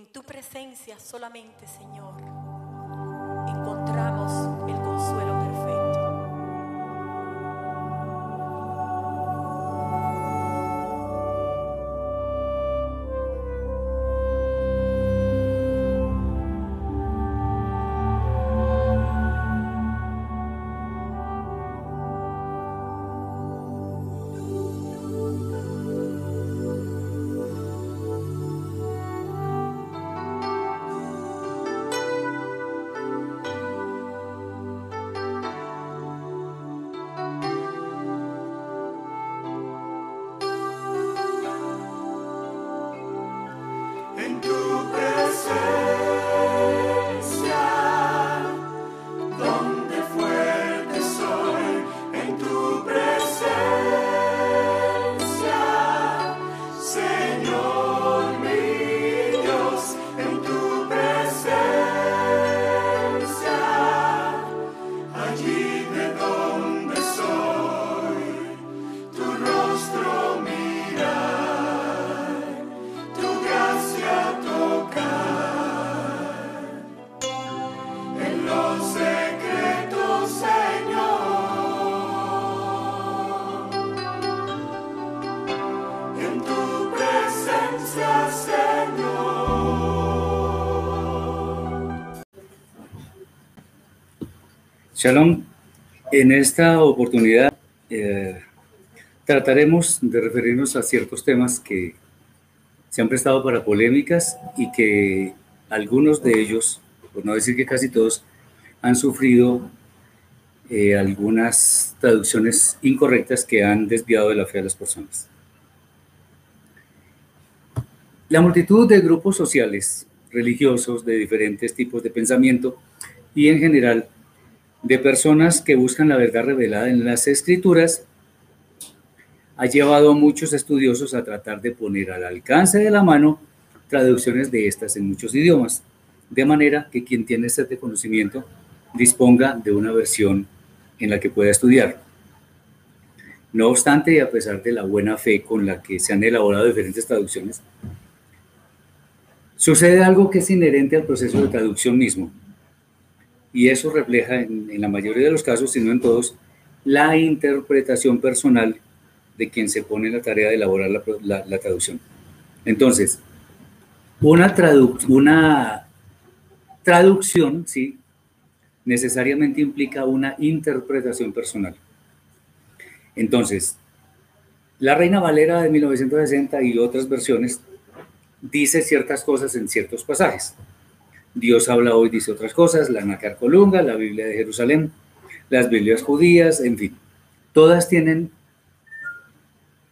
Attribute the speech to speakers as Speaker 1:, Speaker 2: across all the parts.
Speaker 1: En tu presencia solamente, Señor,
Speaker 2: Shalom, en esta oportunidad eh, trataremos de referirnos a ciertos temas que se han prestado para polémicas y que algunos de ellos, por no decir que casi todos, han sufrido eh, algunas traducciones incorrectas que han desviado de la fe a las personas. La multitud de grupos sociales, religiosos, de diferentes tipos de pensamiento y en general de personas que buscan la verdad revelada en las escrituras, ha llevado a muchos estudiosos a tratar de poner al alcance de la mano traducciones de estas en muchos idiomas, de manera que quien tiene sed de conocimiento disponga de una versión en la que pueda estudiar. No obstante, y a pesar de la buena fe con la que se han elaborado diferentes traducciones, sucede algo que es inherente al proceso de traducción mismo, y eso refleja en, la mayoría de los casos, si no en todos, la interpretación personal de quien se pone la tarea de elaborar la, la- traducción. Entonces, una, una traducción, sí, necesariamente implica una interpretación personal. Entonces, la Reina Valera de 1960 y otras versiones dice ciertas cosas en ciertos pasajes. Dios habla hoy, dice otras cosas, la Nácar Colunga, la Biblia de Jerusalén, las Biblias judías, en fin, todas tienen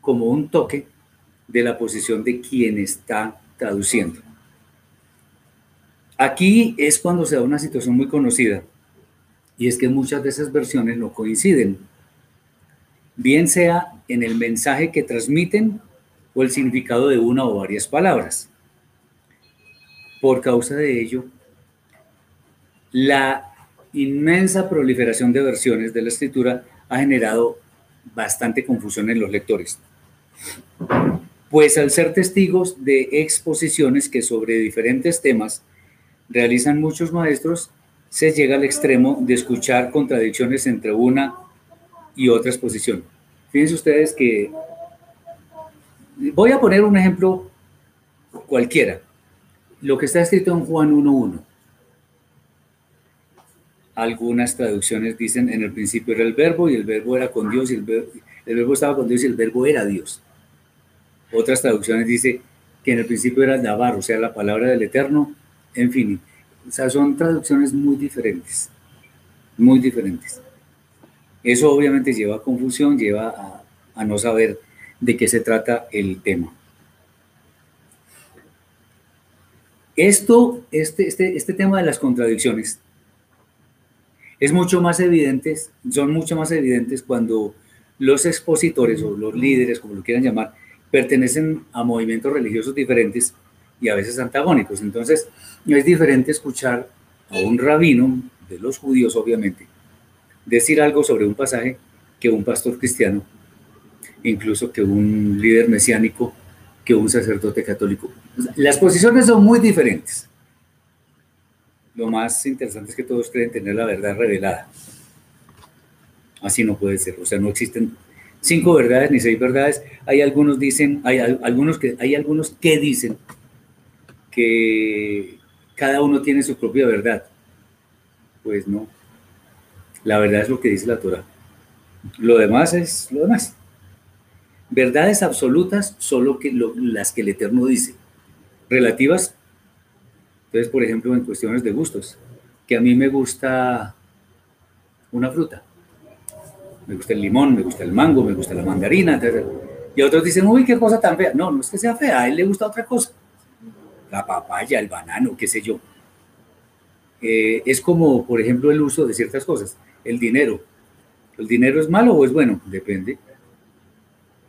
Speaker 2: como un toque de la posición de quien está traduciendo. Aquí es cuando se da una situación muy conocida, y es que muchas de esas versiones no coinciden, bien sea en el mensaje que transmiten o el significado de una o varias palabras. Por causa de ello, la inmensa proliferación de versiones de la escritura ha generado bastante confusión en los lectores. Pues al ser testigos de exposiciones que sobre diferentes temas realizan muchos maestros, se llega al extremo de escuchar contradicciones entre una y otra exposición. Fíjense ustedes que voy a poner un ejemplo cualquiera. Lo que está escrito en Juan 1.1. Algunas traducciones dicen en el principio era el verbo y el verbo era con Dios y el verbo, estaba con Dios y el verbo era Dios. Otras traducciones dice que en el principio era Dabar, o sea, la palabra del Eterno, en fin. O sea, son traducciones muy diferentes, muy diferentes. Eso obviamente lleva a confusión, lleva a no saber de qué se trata el tema. Esto, este, este, este tema de las contradicciones es mucho más evidente, son mucho más evidentes cuando los expositores o los líderes, como lo quieran llamar, pertenecen a movimientos religiosos diferentes y a veces antagónicos. Entonces, es diferente escuchar a un rabino, de los judíos obviamente, decir algo sobre un pasaje que un pastor cristiano, incluso que un líder mesiánico que un sacerdote católico. Las posiciones son muy diferentes. Lo más interesante es que todos creen tener la verdad revelada. Así no puede ser. O sea, no existen cinco verdades ni seis verdades. Hay algunos dicen, hay algunos que, hay algunos que dicen que cada uno tiene su propia verdad. Pues no. La verdad es lo que dice la Torah. Lo demás es lo demás. Verdades absolutas, solo las que el Eterno dice. Relativas, entonces, por ejemplo, en cuestiones de gustos, que a mí me gusta una fruta. Me gusta el limón, me gusta el mango, me gusta la mandarina. Y otros dicen, uy, qué cosa tan fea. No, no es que sea fea, a él le gusta otra cosa. La papaya, el banano, qué sé yo. Eh, es como, por ejemplo, el uso de ciertas cosas. El dinero. ¿El dinero es malo o es bueno? Depende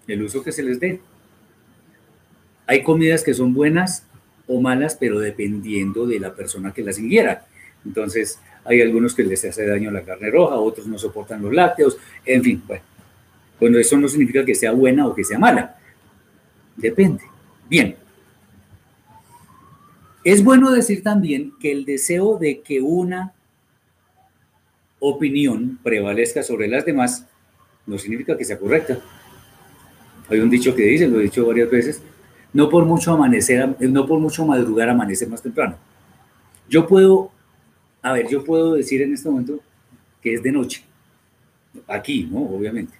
Speaker 2: el uso que se les dé. Hay comidas que son buenas o malas, pero dependiendo de la persona que las ingiera. Entonces, hay algunos que les hace daño la carne roja, otros no soportan los lácteos, en fin, bueno. Bueno, eso no significa que sea buena o que sea mala. Depende. Bien. Es bueno decir también que el deseo de que una opinión prevalezca sobre las demás no significa que sea correcta. Hay un dicho que dice, lo he dicho varias veces, no por mucho amanecer, no por mucho madrugar amanecer más temprano. Yo puedo, a ver, yo puedo decir en este momento que es de noche, aquí, ¿no? Obviamente.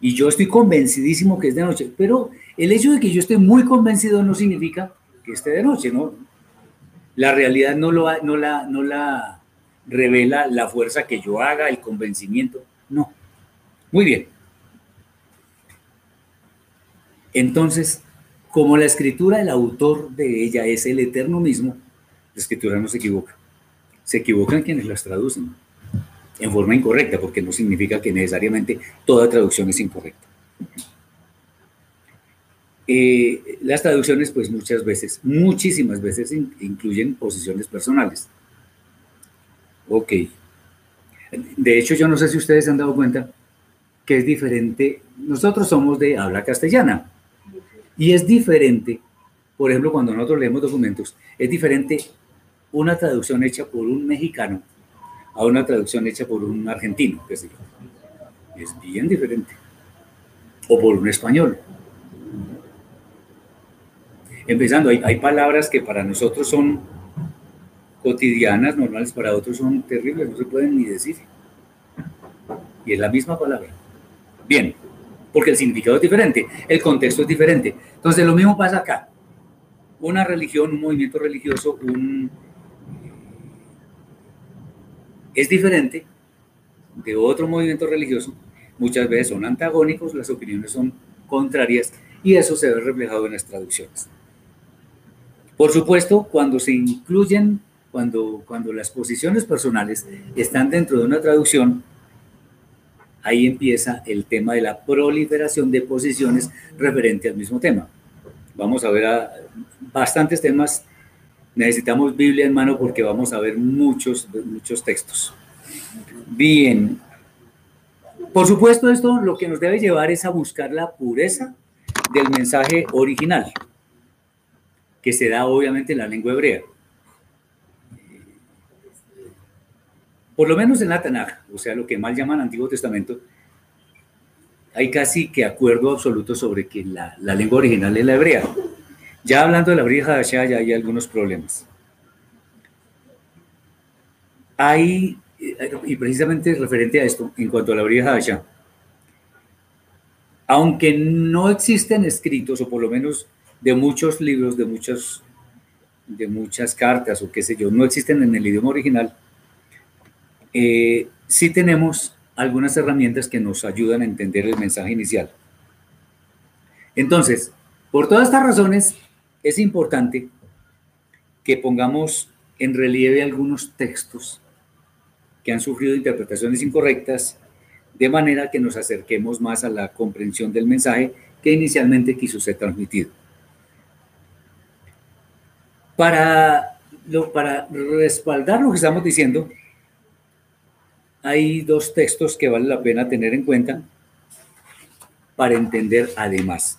Speaker 2: Y yo estoy convencidísimo que es de noche, pero el hecho de que yo esté muy convencido no significa que esté de noche, ¿no? La realidad no, lo, no, la, no la revela la fuerza que yo haga, el convencimiento, no. Muy bien. Entonces, como la escritura, el autor de ella es el eterno mismo, la escritura no se equivoca. Se equivocan quienes las traducen en forma incorrecta, porque no significa que necesariamente toda traducción es incorrecta. Eh, las traducciones, pues muchas veces, muchísimas veces incluyen posiciones personales. Ok. De hecho, yo no sé si ustedes se han dado cuenta que es diferente. Nosotros somos de habla castellana, y es diferente, por ejemplo, cuando nosotros leemos documentos, es diferente una traducción hecha por un mexicano a una traducción hecha por un argentino, que es bien diferente. O por un español. Empezando, hay, hay palabras que para nosotros son cotidianas, normales, para otros son terribles, no se pueden ni decir. Y es la misma palabra. Bien, porque el significado es diferente, el contexto es diferente. Entonces, lo mismo pasa acá. Una religión, un movimiento religioso, un, es diferente de otro movimiento religioso. Muchas veces son antagónicos, las opiniones son contrarias y eso se ve reflejado en las traducciones. Por supuesto, cuando se incluyen, cuando, cuando las posiciones personales están dentro de una traducción, ahí empieza el tema de la proliferación de posiciones referente al mismo tema. Vamos a ver a bastantes temas. Necesitamos Biblia en mano porque vamos a ver muchos, muchos textos. Bien. Por supuesto, esto lo que nos debe llevar es a buscar la pureza del mensaje original, que se da obviamente en la lengua hebrea. Por lo menos en la Tanaj, o sea, lo que mal llaman Antiguo Testamento, hay casi que acuerdo absoluto sobre que la, lengua original es la hebrea. Ya hablando de la brija de ya hay algunos problemas. Hay, y precisamente referente a esto, en cuanto a la brija de aunque no existen escritos, o por lo menos de muchos libros, de muchas, de muchas cartas, o qué sé yo, no existen en el idioma original, eh, sí tenemos algunas herramientas que nos ayudan a entender el mensaje inicial. Entonces, por todas estas razones, es importante que pongamos en relieve algunos textos que han sufrido interpretaciones incorrectas, de manera que nos acerquemos más a la comprensión del mensaje que inicialmente quiso ser transmitido. Para, para respaldar lo que estamos diciendo, hay dos textos que vale la pena tener en cuenta para entender además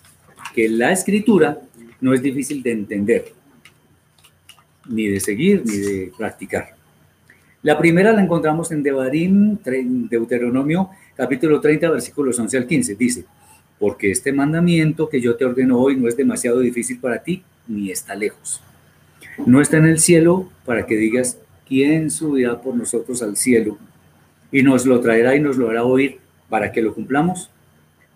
Speaker 2: que la escritura no es difícil de entender, ni de seguir, ni de practicar. La primera la encontramos en Devarim, Deuteronomio, capítulo 30, versículos 11 al 15. Dice, porque este mandamiento que yo te ordeno hoy no es demasiado difícil para ti, ni está lejos. No está en el cielo para que digas, ¿quién subirá por nosotros al cielo? Y nos lo traerá y nos lo hará oír para que lo cumplamos.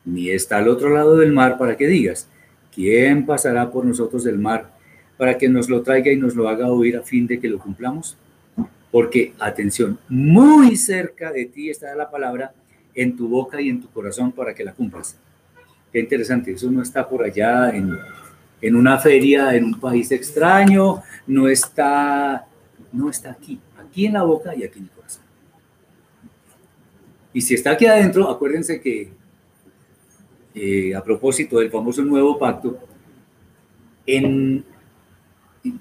Speaker 2: Ni está al otro lado del mar para que digas, ¿quién pasará por nosotros del mar para que nos lo traiga y nos lo haga oír a fin de que lo cumplamos? Porque, atención, muy cerca de ti está la palabra en tu boca y en tu corazón para que la cumplas. Qué interesante, eso no está por allá en, en una feria en un país extraño, no está, no está aquí, aquí en la boca y aquí en el. Y si está aquí adentro, acuérdense que eh, a propósito del famoso nuevo pacto, en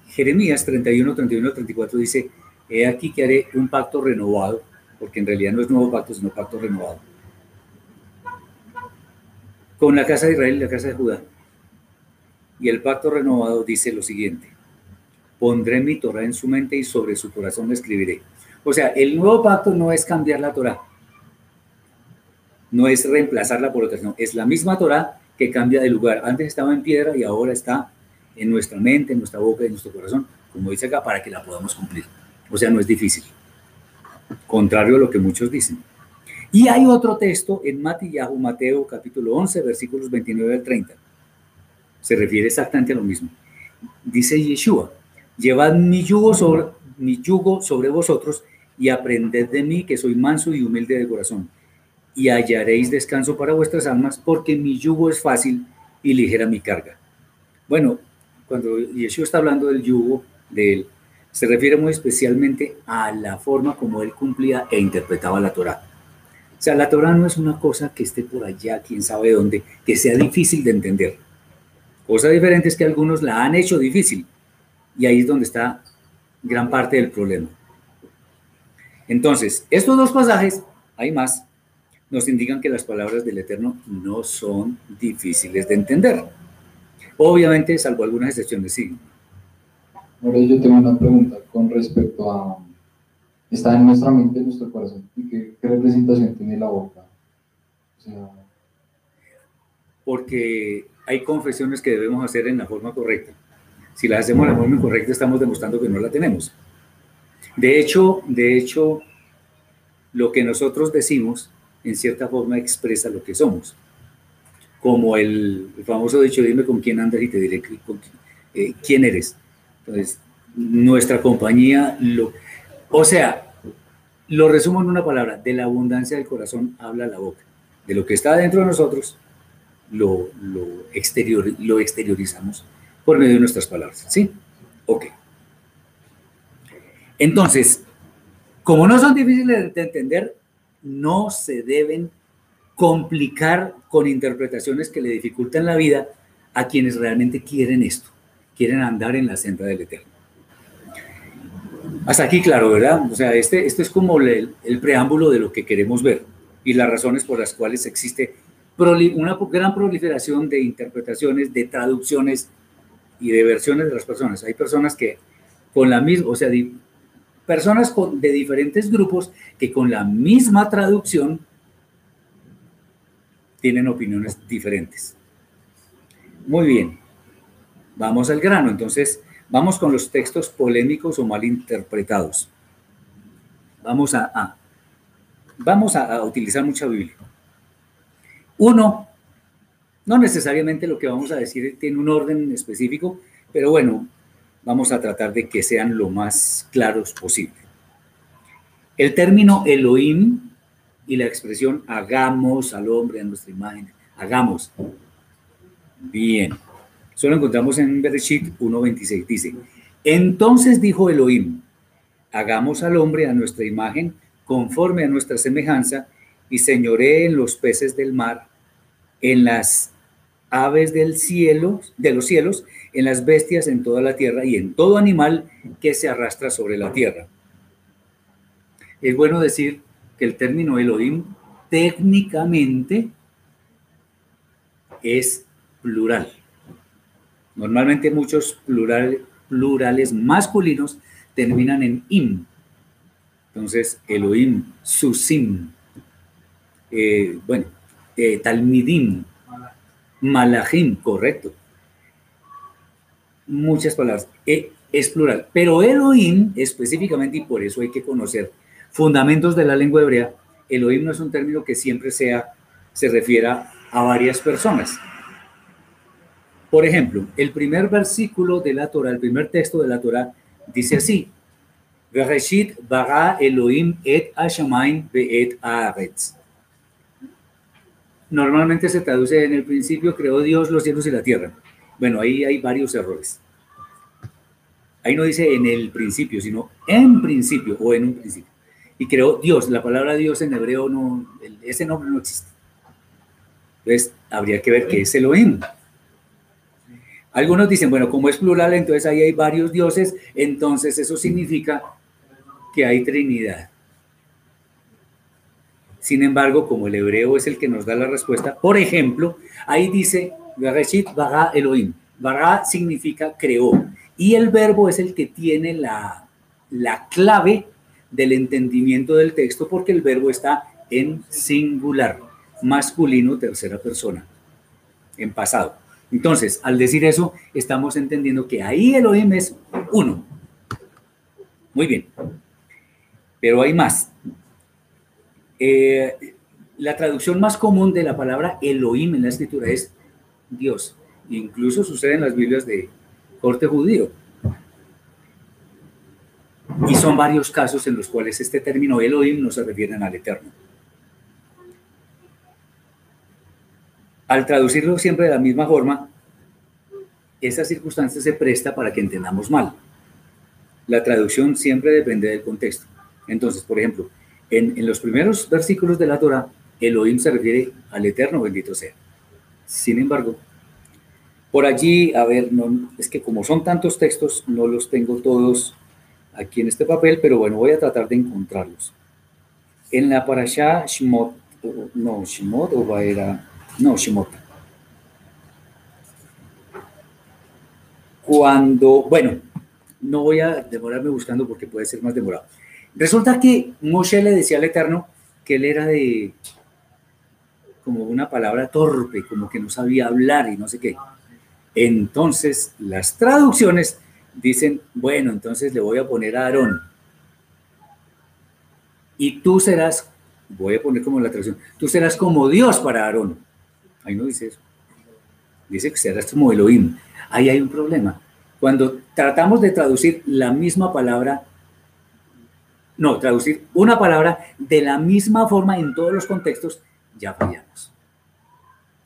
Speaker 2: Jeremías 31, 31, 34 dice, he aquí que haré un pacto renovado, porque en realidad no es nuevo pacto, sino pacto renovado, con la casa de Israel y la casa de Judá. Y el pacto renovado dice lo siguiente, pondré mi Torah en su mente y sobre su corazón escribiré. O sea, el nuevo pacto no es cambiar la Torah, no es reemplazarla por otra, no, es la misma Torah que cambia de lugar. Antes estaba en piedra y ahora está en nuestra mente, en nuestra boca, en nuestro corazón, como dice acá, para que la podamos cumplir. O sea, no es difícil. Contrario a lo que muchos dicen. Y hay otro texto en Matillahu, Mateo capítulo 11, versículos 29 al 30. Se refiere exactamente a lo mismo. Dice Yeshua, llevad mi yugo sobre, mi yugo sobre vosotros y aprended de mí que soy manso y humilde de corazón y hallaréis descanso para vuestras almas, porque mi yugo es fácil y ligera mi carga. Bueno, cuando Yeshua está hablando del yugo de él, se refiere muy especialmente a la forma como él cumplía e interpretaba la Torah. O sea, la Torah no es una cosa que esté por allá, quién sabe dónde, que sea difícil de entender. Cosa diferente es que algunos la han hecho difícil. Y ahí es donde está gran parte del problema. Entonces, estos dos pasajes, hay más, nos indican que las palabras del Eterno no son difíciles de entender. Obviamente, salvo algunas excepciones, sí.
Speaker 3: Ahora yo tengo una pregunta con respecto a... Está en nuestra mente, en nuestro corazón. ¿Y qué, representación tiene la boca?
Speaker 2: Porque hay confesiones que debemos hacer en la forma correcta. Si las hacemos en la forma incorrecta, estamos demostrando que no la tenemos. De hecho, de hecho, lo que nosotros decimos en cierta forma expresa lo que somos. Como el, famoso dicho, dime con quién andas y te diré eh, quién eres. Entonces, nuestra compañía, lo, o sea, lo resumo en una palabra, de la abundancia del corazón habla la boca. De lo que está dentro de nosotros, lo, lo, exterior, lo exteriorizamos por medio de nuestras palabras. ¿Sí? Ok. Entonces, como no son difíciles de entender, no se deben complicar con interpretaciones que le dificultan la vida a quienes realmente quieren esto, quieren andar en la senda del Eterno. Hasta aquí, claro, ¿verdad? O sea, este, esto es como el, el preámbulo de lo que queremos ver y las razones por las cuales existe una gran proliferación de interpretaciones, de traducciones y de versiones de las personas. Hay personas que con la misma, o sea, personas de diferentes grupos que con la misma traducción tienen opiniones diferentes. Muy bien, vamos al grano. Entonces, vamos con los textos polémicos o mal interpretados. Vamos a, vamos a, a utilizar mucha Biblia. Uno, no necesariamente lo que vamos a decir tiene un orden específico, pero bueno, vamos a tratar de que sean lo más claros posible. El término Elohim y la expresión hagamos al hombre a nuestra imagen, hagamos. Bien, eso lo encontramos en Bereshit 1.26. Dice, entonces dijo Elohim, hagamos al hombre a nuestra imagen conforme a nuestra semejanza y señoré en los peces del mar, en las aves del cielo, de los cielos, en las bestias, en toda la tierra y en todo animal que se arrastra sobre la tierra. Es bueno decir que el término Elohim técnicamente es plural. Normalmente muchos plurales, masculinos terminan en im. Entonces, Elohim, Susim, eh, bueno, eh, Talmidim, Malachim, correcto. Muchas palabras. Eh, es plural. Pero Elohim, específicamente, y por eso hay que conocer fundamentos de la lengua hebrea, Elohim no es un término que siempre sea, se refiera a varias personas. Por ejemplo, el primer versículo de la Torah, el primer texto de la Torah, dice así: Bereshit bara Elohim et Ashamain be'et haaretz. Normalmente se traduce en el principio creó Dios los cielos y la tierra. Bueno, ahí hay varios errores. Ahí no dice en el principio, sino en principio o en un principio. Y creó Dios. La palabra Dios en hebreo no, ese nombre no existe. Entonces, habría que ver qué es Elohim. Algunos dicen, bueno, como es plural, entonces ahí hay varios dioses, entonces eso significa que hay Trinidad. Sin embargo, como el hebreo es el que nos da la respuesta, por ejemplo, ahí dice, Bereshit Elohim. Significa creó. Y el verbo es el que tiene la, la clave del entendimiento del texto porque el verbo está en singular, masculino, tercera persona, en pasado. Entonces, al decir eso, estamos entendiendo que ahí Elohim es uno. Muy bien. Pero hay más. Eh, la traducción más común de la palabra Elohim en la escritura es Dios. Incluso sucede en las Biblias de corte judío. Y son varios casos en los cuales este término Elohim no se refiere al Eterno. Al traducirlo siempre de la misma forma, esa circunstancia se presta para que entendamos mal. La traducción siempre depende del contexto. Entonces, por ejemplo, en, en los primeros versículos de la Torah, Elohim se refiere al Eterno, bendito sea. Sin embargo, por allí, a ver, no, es que como son tantos textos, no los tengo todos aquí en este papel, pero bueno, voy a tratar de encontrarlos. En la parasha Shemot, no, Shemot o era, no, Shemot. Cuando, bueno, no voy a demorarme buscando porque puede ser más demorado. Resulta que Moshe le decía al Eterno que él era de como una palabra torpe, como que no sabía hablar y no sé qué. Entonces, las traducciones dicen, bueno, entonces le voy a poner a Aarón. Y tú serás, voy a poner como la traducción, tú serás como Dios para Aarón. Ahí no dice eso. Dice que serás como Elohim. Ahí hay un problema. Cuando tratamos de traducir la misma palabra, no, traducir una palabra de la misma forma en todos los contextos, ya fallamos.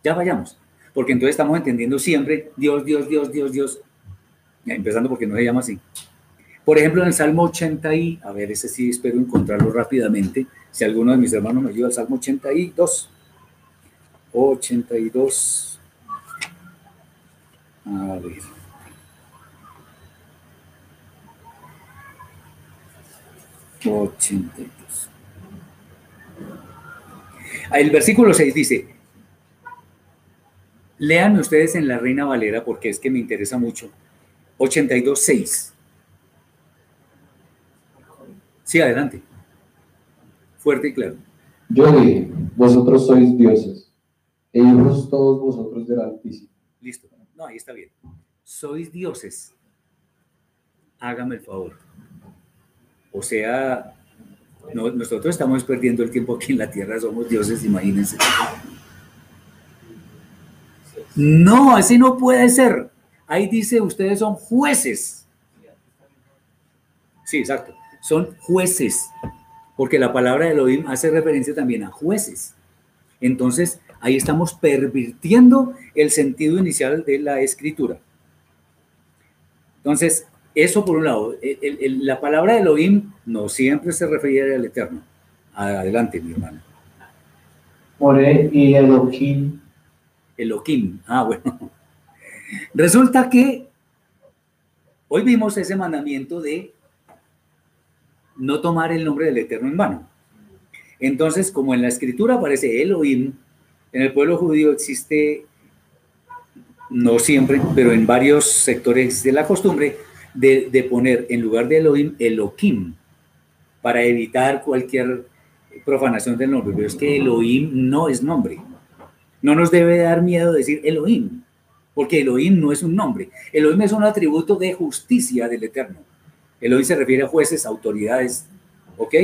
Speaker 2: Ya fallamos. Porque entonces estamos entendiendo siempre Dios, Dios, Dios, Dios, Dios empezando porque no se llama así. Por ejemplo, en el Salmo 80 y, a ver, ese sí espero encontrarlo rápidamente, si alguno de mis hermanos me ayuda, el Salmo 82. 82. A ver. El versículo 6 dice, léanme ustedes en la Reina Valera porque es que me interesa mucho 82.6. Sí, adelante. Fuerte y claro.
Speaker 3: Yo dije, vosotros sois dioses, e hijos todos vosotros del Altísimo.
Speaker 2: Listo. No, ahí está bien. Sois dioses. Hágame el favor. O sea, no, nosotros estamos perdiendo el tiempo aquí en la tierra, somos dioses, imagínense. No, así no puede ser. Ahí dice, ustedes son jueces. Sí, exacto. Son jueces. Porque la palabra de Elohim hace referencia también a jueces. Entonces, ahí estamos pervirtiendo el sentido inicial de la escritura. Entonces, eso por un lado. la palabra de Elohim no siempre se refiere al Eterno. Adelante, mi hermano.
Speaker 4: More y Elohim.
Speaker 2: Elohim. Ah, bueno. Resulta que hoy vimos ese mandamiento de no tomar el nombre del Eterno en vano. Entonces, como en la escritura aparece Elohim, en el pueblo judío existe no siempre, pero en varios sectores de la costumbre, de, poner en lugar de Elohim, Elohim, para evitar cualquier profanación del nombre. Pero es que Elohim no es nombre. No nos debe dar miedo decir Elohim, porque Elohim no es un nombre. Elohim es un atributo de justicia del Eterno. Elohim se refiere a jueces, autoridades, ¿ok?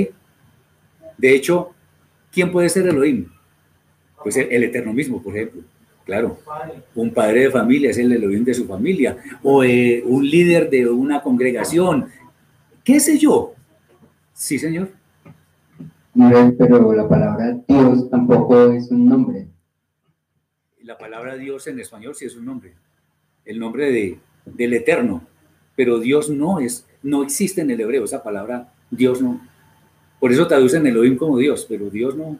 Speaker 2: De hecho, ¿quién puede ser Elohim? Pues el, el Eterno mismo, por ejemplo. Claro, un padre de familia es el Elohim de su familia, o eh, un líder de una congregación, qué sé yo. Sí, señor.
Speaker 5: Pero la palabra Dios tampoco es un nombre.
Speaker 2: La palabra Dios en español sí es un nombre, el nombre de, del Eterno, pero Dios no es, no existe en el hebreo, esa palabra Dios no. Por eso traducen Elohim como Dios, pero Dios no.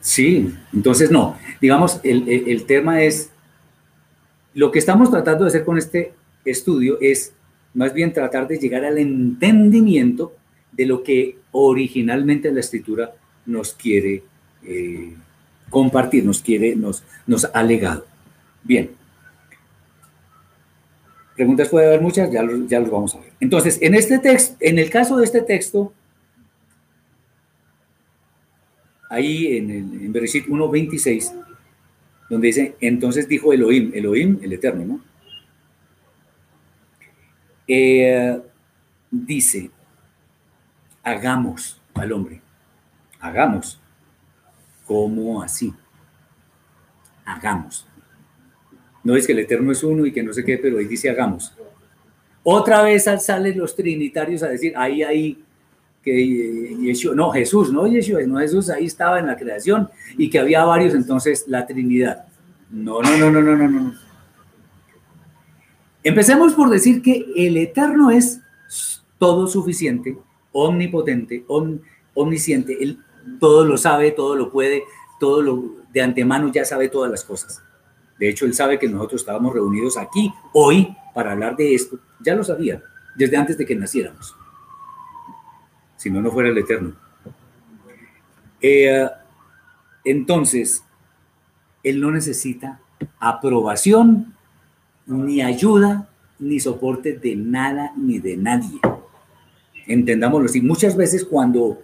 Speaker 2: Sí, entonces no. Digamos, el, el, tema es, lo que estamos tratando de hacer con este estudio es más bien tratar de llegar al entendimiento de lo que originalmente la escritura nos quiere eh, compartir, nos quiere, nos, nos ha legado. Bien. Preguntas puede haber muchas, ya los, ya los vamos a ver. Entonces, en este texto, en el caso de este texto, ahí en, el, en Bereshit 1.26, donde dice, entonces dijo Elohim, Elohim, el Eterno, ¿no? Eh, dice, hagamos al hombre, hagamos. ¿Cómo así? Hagamos. No es que el Eterno es uno y que no sé qué, pero ahí dice hagamos. Otra vez salen los trinitarios a decir, ahí, ahí, que Yeshua, no, Jesús, no Yeshua, no Jesús, ahí estaba en la creación y que había varios, entonces la Trinidad. No, no, no, no, no, no, no. Empecemos por decir que el Eterno es todo suficiente, omnipotente, om, omnisciente, Él todo lo sabe, todo lo puede, todo lo de antemano ya sabe todas las cosas. De hecho, Él sabe que nosotros estábamos reunidos aquí hoy para hablar de esto, ya lo sabía, desde antes de que naciéramos. Si no, no fuera el Eterno. Eh, entonces, Él no necesita aprobación ni ayuda, ni soporte de nada ni de nadie. Entendámoslo así. Muchas veces cuando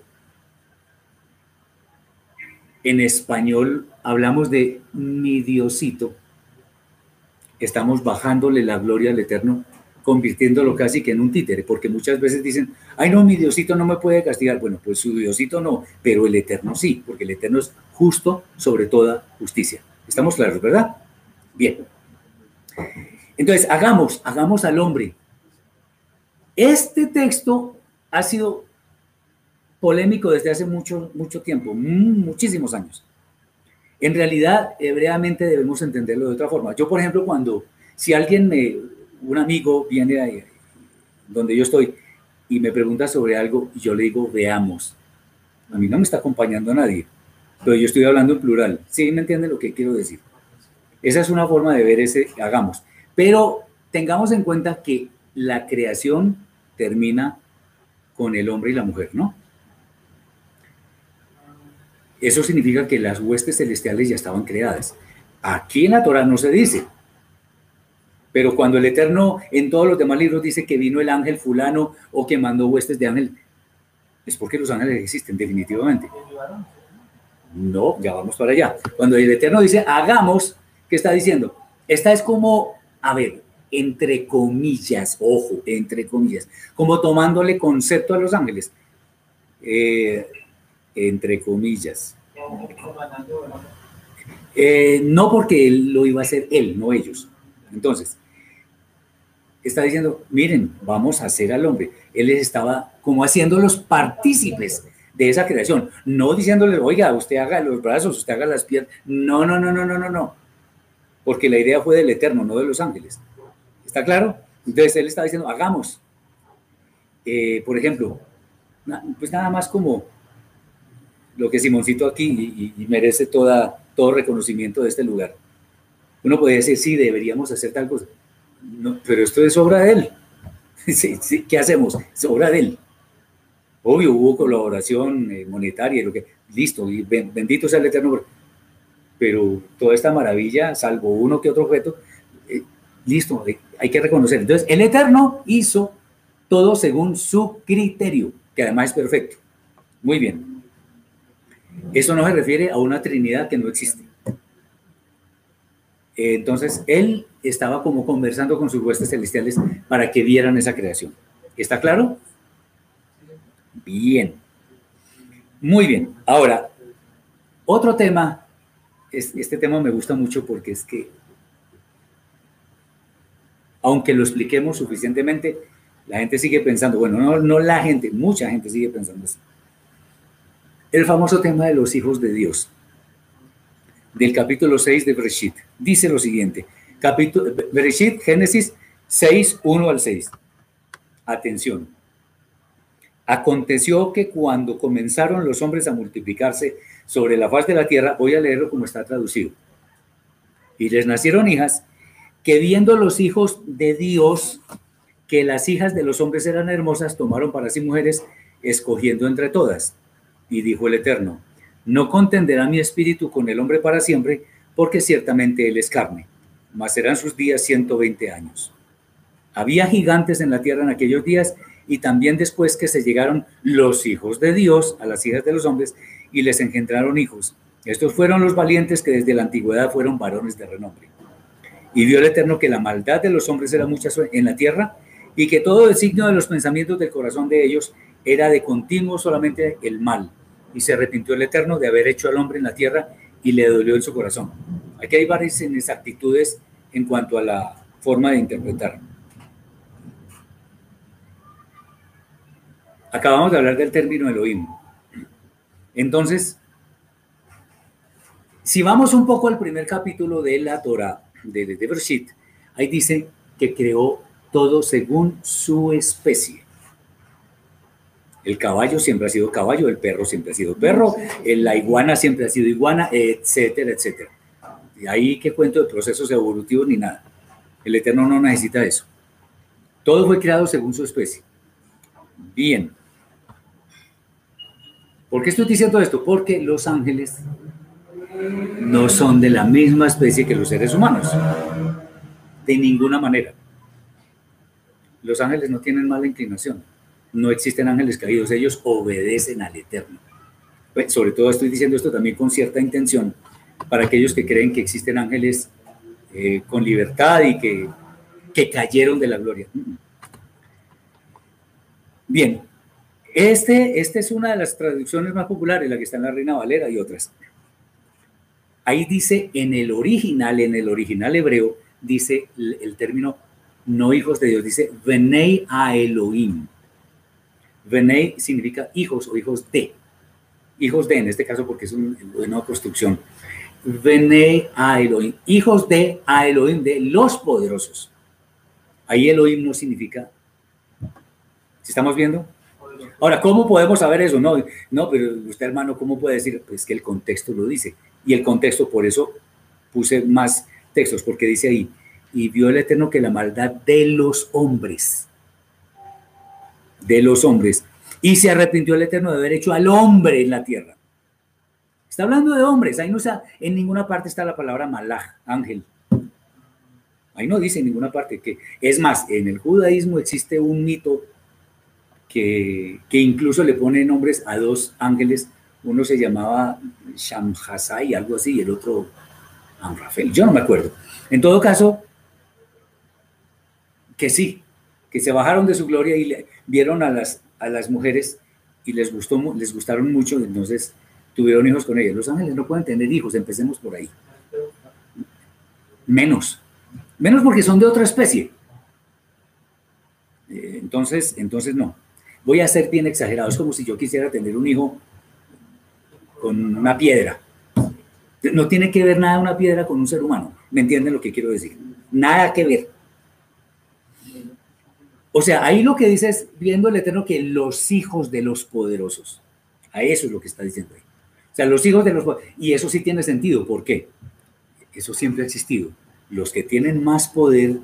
Speaker 2: en español hablamos de mi Diosito, estamos bajándole la gloria al Eterno, convirtiéndolo casi que en un títere, porque muchas veces dicen, ay no, mi Diosito no me puede castigar. Bueno, pues su Diosito no, pero el Eterno sí, porque el Eterno es justo sobre toda justicia. ¿Estamos claros, verdad? Bien. Entonces, hagamos, hagamos al hombre. Este texto ha sido polémico desde hace mucho, mucho tiempo, muchísimos años. En realidad, hebreamente debemos entenderlo de otra forma. Yo, por ejemplo, cuando, si alguien me, un amigo viene ahí, donde yo estoy y me pregunta sobre algo, yo le digo, veamos. A mí no me está acompañando nadie, pero yo estoy hablando en plural. ¿Sí me entiende lo que quiero decir? Esa es una forma de ver ese, hagamos. Pero tengamos en cuenta que la creación termina con el hombre y la mujer, ¿no? Eso significa que las huestes celestiales ya estaban creadas. Aquí en la Torah no se dice. Pero cuando el Eterno en todos los demás libros dice que vino el ángel fulano o que mandó huestes de ángel, es porque los ángeles existen definitivamente. No, ya vamos para allá. Cuando el Eterno dice hagamos, ¿qué está diciendo? Esta es como a ver, entre comillas, ojo, entre comillas, como tomándole concepto a los ángeles, eh, entre comillas. Eh, no porque él lo iba a hacer él, no ellos. Entonces, está diciendo, miren, vamos a hacer al hombre. Él les estaba como haciendo los partícipes de esa creación, no diciéndole, oiga, usted haga los brazos, usted haga las piernas. No, no, no, no, no, no, no porque la idea fue del Eterno, no de los ángeles. ¿Está claro? Entonces él está diciendo, hagamos. Eh, por ejemplo, pues nada más como lo que Simoncito aquí y, y, merece toda, todo reconocimiento de este lugar. Uno podría decir, sí, deberíamos hacer tal cosa. No, pero esto es obra de él. Sí, sí, ¿Qué hacemos? Es obra de él. Obvio, hubo colaboración eh, monetaria, lo que, listo, y bendito sea el Eterno pero toda esta maravilla, salvo uno que otro objeto, eh, listo, eh, hay que reconocer. Entonces, el Eterno hizo todo según su criterio, que además es perfecto. Muy bien. Eso no se refiere a una Trinidad que no existe. Entonces, él estaba como conversando con sus huestes celestiales para que vieran esa creación. ¿Está claro? Bien. Muy bien. Ahora, otro tema, este tema me gusta mucho porque es que, aunque lo expliquemos suficientemente, la gente sigue pensando, bueno, no, no la gente, mucha gente sigue pensando así. El famoso tema de los hijos de Dios, del capítulo 6 de Bereshit, dice lo siguiente, capítulo, Bereshit, Génesis 6, 1 al 6. Atención. Aconteció que cuando comenzaron los hombres a multiplicarse sobre la faz de la tierra, voy a leerlo como está traducido. Y les nacieron hijas que viendo los hijos de Dios, que las hijas de los hombres eran hermosas, tomaron para sí mujeres, escogiendo entre todas. Y dijo el Eterno, no contenderá mi espíritu con el hombre para siempre, porque ciertamente él es carne, mas serán sus días 120 años. Había gigantes en la tierra en aquellos días y también después que se llegaron los hijos de Dios a las hijas de los hombres y les engendraron hijos. Estos fueron los valientes que desde la antigüedad fueron varones de renombre. Y vio el Eterno que la maldad de los hombres era mucha en la tierra y que todo el signo de los pensamientos del corazón de ellos era de continuo solamente el mal. Y se arrepintió el Eterno de haber hecho al hombre en la tierra y le dolió en su corazón. Aquí hay varias inexactitudes en cuanto a la forma de interpretar. Acabamos de hablar del término Elohim. Entonces, si vamos un poco al primer capítulo de la Torah, de, de Bereshit, ahí dice que creó todo según su especie. El caballo siempre ha sido caballo, el perro siempre ha sido perro, la iguana siempre ha sido iguana, etcétera, etcétera. Y ahí que cuento de procesos evolutivos ni nada. El Eterno no necesita eso. Todo fue creado según su especie. Bien. ¿Por qué estoy diciendo esto? Porque los ángeles no son de la misma especie que los seres humanos. De ninguna manera. Los ángeles no tienen mala inclinación. No existen ángeles caídos. Ellos obedecen al Eterno. Pues, sobre todo estoy diciendo esto también con cierta intención para aquellos que creen que existen ángeles eh, con libertad y que, que cayeron de la gloria. Bien, este, esta es una de las traducciones más populares, la que está en la Reina Valera y otras. Ahí dice en el original, en el original hebreo, dice el, el término no hijos de Dios, dice Venei a Elohim. Venei significa hijos o hijos de. Hijos de, en este caso, porque es una nueva construcción. Venei a Elohim. Hijos de a Elohim, de los poderosos. Ahí Elohim no significa. ¿Si estamos viendo? Ahora, ¿cómo podemos saber eso? No, no, pero usted, hermano, ¿cómo puede decir? Pues que el contexto lo dice. Y el contexto, por eso puse más textos, porque dice ahí, y vio el Eterno que la maldad de los hombres, de los hombres, y se arrepintió el Eterno de haber hecho al hombre en la tierra. Está hablando de hombres, ahí no está, en ninguna parte está la palabra malaj, ángel. Ahí no dice en ninguna parte que, es más, en el judaísmo existe un mito que, que incluso le pone nombres a dos ángeles, uno se llamaba Shamhasai, algo así, y el otro Amrafel, yo no me acuerdo. En todo caso, que sí, que se bajaron de su gloria y le, vieron a las, a las mujeres y les, gustó, les gustaron mucho, entonces tuvieron hijos con ellas. Los ángeles no pueden tener hijos, empecemos por ahí. Menos, menos porque son de otra especie. Eh, entonces, entonces no. Voy a ser bien exagerado, es como si yo quisiera tener un hijo con una piedra. No tiene que ver nada una piedra con un ser humano. ¿Me entienden lo que quiero decir? Nada que ver. O sea, ahí lo que dice es, viendo el Eterno, que los hijos de los poderosos. A eso es lo que está diciendo ahí. O sea, los hijos de los poderosos. Y eso sí tiene sentido. ¿Por qué? Eso siempre ha existido. Los que tienen más poder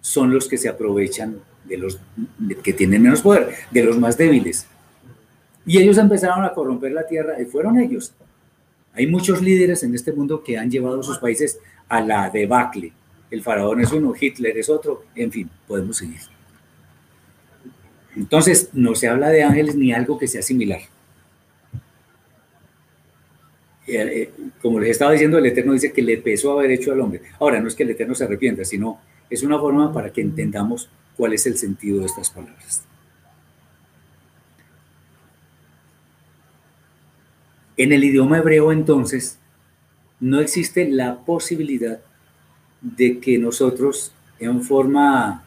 Speaker 2: son los que se aprovechan de los que tienen menos poder, de los más débiles. Y ellos empezaron a corromper la tierra y fueron ellos. Hay muchos líderes en este mundo que han llevado sus países a la debacle. El faraón es uno, Hitler es otro, en fin, podemos seguir. Entonces, no se habla de ángeles ni algo que sea similar. Eh, eh, como les estaba diciendo, el Eterno dice que le pesó haber hecho al hombre. Ahora, no es que el Eterno se arrepienta, sino es una forma para que entendamos cuál es el sentido de estas palabras. En el idioma hebreo, entonces, no existe la posibilidad de que nosotros, en forma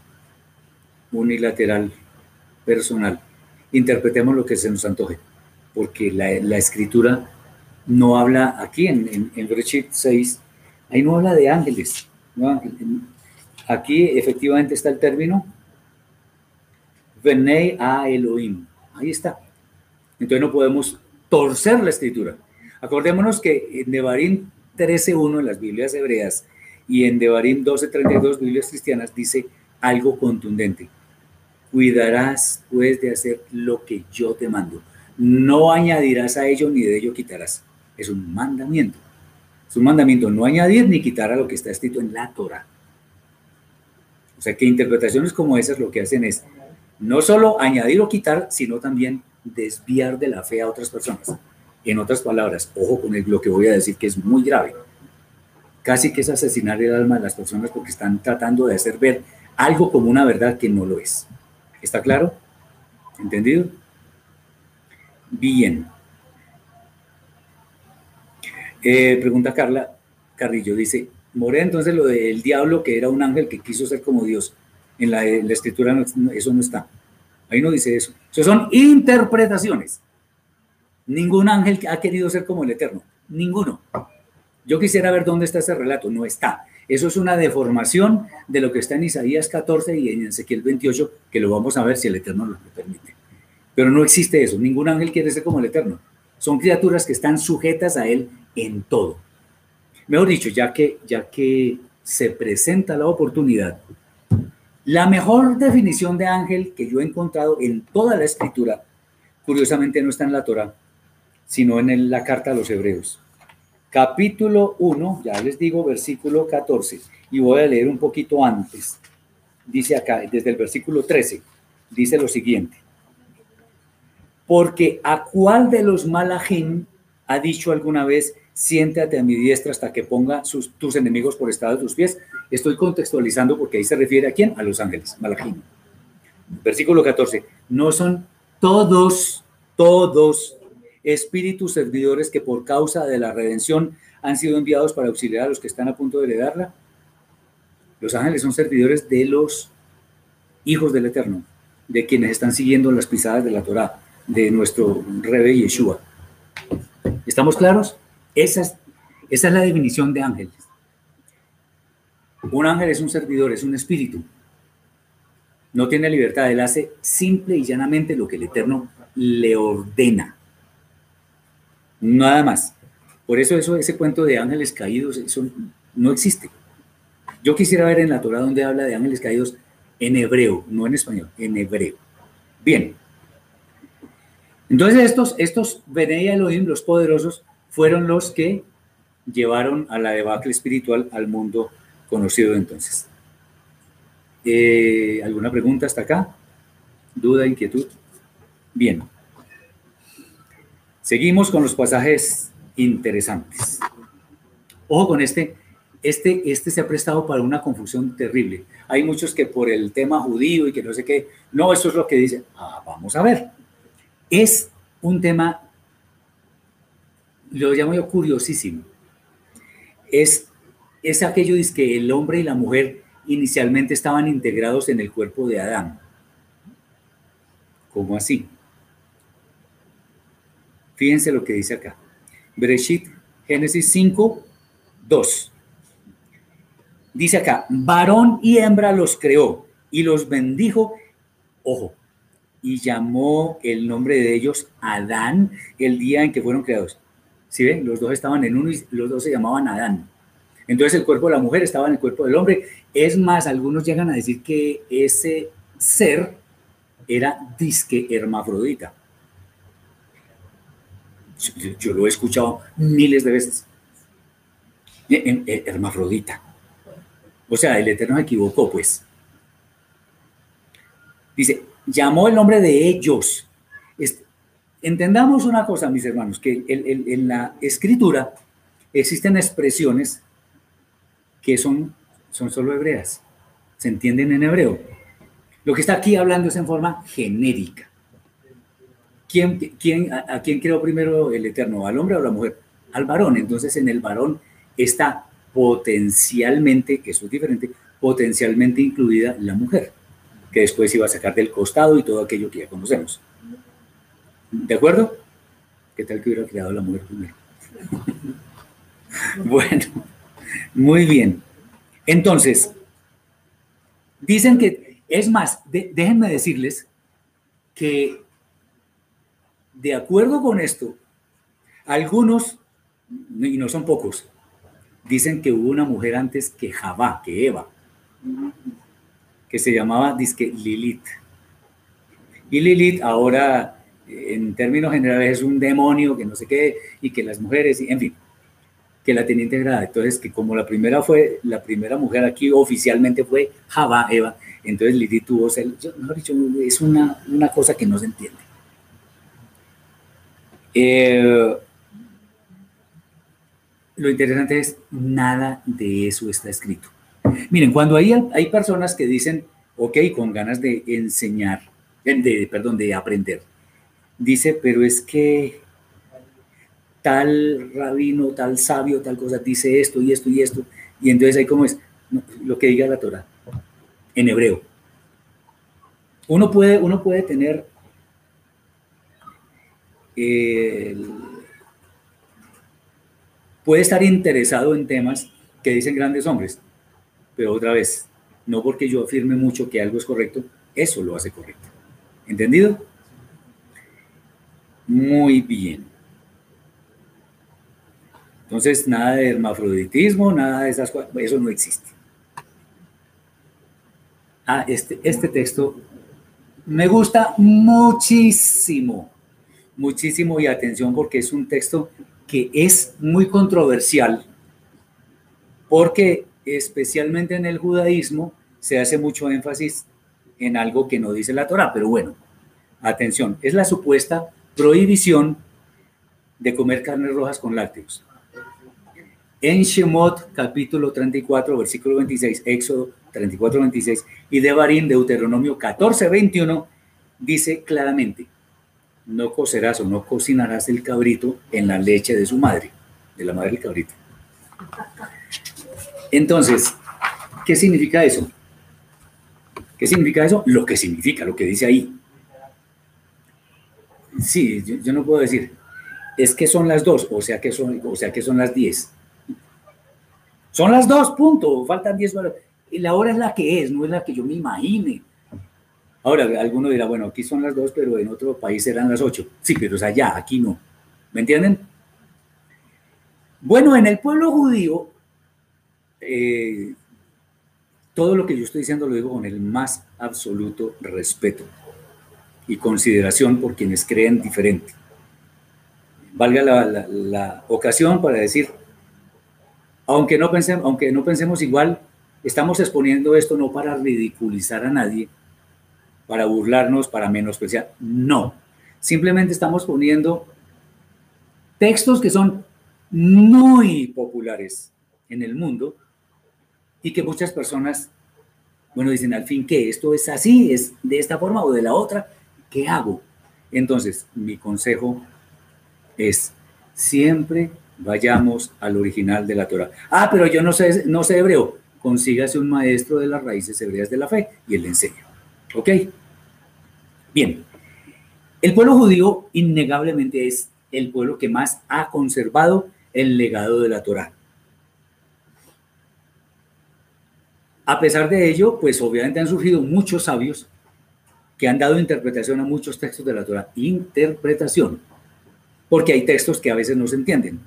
Speaker 2: unilateral, personal, interpretemos lo que se nos antoje, porque la, escritura no habla aquí en, en, en Bereshit 6, ahí no habla de ángeles. Aquí efectivamente está el término Venei a Elohim. Ahí está. Entonces no podemos torcer la escritura. Acordémonos que en Devarim 13.1 en las Biblias hebreas y en Devarim 12.32 Biblias cristianas dice algo contundente. Cuidarás pues de hacer lo que yo te mando. No añadirás a ello ni de ello quitarás. Es un mandamiento. Es un mandamiento no añadir ni quitar a lo que está escrito en la Torah. O sea que interpretaciones como esas lo que hacen es no solo añadir o quitar, sino también desviar de la fe a otras personas. En otras palabras, ojo con lo que voy a decir que es muy grave. Casi que es asesinar el alma de las personas porque están tratando de hacer ver algo como una verdad que no lo es. ¿Está claro? ¿Entendido? Bien. Eh, pregunta Carla Carrillo, dice, More entonces lo del diablo que era un ángel que quiso ser como Dios. En la, en la escritura no, eso no está. Ahí no dice eso. Eso son interpretaciones. Ningún ángel ha querido ser como el Eterno. Ninguno. Yo quisiera ver dónde está ese relato. No está. Eso es una deformación de lo que está en Isaías 14 y en Ezequiel 28, que lo vamos a ver si el Eterno lo permite. Pero no existe eso. Ningún ángel quiere ser como el Eterno. Son criaturas que están sujetas a Él en todo. Mejor dicho, ya que, ya que se presenta la oportunidad, la mejor definición de ángel que yo he encontrado en toda la escritura, curiosamente no está en la Torah, sino en la carta a los hebreos. Capítulo 1, ya les digo, versículo 14, y voy a leer un poquito antes. Dice acá, desde el versículo 13, dice lo siguiente. Porque a cuál de los malajim ha dicho alguna vez, siéntate a mi diestra hasta que ponga sus, tus enemigos por estado de tus pies. Estoy contextualizando porque ahí se refiere a quién? A los ángeles, Malachim. Versículo 14. No son todos, todos espíritus servidores que por causa de la redención han sido enviados para auxiliar a los que están a punto de heredarla. Los ángeles son servidores de los hijos del Eterno, de quienes están siguiendo las pisadas de la Torah, de nuestro Rebe Yeshua. ¿Estamos claros? Esa es, esa es la definición de ángeles. Un ángel es un servidor, es un espíritu. No tiene libertad, él hace simple y llanamente lo que el Eterno le ordena. Nada más. Por eso, eso ese cuento de ángeles caídos, eso no existe. Yo quisiera ver en la Torah donde habla de ángeles caídos en hebreo, no en español, en hebreo. Bien. Entonces estos, estos Benei Elohim, los poderosos, fueron los que llevaron a la debacle espiritual al mundo conocido entonces. Eh, ¿Alguna pregunta hasta acá? ¿Duda, inquietud? Bien. Seguimos con los pasajes interesantes. Ojo con este, este, este se ha prestado para una confusión terrible. Hay muchos que por el tema judío y que no sé qué, no, eso es lo que dicen. Ah, vamos a ver. Es un tema lo llamo yo curiosísimo, es, es aquello de que el hombre y la mujer inicialmente estaban integrados en el cuerpo de Adán. ¿Cómo así? Fíjense lo que dice acá. Bereshit, Génesis 5, 2. Dice acá, varón y hembra los creó y los bendijo, ojo, y llamó el nombre de ellos Adán el día en que fueron creados. ¿Sí ven? Los dos estaban en uno y los dos se llamaban Adán. Entonces el cuerpo de la mujer estaba en el cuerpo del hombre. Es más, algunos llegan a decir que ese ser era disque hermafrodita. Yo, lo he escuchado miles de veces. Eh, eh, hermafrodita. O sea, el Eterno se equivocó, pues. Dice, llamó el nombre de ellos. Entendamos una cosa, mis hermanos, que el- en la escritura existen expresiones que son, son solo hebreas, se entienden en hebreo. Lo que está aquí hablando es en forma genérica. ¿Quién, quién, a, quién creó primero el Eterno? ¿Al hombre o a la mujer? Al varón. Entonces en el varón está potencialmente, que eso es diferente, potencialmente incluida la mujer, que después iba a sacar del costado y todo aquello que ya conocemos. ¿De acuerdo? ¿Qué tal que hubiera creado la mujer primero? bueno, muy bien. Entonces, dicen que, es más, déjenme decirles que de acuerdo con esto, algunos, y no son pocos, dicen que hubo una mujer antes que Javá, que Eva, que se llamaba disque Lilith. Y Lilith ahora, en términos generales, es un demonio que no sé qué, y que las mujeres, en fin, que la tenía integrada. Entonces, que como la primera fue, la primera mujer aquí oficialmente fue Javá, Eva, entonces Lilith tuvo, mejor es una, una cosa que no se entiende. Eh, lo interesante es, nada de eso está escrito. Miren, cuando hay, hay personas que dicen, ok, con ganas de enseñar, de, perdón, de aprender, dice, pero es que tal rabino, tal sabio, tal cosa, dice esto y esto y esto, y entonces ahí como es, lo que diga la Torah, en hebreo. Uno puede, uno puede tener puede estar interesado en temas que dicen grandes hombres, pero otra vez, no porque yo afirme mucho que algo es correcto, eso lo hace correcto. ¿Entendido? Muy bien. Entonces, nada de hermafroditismo, nada de esas cosas, eso no existe. Ah, este, este texto me gusta muchísimo, muchísimo y atención porque es un texto que es muy controversial, porque especialmente en el judaísmo se hace mucho énfasis en algo que no dice la Torah, pero bueno, atención, es la supuesta prohibición de comer carnes rojas con lácteos. En Shemot, capítulo 34, versículo 26, Éxodo 34, 26, y de Barín, Deuteronomio 14, 21, dice claramente, no cocerás o no cocinarás el cabrito en la leche de su madre, de la madre del cabrito. Entonces, ¿qué significa eso? ¿Qué significa eso? Lo que significa, lo que dice ahí. Sí, yo, no puedo decir, es que son las dos, o sea que son, o sea que son las diez. Son las dos, punto, faltan diez horas. Y la hora es la que es, no es la que yo me imagine. Ahora, alguno dirá, bueno, aquí son las dos, pero en otro país serán las ocho. Sí, pero es allá, aquí no. ¿Me entienden? Bueno, en el pueblo judío, eh, todo lo que yo estoy diciendo lo digo con el más absoluto respeto y consideración por quienes creen diferente. Valga la, ocasión para decir, aunque no, pensemos, aunque no pensemos igual, estamos exponiendo esto no para ridiculizar a nadie, para burlarnos, para menospreciar, no. Simplemente estamos poniendo textos que son muy populares en el mundo y que muchas personas, bueno, dicen al fin que esto es así, es de esta forma o de la otra, ¿qué hago? Entonces, mi consejo es siempre vayamos al original de la Torah. Ah, pero yo no sé, no sé hebreo. Consígase un maestro de las raíces hebreas de la fe y él le enseña. ¿Ok? Bien. El pueblo judío innegablemente es el pueblo que más ha conservado el legado de la Torah. A pesar de ello, pues obviamente han surgido muchos sabios que han dado interpretación a muchos textos de la Torah. Interpretación. Porque hay textos que a veces no se entienden.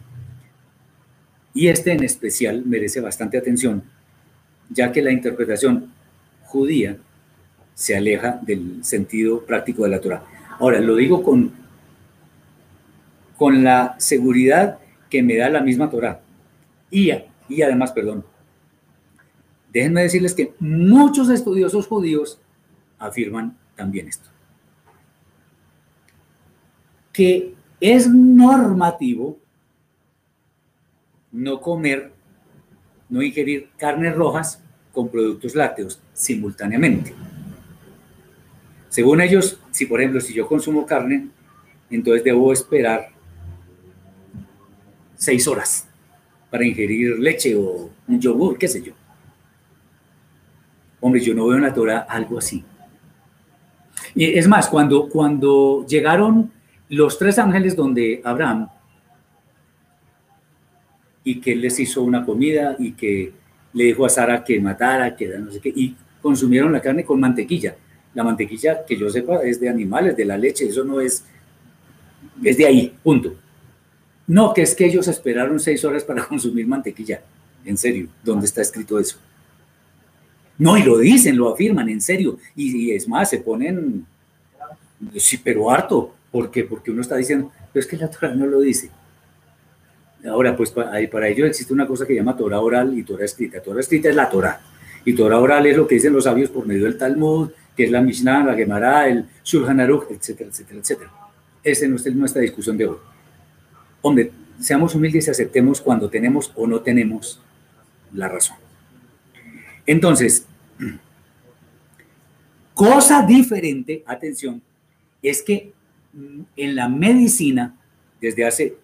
Speaker 2: Y este en especial merece bastante atención, ya que la interpretación judía se aleja del sentido práctico de la Torah. Ahora, lo digo con, con la seguridad que me da la misma Torah. Y, y además, perdón, déjenme decirles que muchos estudiosos judíos afirman también esto. Que es normativo no comer, no ingerir carnes rojas con productos lácteos simultáneamente. Según ellos, si por ejemplo, si yo consumo carne, entonces debo esperar seis horas para ingerir leche o un yogur, qué sé yo. Hombre, yo no veo en la Torah algo así. Y es más, cuando, cuando llegaron los tres ángeles donde Abraham y que les hizo una comida y que le dijo a Sara que matara, que no sé qué, y consumieron la carne con mantequilla. La mantequilla, que yo sepa, es de animales, de la leche, eso no es, es de ahí, punto. No, que es que ellos esperaron seis horas para consumir mantequilla. En serio, ¿dónde está escrito eso? No, y lo dicen, lo afirman, en serio. Y, es más, se ponen, sí, pero harto. ¿Por qué? Porque uno está diciendo, pero es que la Torah no lo dice. Ahora, pues para, para ello existe una cosa que llama Torah oral y Torah escrita. Torah escrita es la Torah. Y Torah oral es lo que dicen los sabios por medio del Talmud, que es la Mishnah, la Gemara, el Shulchan Aruch, etcétera, etcétera, etcétera. Esa no es nuestra discusión de hoy. Hombre, seamos humildes y aceptemos cuando tenemos o no tenemos la razón. Entonces, cosa diferente, atención, es que en la medicina, desde hace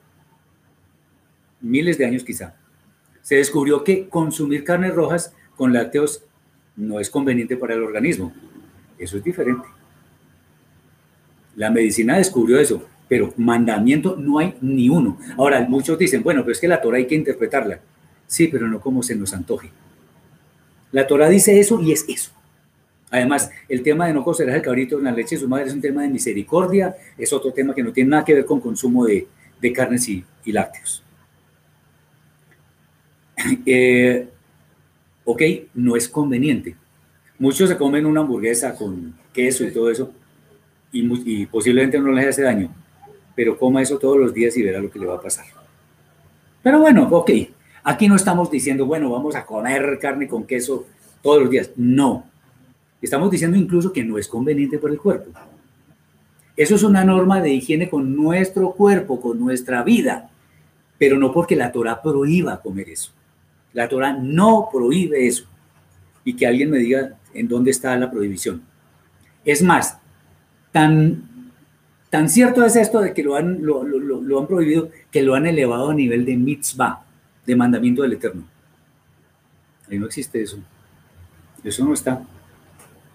Speaker 2: miles de años quizá, se descubrió que consumir carnes rojas con lácteos no es conveniente para el organismo. Eso es diferente. La medicina descubrió eso, pero mandamiento no hay ni uno. Ahora, muchos dicen, bueno, pero es que la Torah hay que interpretarla. Sí, pero no como se nos antoje. La Torah dice eso y es eso. Además, el tema de no cocerás el cabrito en la leche de su madre es un tema de misericordia, es otro tema que no tiene nada que ver con consumo de, carnes y, lácteos. Eh, ok, no es conveniente. Muchos se comen una hamburguesa con queso y todo eso y, posiblemente no les hace daño, pero coma eso todos los días y verá lo que le va a pasar. Pero bueno, ok, aquí no estamos diciendo, bueno, vamos a comer carne con queso todos los días. No, estamos diciendo incluso que no es conveniente para el cuerpo. Eso es una norma de higiene con nuestro cuerpo, con nuestra vida, pero no porque la Torah prohíba comer eso. La Torah no prohíbe eso. Y que alguien me diga en dónde está la prohibición. Es más, tan, tan cierto es esto de que lo han, lo, han prohibido que lo han elevado a nivel de mitzvah, de mandamiento del Eterno. Ahí no existe eso. Eso no está.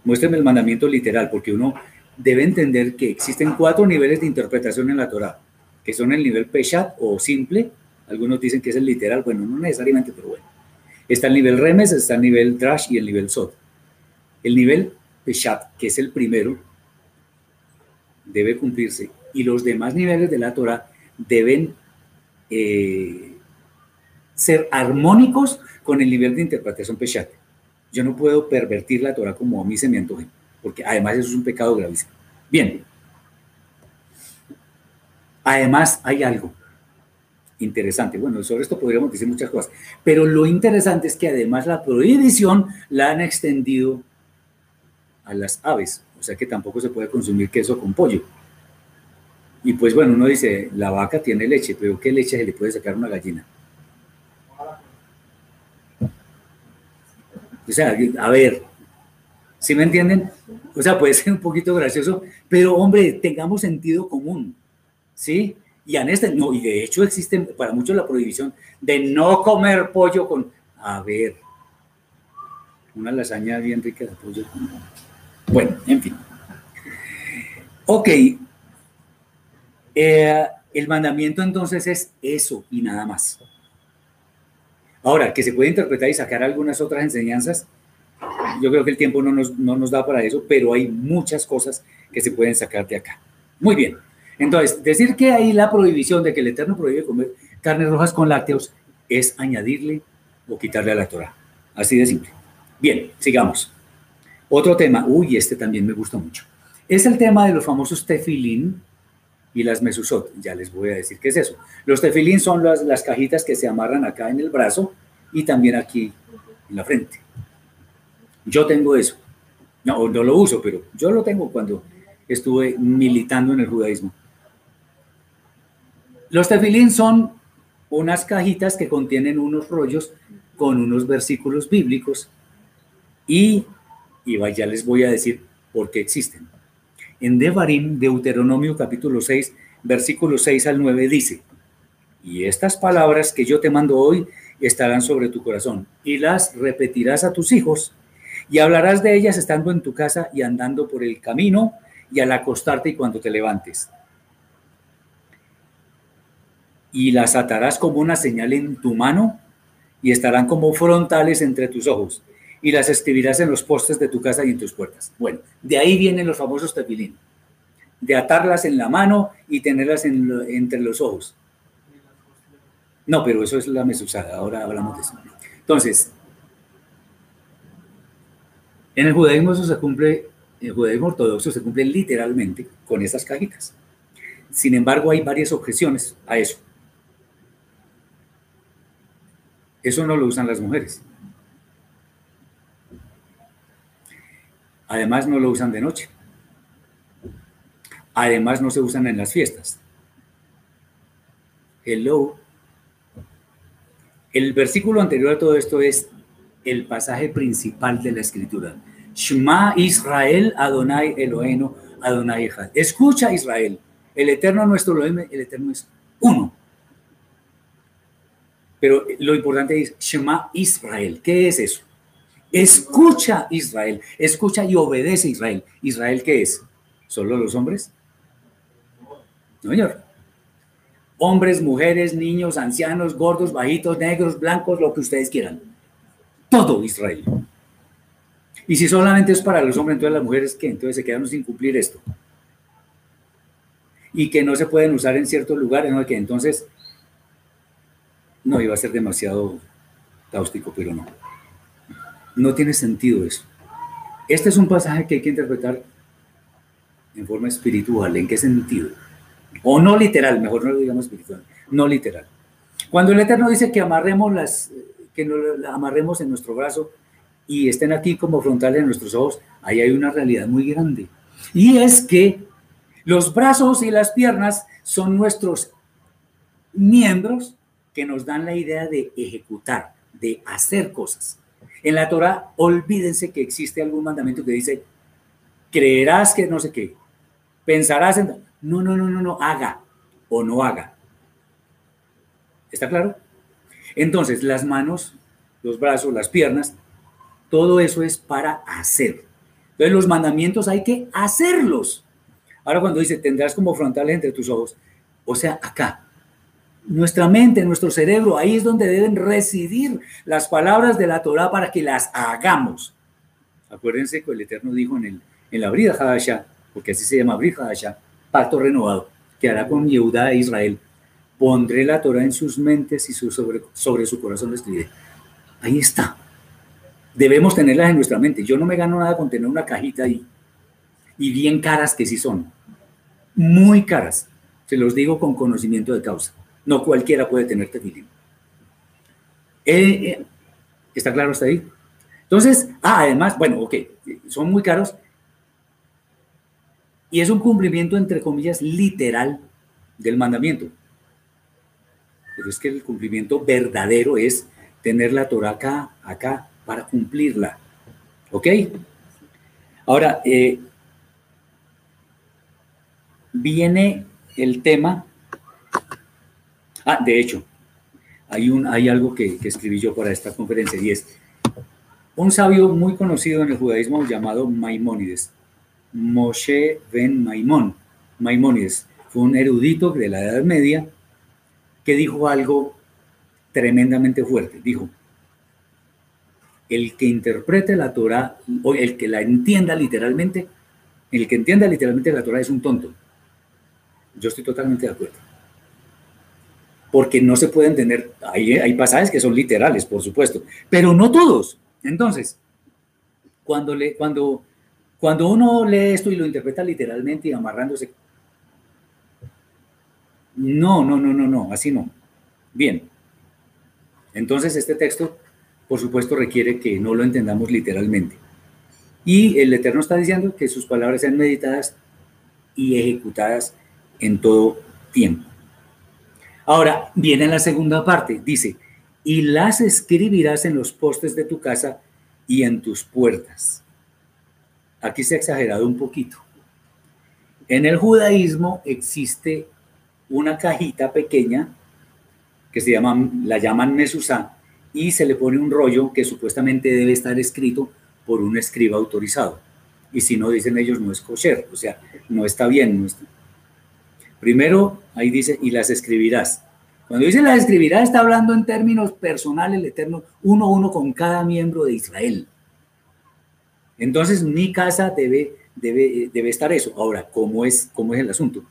Speaker 2: Muéstrame el mandamiento literal, porque uno debe entender que existen cuatro niveles de interpretación en la Torah, que son el nivel Peshat o simple, algunos dicen que es el literal, bueno, no necesariamente, pero bueno. Está el nivel Remes, está el nivel Drash y el nivel Sot. El nivel Peshat, que es el primero, debe cumplirse. Y los demás niveles de la Torah deben eh, ser armónicos con el nivel de interpretación Peshat. Yo no puedo pervertir la Torah como a mí se me antoje, porque además eso es un pecado gravísimo. Bien. Además hay algo interesante. Bueno, sobre esto podríamos decir muchas cosas, pero lo interesante es que además la prohibición la han extendido las aves, o sea que tampoco se puede consumir queso con pollo. Y pues bueno, uno dice, la vaca tiene leche, pero ¿qué leche se le puede sacar a una gallina? O sea, a ver, ¿sí me entienden? O sea, puede ser un poquito gracioso, pero hombre, tengamos sentido común, ¿sí? Y, este, no, y de hecho existe para muchos la prohibición de no comer pollo con, a ver, una lasaña bien rica de pollo con... Bueno, en fin. Ok. Eh, el mandamiento entonces es eso y nada más. Ahora, que se puede interpretar y sacar algunas otras enseñanzas, yo creo que el tiempo no nos, no nos da para eso, pero hay muchas cosas que se pueden sacar de acá. Muy bien. Entonces, decir que hay la prohibición de que el Eterno prohíbe comer carnes rojas con lácteos es añadirle o quitarle a la Torah. Así de simple. Bien, sigamos. Otro tema, uy, este también me gusta mucho. Es el tema de los famosos tefilín y las mesusot. Ya les voy a decir qué es eso. Los tefilín son las, las cajitas que se amarran acá en el brazo y también aquí en la frente. Yo tengo eso. No, no lo uso, pero yo lo tengo cuando estuve militando en el judaísmo. Los tefilín son unas cajitas que contienen unos rollos con unos versículos bíblicos y, y ya les voy a decir por qué existen. En Devarim, Deuteronomio capítulo 6, versículos 6 al 9 dice, y estas palabras que yo te mando hoy estarán sobre tu corazón y las repetirás a tus hijos y hablarás de ellas estando en tu casa y andando por el camino y al acostarte y cuando te levantes. Y las atarás como una señal en tu mano y estarán como frontales entre tus ojos y las escribirás en los postes de tu casa y en tus puertas. Bueno, de ahí vienen los famosos tefilín, de atarlas en la mano y tenerlas entre los ojos. No, pero eso es la mesusada, ahora hablamos de eso. Entonces, en el judaísmo eso se cumple, en el judaísmo ortodoxo se cumple literalmente con esas cajitas. Sin embargo, hay varias objeciones a eso. Eso no lo usan las mujeres. Además, no lo usan de noche. Además, no se usan en las fiestas. Hello. El versículo anterior a todo esto es el pasaje principal de la escritura. Shema Israel Adonai Eloheinu Adonai Echad. Escucha Israel, el eterno nuestro Elohim, el eterno es uno. Pero lo importante es Shema Israel. ¿Qué es eso? Escucha Israel, escucha y obedece Israel. ¿Israel qué es? ¿Solo los hombres? No, señor. Hombres, mujeres, niños, ancianos, gordos, bajitos, negros, blancos, lo que ustedes quieran. Todo Israel. Y si solamente es para los hombres, entonces las mujeres, ¿qué? Entonces se quedan sin cumplir esto. Y que no se pueden usar en ciertos lugares, ¿no? Que entonces, no, iba a ser demasiado cáustico, pero no. No tiene sentido eso. Este es un pasaje que hay que interpretar en forma espiritual. ¿En qué sentido? O no literal, mejor no lo digamos espiritual, no literal. Cuando el Eterno dice que amarremos las, que nos amarremos en nuestro brazo y estén aquí como frontales en nuestros ojos, ahí hay una realidad muy grande. Y es que los brazos y las piernas son nuestros miembros que nos dan la idea de ejecutar, de hacer cosas. En la Torah, olvídense que existe algún mandamiento que dice, creerás que no sé qué, pensarás en... No, no, no, no, no, haga o no haga. ¿Está claro? Entonces, las manos, los brazos, las piernas, todo eso es para hacer. Entonces, los mandamientos hay que hacerlos. Ahora, cuando dice, tendrás como frontales entre tus ojos, o sea, acá, nuestra mente, nuestro cerebro, ahí es donde deben residir las palabras de la Torah para que las hagamos. Acuérdense que el Eterno dijo en, el, en la Brida Hadasha, porque así se llama Brida Hadasha, pacto renovado, que hará con Yehuda e Israel. Pondré la Torah en sus mentes y sobre, sobre su corazón escribiré. Ahí está. Debemos tenerlas en nuestra mente. Yo no me gano nada con tener una cajita ahí. Y bien caras que sí son. Muy caras. Se los digo con conocimiento de causa. No cualquiera puede tener tefilín. Eh, eh, ¿Está claro hasta ahí? Entonces, ah, además, bueno, ok, son muy caros. Y es un cumplimiento, entre comillas, literal del mandamiento. Pero es que el cumplimiento verdadero es tener la Torah acá, acá, para cumplirla. ¿Ok? Ahora, eh, viene el tema Ah, de hecho, hay, un, hay algo que, escribí yo para esta conferencia y es un sabio muy conocido en el judaísmo llamado Maimónides, Moshe ben Maimón. Maimónides fue un erudito de la Edad Media que dijo algo tremendamente fuerte. Dijo, el que interprete la Torah, o el que la entienda literalmente, el que entienda literalmente la Torah es un tonto. Yo estoy totalmente de acuerdo porque no se pueden tener, hay, hay pasajes que son literales, por supuesto, pero no todos. Entonces, cuando, le, cuando, cuando uno lee esto y lo interpreta literalmente y amarrándose, No, no, no, no, no, así no. Bien. Entonces este texto, por supuesto, requiere que no lo entendamos literalmente. Y el Eterno está diciendo que sus palabras sean meditadas y ejecutadas en todo tiempo. Ahora viene la segunda parte, dice, y las escribirás en los postes de tu casa y en tus puertas. Aquí se ha exagerado un poquito. En el judaísmo existe una cajita pequeña que se llama, la llaman mesusá, y se le pone un rollo que supuestamente debe estar escrito por un escriba autorizado. Y si no, dicen ellos, no es kosher, o sea, no está bien. Primero, ahí dice, y las escribirás. Cuando dice las escribirás, está hablando en términos personales, el Eterno, uno a uno con cada miembro de Israel. Entonces, mi casa debe, debe, debe estar eso. Ahora, ¿cómo es, ¿cómo es el asunto?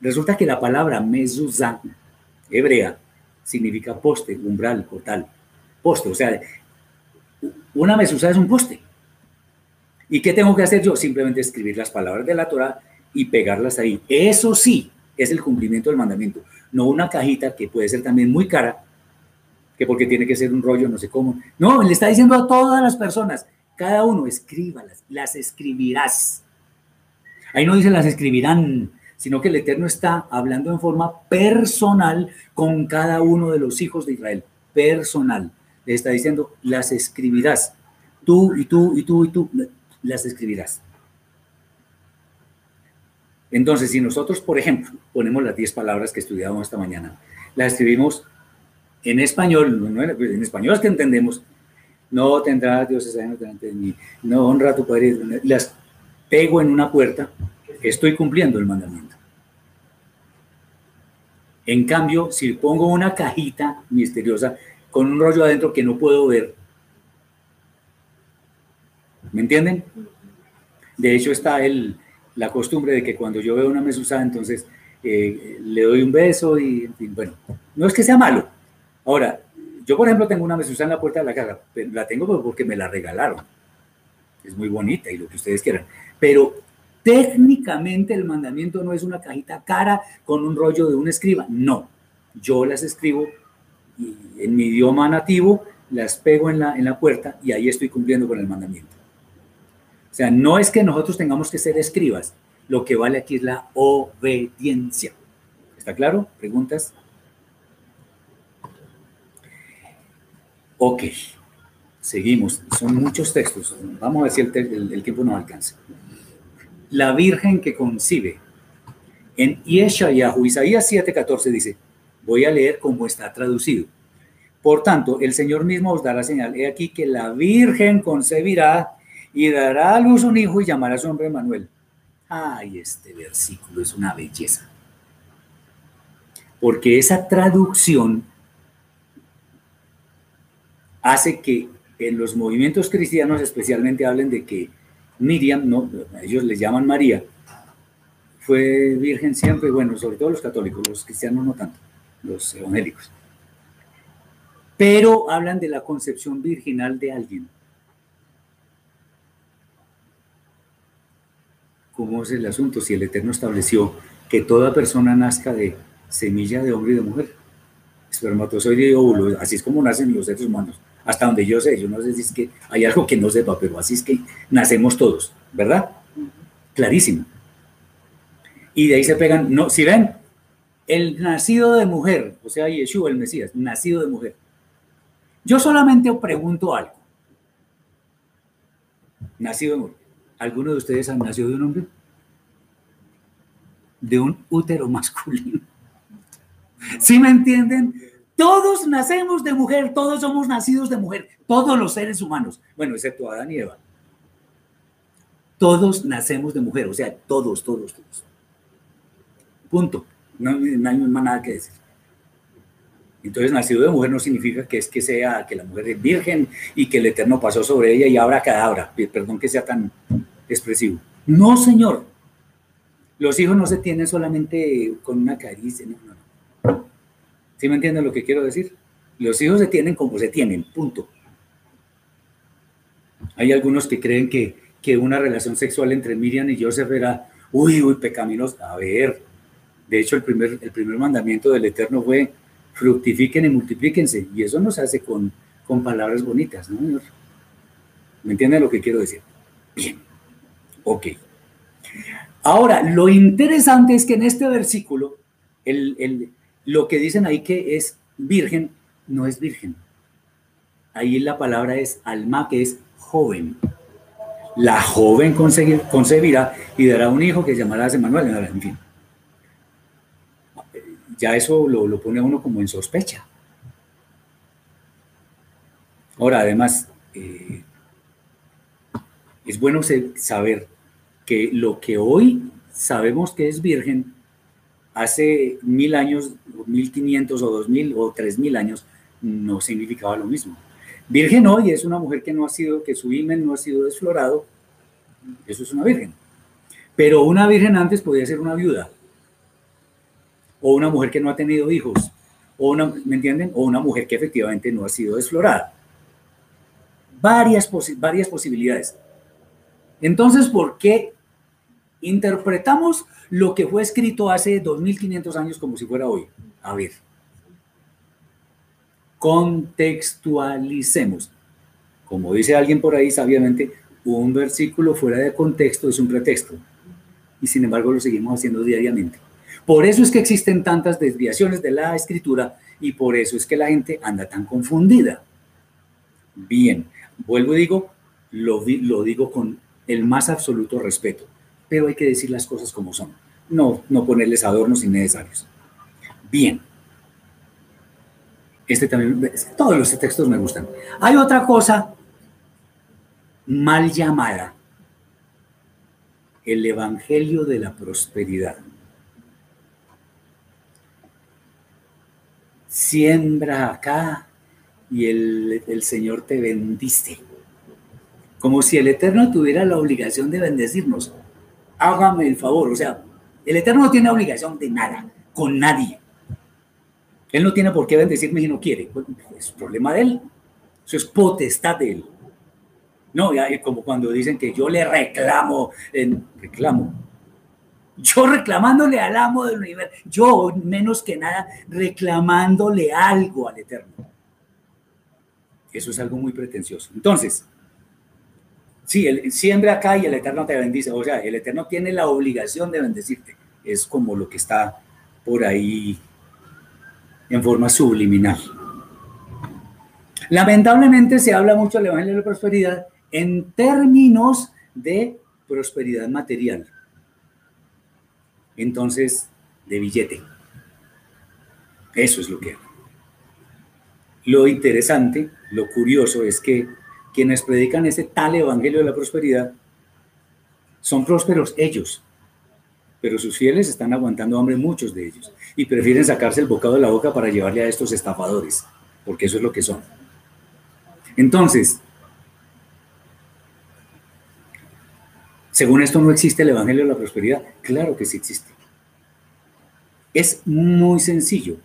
Speaker 2: Resulta que la palabra mezuzá, hebrea, significa poste, umbral, portal. Poste, o sea, una mezuzá es un poste. ¿Y qué tengo que hacer yo? Simplemente escribir las palabras de la Torah y pegarlas ahí. Eso sí es el cumplimiento del mandamiento. No una cajita que puede ser también muy cara, que porque tiene que ser un rollo, no sé cómo. No, le está diciendo a todas las personas, cada uno escríbalas, las escribirás. Ahí no dice las escribirán, sino que el Eterno está hablando en forma personal con cada uno de los hijos de Israel, personal. Le está diciendo, las escribirás. Tú y tú y tú y tú las escribirás. Entonces, si nosotros, por ejemplo, ponemos las 10 palabras que estudiábamos esta mañana, las escribimos en español, en español es que entendemos, no tendrás dioses delante de mí, no honra a tu padre, las pego en una puerta, estoy cumpliendo el mandamiento. En cambio, si pongo una cajita misteriosa con un rollo adentro que no puedo ver, ¿me entienden? De hecho, está el, la costumbre de que cuando yo veo una mesusa, entonces eh, le doy un beso y, en fin, bueno, no es que sea malo. Ahora, yo, por ejemplo, tengo una mesusa en la puerta de la casa, la tengo porque me la regalaron. Es muy bonita y lo que ustedes quieran. Pero técnicamente el mandamiento no es una cajita cara con un rollo de un escriba. No, yo las escribo en mi idioma nativo, las pego en la, en la puerta y ahí estoy cumpliendo con el mandamiento. O sea, no es que nosotros tengamos que ser escribas, lo que vale aquí es la obediencia. ¿Está claro? ¿Preguntas? Ok, seguimos. Son muchos textos. Vamos a ver si el, tiempo nos alcanza. La Virgen que concibe. En Yeshayahu, Isaías 7:14 dice, voy a leer cómo está traducido. Por tanto, el Señor mismo os dará señal. He aquí que la Virgen concebirá y dará a luz un hijo y llamará a su nombre Manuel. Ay, este versículo es una belleza. Porque esa traducción hace que en los movimientos cristianos especialmente hablen de que Miriam, no, ellos le llaman María, fue virgen siempre, bueno, sobre todo los católicos, los cristianos no tanto, los evangélicos. Pero hablan de la concepción virginal de alguien. ¿Cómo es el asunto? Si el Eterno estableció que toda persona nazca de semilla de hombre y de mujer, espermatozoide y óvulo, así es como nacen los seres humanos hasta donde yo sé, yo no sé si es que hay algo que no sepa, pero así es que nacemos todos, ¿verdad? Clarísimo. Y de ahí se pegan, no, si ven, el nacido de mujer, o sea, Yeshua, el Mesías, nacido de mujer. Yo solamente pregunto algo. Nacido de mujer. ¿Alguno de ustedes ha nacido de un hombre? De un útero masculino. ¿Sí me entienden? Todos nacemos de mujer, todos somos nacidos de mujer, todos los seres humanos, bueno, excepto Adán y Eva. Todos nacemos de mujer, o sea, todos, todos, todos. Punto. No, hay más nada que decir. Entonces, nacido de mujer no significa que es que sea, que la mujer es virgen y que el Eterno pasó sobre ella y abra cadabra. Perdón que sea tan expresivo. No, Señor. Los hijos no se tienen solamente con una caricia, no, no. ¿Sí me entienden lo que quiero decir? Los hijos se tienen como se tienen, punto. Hay algunos que creen que, que una relación sexual entre Miriam y Joseph era, uy, uy, pecaminosa. A ver, De hecho, el primer, el primer mandamiento del Eterno fue fructifiquen y multiplíquense. Y eso no se hace con, con palabras bonitas, ¿no, señor? ¿Me entienden lo que quiero decir? Bien. Ok. Ahora, lo interesante es que en este versículo, el, el, lo que dicen ahí que es virgen, no es virgen. Ahí la palabra es alma, que es joven. La joven concebirá y dará un hijo que llamará Emanuel. En fin, ya eso lo, pone a uno como en sospecha. Ahora, además, eh, es bueno saber que lo que hoy sabemos que es virgen, hace mil años, mil quinientos o dos mil o tres mil años, no significaba lo mismo. Virgen hoy es una mujer que no ha sido, que su himen no ha sido desflorado, eso es una virgen. Pero una virgen antes podía ser una viuda, o una mujer que no ha tenido hijos, o una, ¿me entienden? O una mujer que efectivamente no ha sido desflorada. Varias, varias posibilidades. Entonces, ¿por qué interpretamos lo que fue escrito hace 2500 años como si fuera hoy? A ver, contextualicemos. Como dice alguien por ahí sabiamente, un versículo fuera de contexto es un pretexto. Y sin embargo lo seguimos haciendo diariamente. Por eso es que existen tantas desviaciones de la escritura y por eso es que la gente anda tan confundida. Bien, vuelvo y digo, lo, digo con el más absoluto respeto, pero hay que decir las cosas como son, no, no ponerles adornos innecesarios. Bien, este también, todos los textos me gustan. Hay otra cosa mal llamada, el Evangelio de la Prosperidad. Siembra acá y el, Señor te bendice. Como si el Eterno tuviera la obligación de bendecirnos. Hágame el favor, o sea, el Eterno no tiene obligación de nada, con nadie. Él no tiene por qué bendecirme si no quiere. Pues, es problema de él. Eso es potestad de él. No, ya, como cuando dicen que yo le reclamo, en, reclamo, yo reclamándole al amo del universo, yo menos que nada reclamándole algo al Eterno. Eso es algo muy pretencioso. Entonces, sí, el, siempre acá y el Eterno te bendice. O sea, el Eterno tiene la obligación de bendecirte. Es como lo que está por ahí en forma subliminal. Lamentablemente se habla mucho del Evangelio de la Prosperidad en términos de prosperidad material entonces de billete. Eso es lo que Lo interesante, lo curioso es que quienes predican ese tal evangelio de la prosperidad son prósperos ellos, pero sus fieles están aguantando hambre muchos de ellos y prefieren sacarse el bocado de la boca para llevarle a estos estafadores, porque eso es lo que son. Entonces, Según esto no existe el Evangelio de la Prosperidad. Claro que sí existe. Es muy sencillo.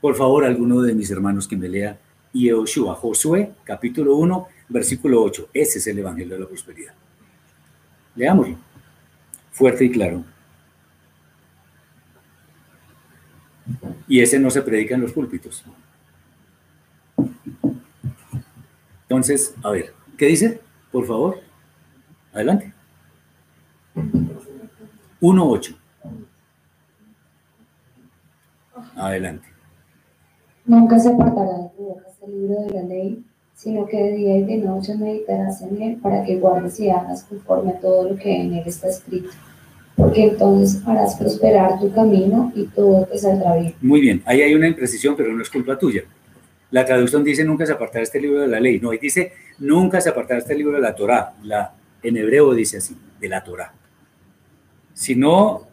Speaker 2: Por favor, alguno de mis hermanos que me lea Yehoshua, Josué, capítulo 1, versículo 8. Ese es el Evangelio de la Prosperidad. Leámoslo. Fuerte y claro. Y ese no se predica en los púlpitos. Entonces, a ver, ¿qué dice? Por favor, adelante. 1.8. Adelante.
Speaker 6: Nunca se apartará de tu boca este libro de la ley, sino que de día y de noche meditarás en él para que guardes y hagas conforme a todo lo que en él está escrito. Porque entonces harás prosperar tu camino y todo te saldrá bien.
Speaker 2: Muy bien, ahí hay una imprecisión, pero no es culpa tuya. La traducción dice nunca se apartará este libro de la ley. No, ahí dice nunca se apartará este libro de la Torah. La, en hebreo dice así, de la Torah sino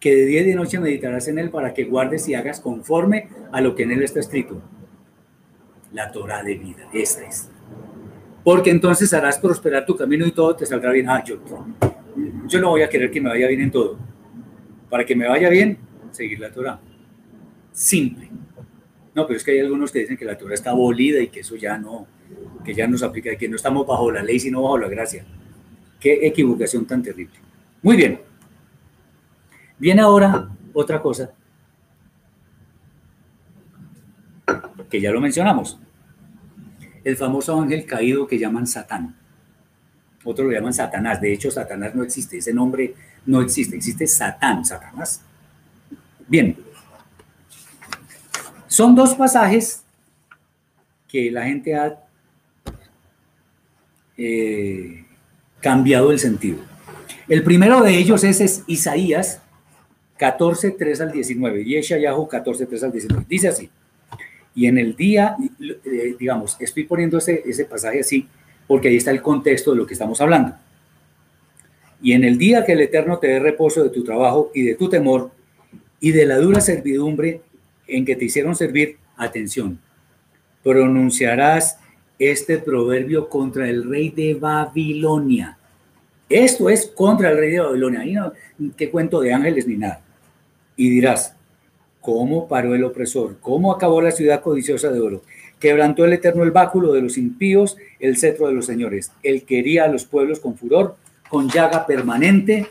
Speaker 2: que de día y de noche meditarás en él para que guardes y hagas conforme a lo que en él está escrito. La Torah de vida, esa es. Porque entonces harás prosperar tu camino y todo te saldrá bien. Ah, yo, yo no voy a querer que me vaya bien en todo. Para que me vaya bien, seguir la Torah. Simple. No, pero es que hay algunos que dicen que la Torah está abolida y que eso ya no, que ya nos aplica, que no estamos bajo la ley, sino bajo la gracia. Qué equivocación tan terrible. Muy bien. Viene ahora otra cosa que ya lo mencionamos. El famoso ángel caído que llaman Satán. Otros lo llaman Satanás. De hecho, Satanás no existe. Ese nombre no existe. Existe Satán, Satanás. Bien. Son dos pasajes que la gente ha eh, cambiado el sentido. El primero de ellos es, Isaías 14, 3 al 19. Yeshayahu 14, 3 al 19. Dice así. Y en el día, eh, digamos, estoy poniendo ese, ese pasaje así porque ahí está el contexto de lo que estamos hablando. Y en el día que el Eterno te dé reposo de tu trabajo y de tu temor y de la dura servidumbre en que te hicieron servir, atención, pronunciarás este proverbio contra el rey de Babilonia. Esto es contra el rey de Babilonia. Ahí no, qué cuento de ángeles ni nada. Y dirás, ¿cómo paró el opresor? ¿Cómo acabó la ciudad codiciosa de oro? Quebrantó el eterno el báculo de los impíos, el cetro de los señores. Él quería a los pueblos con furor, con llaga permanente,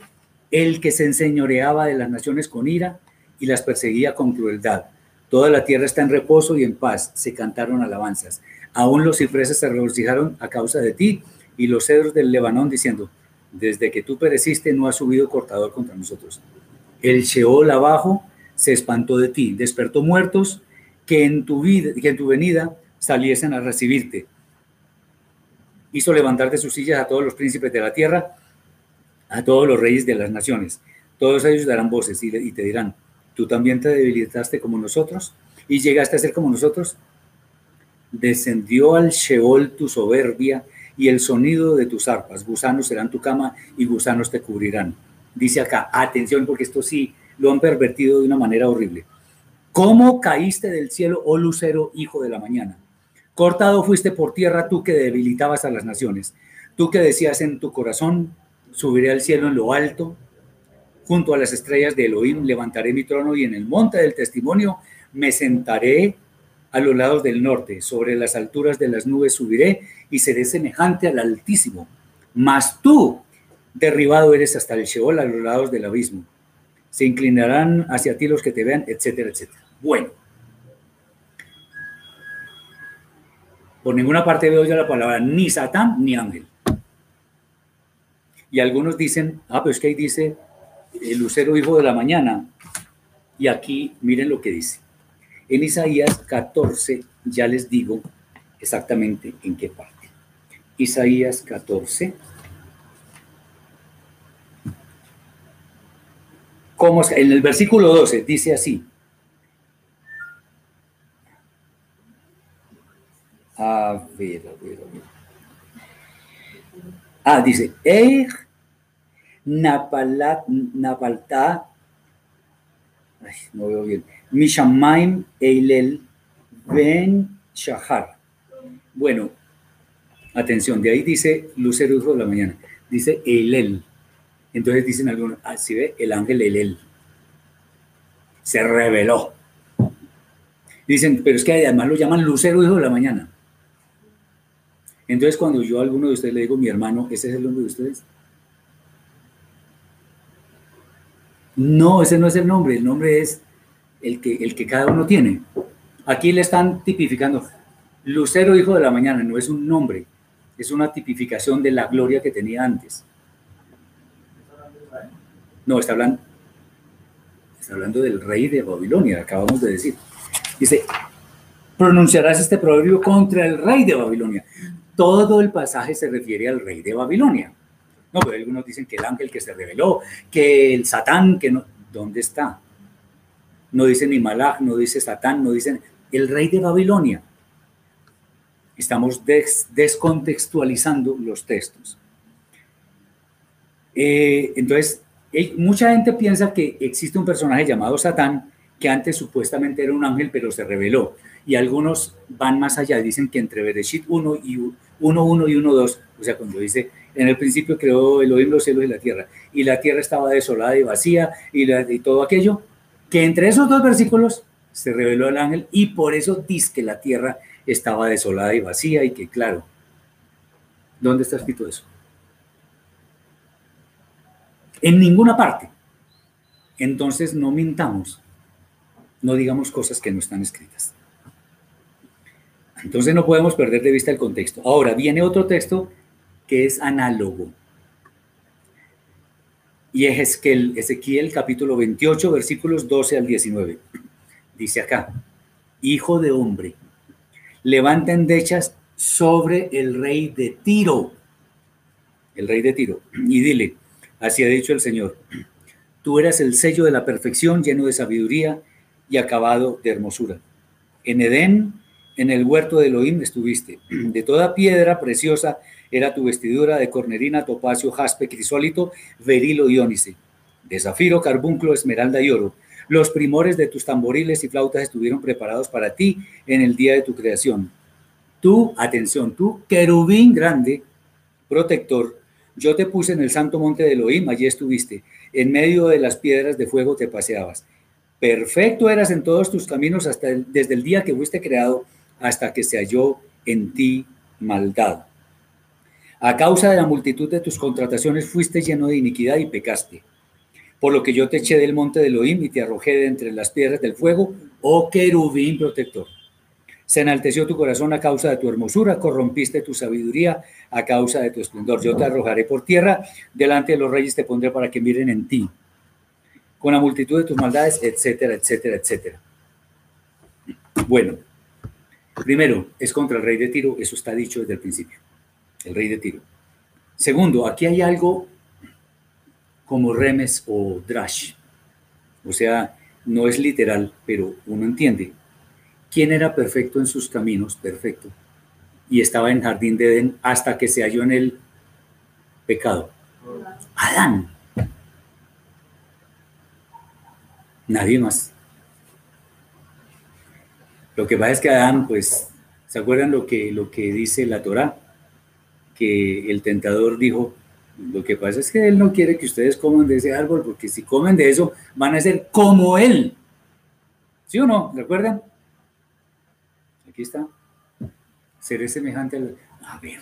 Speaker 2: el que se enseñoreaba de las naciones con ira y las perseguía con crueldad. Toda la tierra está en reposo y en paz. Se cantaron alabanzas. Aún los cipreses se regocijaron a causa de ti y los cedros del Lebanón diciendo, desde que tú pereciste no ha subido cortador contra nosotros. El Sheol abajo se espantó de ti, despertó muertos que en tu vida, que en tu venida saliesen a recibirte. Hizo levantar de sus sillas a todos los príncipes de la tierra, a todos los reyes de las naciones. Todos ellos darán voces y, te dirán, ¿tú también te debilitaste como nosotros y llegaste a ser como nosotros? Descendió al Sheol tu soberbia y el sonido de tus arpas. Gusanos serán tu cama y gusanos te cubrirán. Dice acá, atención, porque esto sí lo han pervertido de una manera horrible. ¿Cómo caíste del cielo, oh lucero, hijo de la mañana? Cortado fuiste por tierra tú que debilitabas a las naciones. Tú que decías en tu corazón, subiré al cielo en lo alto, junto a las estrellas de Elohim levantaré mi trono y en el monte del testimonio me sentaré a los lados del norte, sobre las alturas de las nubes subiré y seré semejante al Altísimo. Mas tú, derribado eres hasta el Sheol, a los lados del abismo. Se inclinarán hacia ti los que te vean, etcétera, etcétera. Bueno, por ninguna parte veo yo la palabra ni Satán ni ángel. Y algunos dicen, ah, pero es que ahí dice el lucero hijo de la mañana. Y aquí miren lo que dice. En Isaías 14 ya les digo exactamente en qué parte. Isaías 14. ¿Cómo es? En el versículo 12 dice así. A ver, a ver, a ver. Ah, dice, Eich Napalat, Napalta, ay, no veo bien, Mishamaim Eilel Ben Shahar. Bueno, atención, de ahí dice Lucero de la mañana, dice Eilel. Entonces dicen algunos, así ah, ve, el ángel Eilel se reveló. Dicen, pero es que además lo llaman Lucero hijo de la mañana. Entonces, cuando yo a alguno de ustedes le digo mi hermano, ¿ese es el nombre de ustedes? No, ese no es el nombre, el nombre es el que, el que cada uno tiene. Aquí le están tipificando. Lucero, hijo de la mañana, no es un nombre, es una tipificación de la gloria que tenía antes. No, está hablando, está hablando del rey de Babilonia, acabamos de decir. Dice, pronunciarás este proverbio contra el rey de Babilonia todo el pasaje se refiere al rey de Babilonia. No, pero algunos dicen que el ángel que se reveló, que el Satán, que no. ¿Dónde está? No dice ni no dice Satán, no dicen el rey de Babilonia. Estamos descontextualizando los textos. Eh, entonces, mucha gente piensa que existe un personaje llamado Satán que antes supuestamente era un ángel, pero se reveló y algunos van más allá, dicen que entre Bereshit 1 y 1, 1 y 1, 2, o sea, cuando dice, en el principio creó Elohim los cielos y la tierra, y la tierra estaba desolada y vacía, y, y todo aquello, que entre esos dos versículos se reveló el ángel, y por eso dice que la tierra estaba desolada y vacía, y que claro, ¿dónde está escrito eso? En ninguna parte. entonces no mintamos, no digamos cosas que no están escritas. Entonces no podemos perder de vista el contexto. Ahora viene otro texto que es análogo. Y es Ezequiel, Ezequiel capítulo 28, versículos 12 al 19. Dice acá, hijo de hombre, levanta endechas sobre el rey de Tiro, el rey de Tiro, y dile, así ha dicho el Señor, tú eras el sello de la perfección, lleno de sabiduría y acabado de hermosura. En Edén, en el huerto de Elohim estuviste, de toda piedra preciosa era tu vestidura de cornerina, topacio, jaspe, crisólito, verilo y ónice, de zafiro, carbunclo, esmeralda y oro. Los primores de tus tamboriles y flautas estuvieron preparados para ti en el día de tu creación. Tú, atención, tú, querubín grande, protector, yo te puse en el santo monte de Elohim, allí estuviste. En medio de las piedras de fuego te paseabas. Perfecto eras en todos tus caminos hasta desde el día que fuiste creado hasta que se halló en ti maldad. A causa de la multitud de tus contrataciones fuiste lleno de iniquidad y pecaste. Por lo que yo te eché del monte de Elohim y te arrojé de entre las piedras del fuego, oh querubín protector. Se enalteció tu corazón a causa de tu hermosura, corrompiste tu sabiduría a causa de tu esplendor. Yo te arrojaré por tierra, delante de los reyes te pondré para que miren en ti, con la multitud de tus maldades, etcétera, etcétera, etcétera. Bueno, primero, es contra el rey de Tiro, eso está dicho desde el principio el rey de Tiro. Segundo, aquí hay algo como remes o drash. O sea, no es literal, pero uno entiende. ¿Quién era perfecto en sus caminos? Perfecto. Y estaba en jardín de Edén hasta que se halló en el pecado. Adán. Nadie más. Lo que pasa es que Adán, pues, ¿se acuerdan lo que, lo que dice la Torah? Que el tentador dijo, lo que pasa es que él no quiere que ustedes coman de ese árbol, porque si comen de eso van a ser como él. ¿Sí o no? ¿Recuerdan? Aquí está. Seré semejante al... A ver.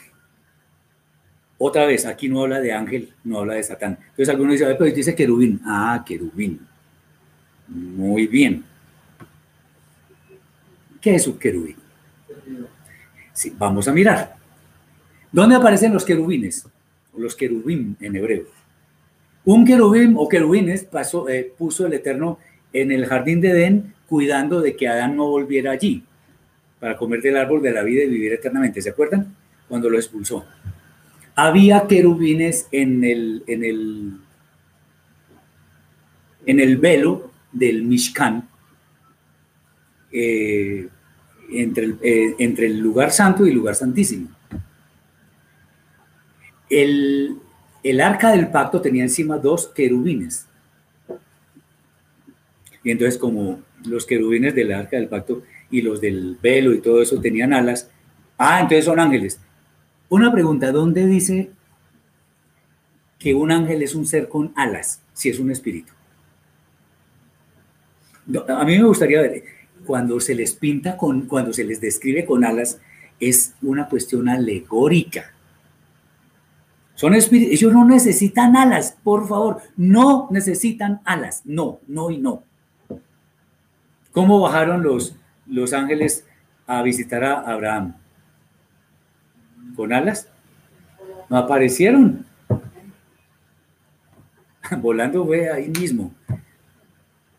Speaker 2: Otra vez, aquí no habla de ángel, no habla de Satán. Entonces algunos dicen, pero dice querubín. Ah, querubín. Muy bien. ¿Qué es un querubín? Sí, vamos a mirar. ¿Dónde aparecen los querubines? Los querubín en hebreo. Un querubín o querubines pasó, eh, puso el Eterno en el jardín de Edén cuidando de que Adán no volviera allí para comer del árbol de la vida y vivir eternamente. ¿Se acuerdan? Cuando lo expulsó. Había querubines en el, en el, en el velo del Mishkan, eh, entre, eh, entre el lugar santo y el lugar santísimo el, arca del pacto tenía encima dos querubines. Y entonces como los querubines del arca del pacto y los del velo y todo eso tenían alas, ah, entonces son ángeles. Una pregunta, ¿dónde dice que un ángel es un ser con alas, si es un espíritu? a mí me gustaría ver, cuando se les pinta con, cuando se les describe con alas, es una cuestión alegórica. Son espíritus, ellos no necesitan alas, por favor, no necesitan alas, no, no y no. ¿Cómo bajaron los, los ángeles a visitar a Abraham? ¿Con alas? No aparecieron. Volando fue ahí mismo.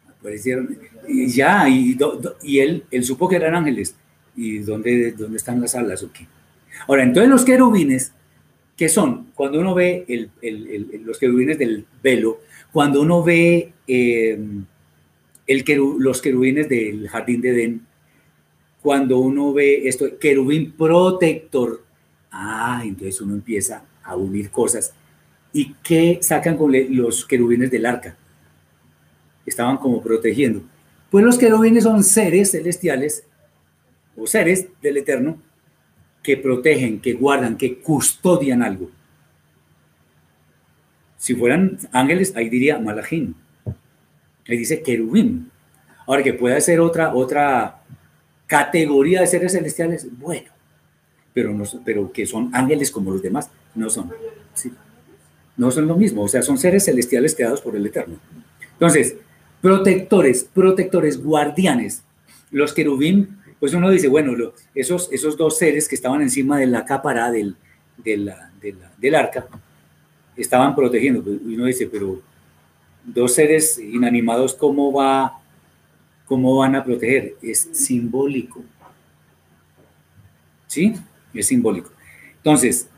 Speaker 2: Aparecieron. Y ya, y, y él, él supo que eran ángeles. ¿Y dónde, dónde están las alas o qué? Ahora, entonces los querubines ¿Qué son? Cuando uno ve los querubines del velo, cuando uno ve em, los querubines del jardín de Edén, cuando uno ve esto, querubín protector, ah, entonces uno empieza a unir cosas. ¿Y qué sacan con los querubines del arca? Estaban como protegiendo. Pues los querubines son seres celestiales o seres del Eterno que protegen, que guardan, que custodian algo. Si fueran ángeles, ahí diría malachín. Ahí dice querubín. Ahora que puede ser otra, otra categoría de seres celestiales, bueno, pero, no, pero que son ángeles como los demás, no son. No son lo mismo, o sea, son seres celestiales creados por el Eterno. Entonces, protectores, protectores, guardianes. Los querubín, pues uno dice, bueno, esos, esos dos seres que estaban encima de la cápara del, del arca, estaban protegiendo. Pues uno dice, pero dos seres inanimados, ¿cómo, va, ¿cómo van a proteger? Es simbólico. ¿Sí? Es simbólico. Entonces,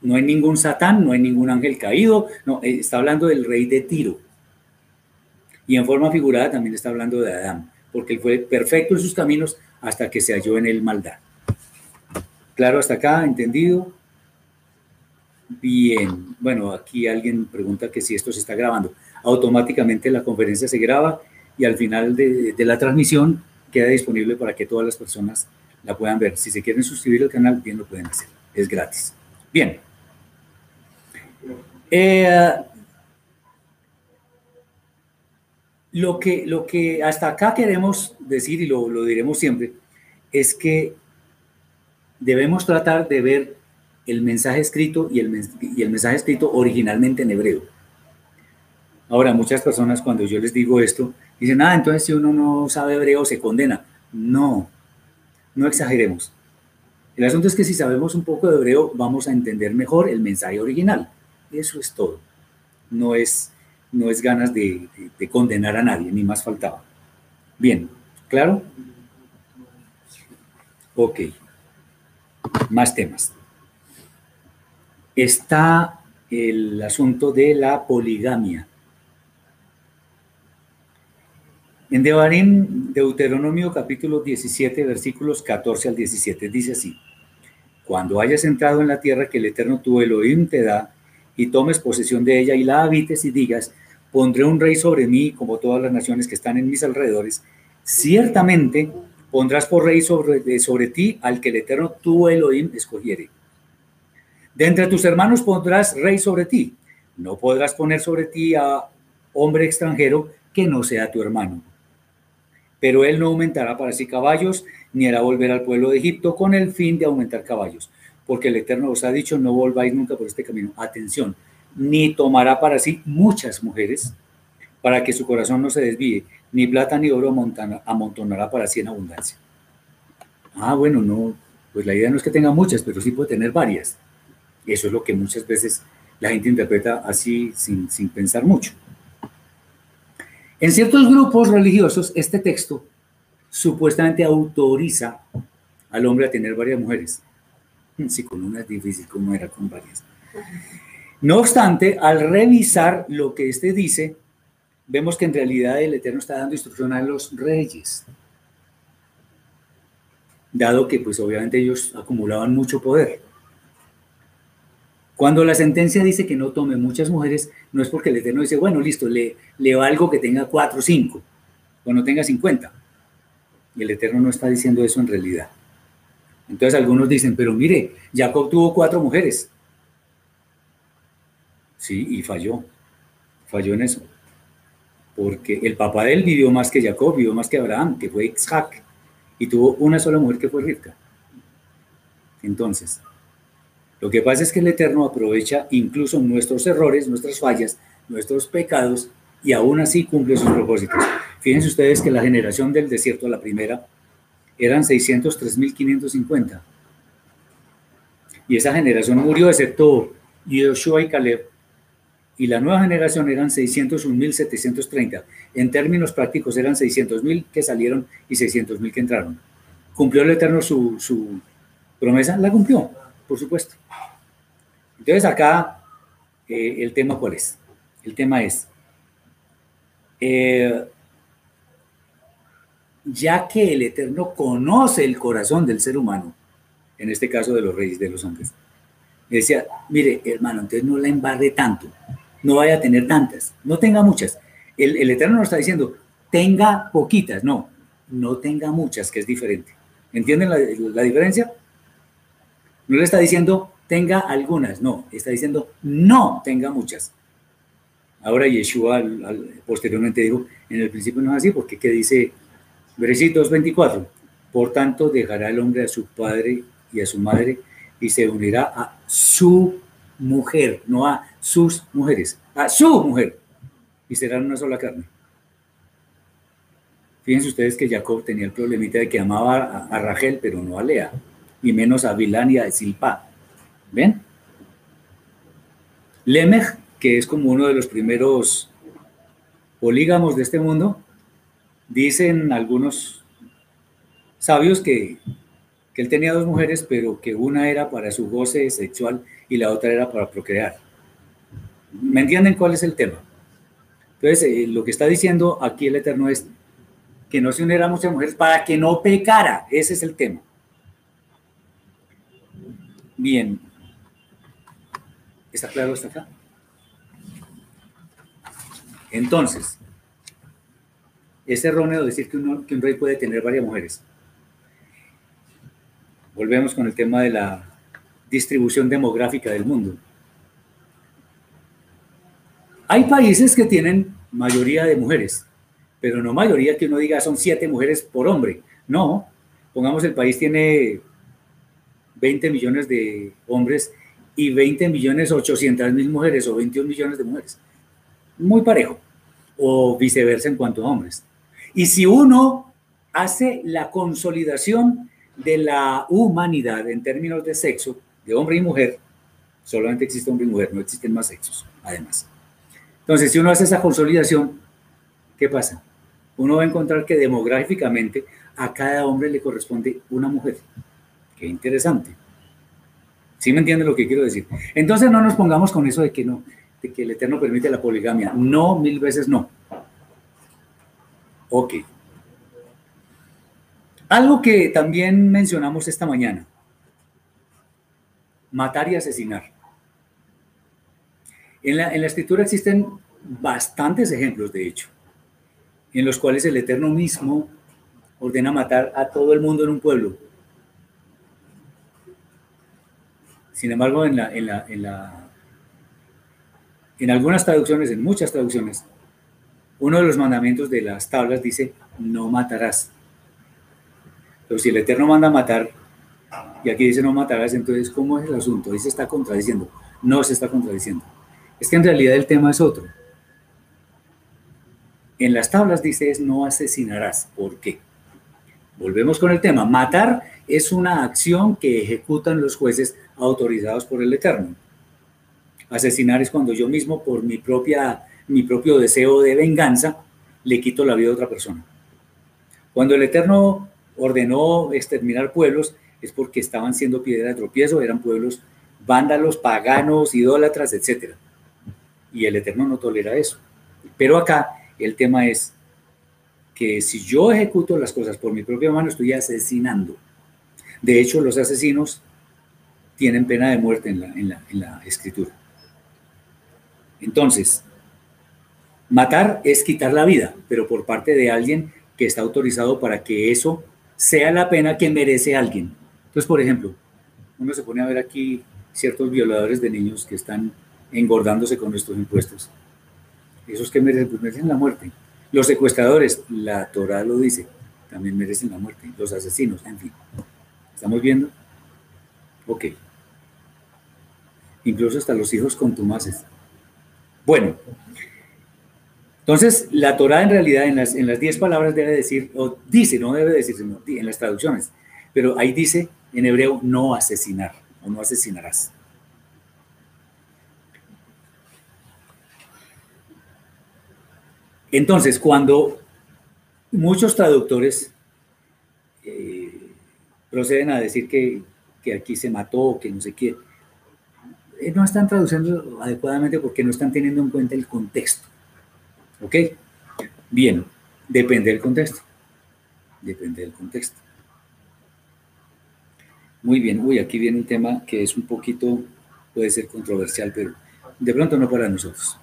Speaker 2: no hay ningún satán, no hay ningún ángel caído, no, eh, está hablando del rey de Tiro. Y en forma figurada también está hablando de Adán, porque él fue perfecto en sus caminos hasta que se halló en el maldad. Claro, hasta acá, entendido. Bien, bueno, aquí alguien pregunta que si esto se está grabando. Automáticamente la conferencia se graba y al final de, de la transmisión queda disponible para que todas las personas la puedan ver. Si se quieren suscribir al canal, bien lo pueden hacer. Es gratis. Bien. Eh, lo, que, lo que hasta acá queremos decir, y lo, lo diremos siempre, es que debemos tratar de ver el mensaje escrito y el, y el mensaje escrito originalmente en hebreo. Ahora, muchas personas cuando yo les digo esto, dicen, ah, entonces si uno no sabe hebreo se condena. No, no exageremos. El asunto es que si sabemos un poco de hebreo, vamos a entender mejor el mensaje original. Eso es todo. No es, no es ganas de, de- de condenar a nadie, ni más faltaba. Bien, ¿claro? Ok. Más temas. Está el asunto de la poligamia. En Devarim, Deuteronomio capítulo 17, versículos 14 al 17, dice así, Cuando hayas entrado en la tierra que el Eterno tu Elohim te da, y tomes posesión de ella y la habites y digas, pondré un rey sobre mí como todas las naciones que están en mis alrededores, ciertamente pondrás por rey sobre, sobre ti al que el Eterno tu Elohim escogiere. De entre tus hermanos pondrás rey sobre ti. No podrás poner sobre ti a hombre extranjero que no sea tu hermano. Pero él no aumentará para sí caballos, ni hará volver al pueblo de Egipto con el fin de aumentar caballos. Porque el Eterno os ha dicho, no volváis nunca por este camino. Atención, ni tomará para sí muchas mujeres, para que su corazón no se desvíe, ni plata ni oro amontonará para sí en abundancia. Ah, bueno, no, pues la idea no es que tenga muchas, pero sí puede tener varias. Eso es lo que muchas veces la gente interpreta así sin, sin pensar mucho. En ciertos grupos religiosos, este texto supuestamente autoriza al hombre a tener varias mujeres. Si con una es difícil, como era con varias. No obstante, al revisar lo que este dice, vemos que en realidad el Eterno está dando instrucción a los reyes, dado que pues obviamente ellos acumulaban mucho poder. Cuando la sentencia dice que no tome muchas mujeres, no es porque el Eterno dice, bueno, listo, le, le valgo que tenga cuatro o cinco, o no tenga cincuenta. Y el Eterno no está diciendo eso en realidad. Entonces algunos dicen, pero mire, Jacob tuvo cuatro mujeres. Sí, y falló. Falló en eso. Porque el papá de él vivió más que Jacob, vivió más que Abraham, que fue Isaac, y tuvo una sola mujer que fue Rivka. Entonces, lo que pasa es que el Eterno aprovecha incluso nuestros errores, nuestras fallas, nuestros pecados, y aún así cumple sus propósitos. Fíjense ustedes que la generación del desierto, la primera, eran 603.550. Y esa generación murió, excepto Yoshua y Caleb. Y la nueva generación eran 601.730. En términos prácticos eran 600.000 que salieron y 600.000 que entraron. ¿Cumplió el Eterno su, su promesa? La cumplió, por supuesto. Entonces acá eh, el tema cuál es? El tema es, eh, ya que el Eterno conoce el corazón del ser humano, en este caso de los reyes, de los hombres, decía, mire, hermano, entonces no la embarre tanto, no vaya a tener tantas, no tenga muchas. El, Eterno nos está diciendo, tenga poquitas, no, no tenga muchas, que es diferente. ¿Entienden la, diferencia? No le está diciendo, tenga algunas, no, está diciendo, no tenga muchas. Ahora Yeshua posteriormente dijo, en el principio no es así, porque ¿qué dice versículo 24? Por tanto, dejará el hombre a su padre y a su madre y se unirá a su mujer, no a sus mujeres, a su mujer, y serán una sola carne. Fíjense ustedes que Jacob tenía el problemita de que amaba a, Rachel, pero no a Lea, y menos a Bilán y a Silpa. ¿Ven? Lemech, que es como uno de los primeros polígamos de este mundo, dicen algunos sabios que, que él tenía dos mujeres, pero que una era para su goce sexual y la otra era para procrear. ¿Me entienden cuál es el tema? Entonces, eh, lo que está diciendo aquí el Eterno es que no se uniera a mujeres para que no pecara. Ese es el tema. Bien. ¿Está claro hasta acá? Entonces, es erróneo decir que, que un rey puede tener varias mujeres. Volvemos con el tema de la distribución demográfica del mundo. Hay países que tienen mayoría de mujeres, pero no mayoría que uno diga son siete mujeres por hombre. No, pongamos el país tiene 20 millones de hombres y 20 millones 800 mil mujeres o 21 millones de mujeres. Muy parejo. O viceversa en cuanto a hombres. Y si uno hace la consolidación de la humanidad en términos de sexo, de hombre y mujer, solamente existe hombre y mujer, no existen más sexos, además. Entonces, si uno hace esa consolidación, ¿qué pasa? Uno va a encontrar que demográficamente a cada hombre le corresponde una mujer. Qué interesante. ¿Sí me entienden lo que quiero decir? Entonces no nos pongamos con eso de que no, de que el Eterno permite la poligamia. No, mil veces no. Ok. Algo que también mencionamos esta mañana. Matar y asesinar. En la, escritura existen bastantes ejemplos, de hecho, en los cuales el Eterno mismo ordena matar a todo el mundo en un pueblo. Sin embargo, en, algunas traducciones, en muchas traducciones, uno de los mandamientos de las tablas dice, no matarás. Pero si el Eterno manda matar, y aquí dice no matarás, entonces, ¿cómo es el asunto? Ahí se está contradiciendo. No se está contradiciendo. Es que en realidad el tema es otro. En las tablas dice es no asesinarás. ¿Por qué? Volvemos con el tema. Matar es una acción que ejecutan los jueces autorizados por el Eterno. Asesinar es cuando yo mismo, por mi, propia, mi propio deseo de venganza, le quito la vida a otra persona. Cuando el Eterno ordenó exterminar pueblos, es porque estaban siendo piedra de tropiezo, eran pueblos vándalos, paganos, idólatras, etc. Y el Eterno no tolera eso. Pero acá el tema es que si yo ejecuto las cosas por mi propia mano, estoy asesinando. De hecho, los asesinos tienen pena de muerte en la, en la, escritura. Entonces, matar es quitar la vida, pero por parte de alguien que está autorizado para que eso sea la pena que merece alguien. Entonces, por ejemplo, uno se pone a ver aquí ciertos violadores de niños que están engordándose con nuestros impuestos. Esos que merecen, pues merecen la muerte. Los secuestradores, la Torah lo dice, también merecen la muerte. Los asesinos, en fin. ¿Estamos viendo? Ok. Incluso hasta los hijos contumaces. Bueno, entonces la Torah en realidad en las, en las diez palabras debe decir, o dice, no debe decir, sino en las traducciones, pero ahí dice en hebreo no asesinar o no asesinarás. Entonces, cuando muchos traductores eh, proceden a decir que, aquí se mató, que no sé qué, eh, no están traduciendo adecuadamente porque no están teniendo en cuenta el contexto. ¿Ok? Bien, depende del contexto. Depende del contexto. Muy bien, uy, aquí viene un tema que es un poquito, puede ser controversial, pero de pronto no para nosotros.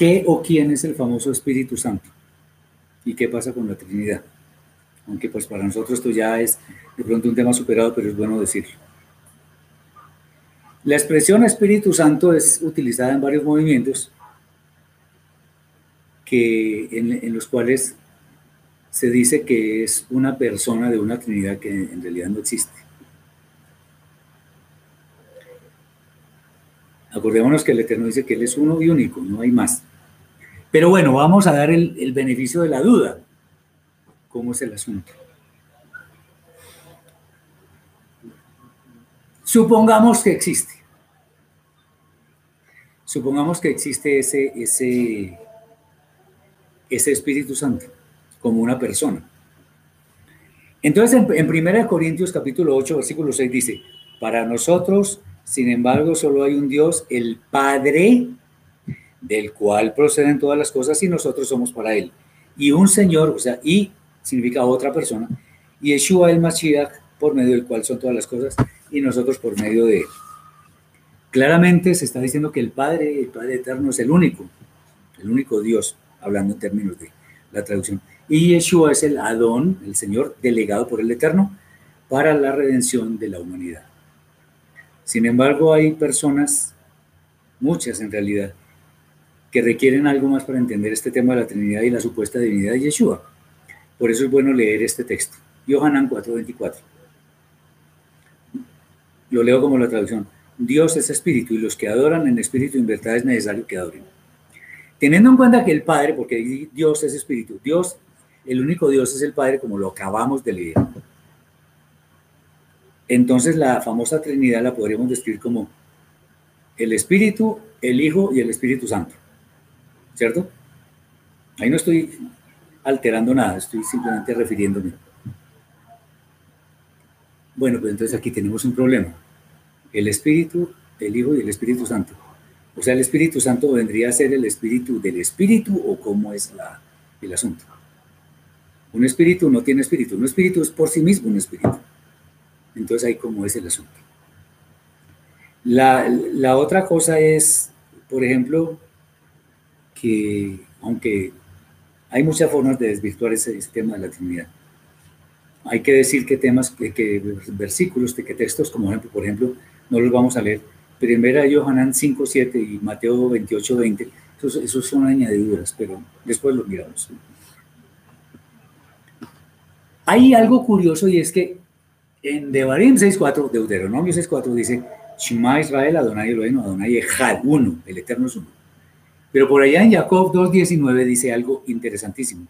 Speaker 2: ¿Qué o quién es el famoso Espíritu Santo? ¿Y qué pasa con la Trinidad? Aunque pues para nosotros esto ya es de pronto un tema superado, pero es bueno decirlo. La expresión Espíritu Santo es utilizada en varios movimientos que, en, en los cuales se dice que es una persona de una Trinidad que en realidad no existe. Acordémonos que el Eterno dice que Él es uno y único, no hay más. Pero bueno, vamos a dar el, beneficio de la duda. ¿Cómo es el asunto? Supongamos que existe. Supongamos que existe ese, ese, ese Espíritu Santo como una persona. Entonces, en, en 1 Corintios capítulo 8, versículo 6 dice, para nosotros, sin embargo, solo hay un Dios, el Padre, del cual proceden todas las cosas y nosotros somos para Él. Y un Señor, o sea, y significa otra persona, y Yeshua el Mashiach, por medio del cual son todas las cosas, y nosotros por medio de Él. Claramente se está diciendo que el Padre, el Padre eterno es el único, el único Dios, hablando en términos de la traducción. Y Yeshua es el Adón, el Señor delegado por el Eterno para la redención de la humanidad. Sin embargo, hay personas, muchas en realidad, que requieren algo más para entender este tema de la Trinidad y la supuesta divinidad de Yeshua. Por eso es bueno leer este texto. Yohanan 4:24. Lo leo como la traducción. Dios es espíritu y los que adoran en espíritu y en verdad es necesario que adoren. Teniendo en cuenta que el Padre, porque Dios es espíritu, Dios, el único Dios es el Padre, como lo acabamos de leer. Entonces la famosa Trinidad la podríamos describir como el Espíritu, el Hijo y el Espíritu Santo. ¿Cierto? Ahí no estoy alterando nada, estoy simplemente refiriéndome. Bueno, pues entonces aquí tenemos un problema. El Espíritu, el Hijo y el Espíritu Santo. O sea, el Espíritu Santo vendría a ser el Espíritu del Espíritu o cómo es el asunto. Un espíritu no tiene espíritu, un espíritu es por sí mismo un espíritu. Entonces ahí cómo es el asunto. La, la otra cosa es, por ejemplo, que aunque hay muchas formas de desvirtuar ese, ese tema de la Trinidad, hay que decir que temas, que, que versículos, que, textos, como ejemplo, por ejemplo, no los vamos a leer. Primera Johanan 5, 7 y Mateo 28, 20, esos, esos son añadiduras, pero después los miramos. Hay algo curioso y es que en Devarim 6.4, Deuteronomio 6.4 dice, Shema Israel, Adonai Elohim, Adonai Echad, uno, el Eterno es uno. Pero por allá en Jacob 2.19 dice algo interesantísimo.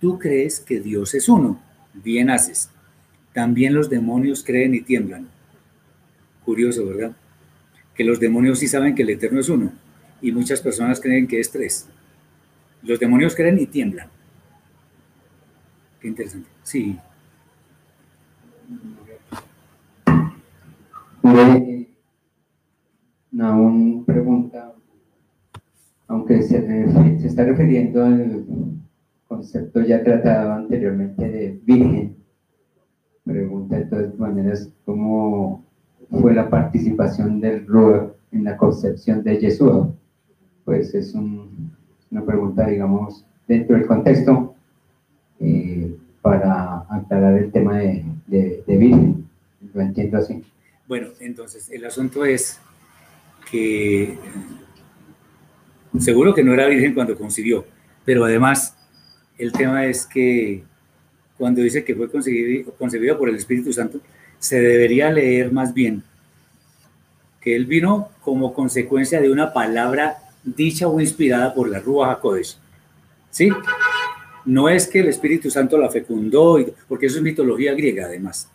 Speaker 2: Tú crees que Dios es uno, bien haces. También los demonios creen y tiemblan. Curioso, ¿verdad? Que los demonios sí saben que el Eterno es uno y muchas personas creen que es tres. Los demonios creen y tiemblan. Qué interesante. Sí.
Speaker 5: Una pregunta, aunque se, se está refiriendo al concepto ya tratado anteriormente de virgen. Pregunta de todas maneras, ¿cómo fue la participación del Ruach en la concepción de Yeshua? Pues es un- una pregunta, digamos, dentro del contexto eh, para aclarar el tema de, de, virgen. Lo entiendo así.
Speaker 2: Bueno, entonces el asunto es que seguro que no era virgen cuando concibió, pero además el tema es que cuando dice que fue concebido, concebido por el Espíritu Santo, se debería leer más bien que él vino como consecuencia de una palabra dicha o inspirada por la Rúa HaKodesh. ¿Sí? No es que el Espíritu Santo la fecundó, porque eso es mitología griega además.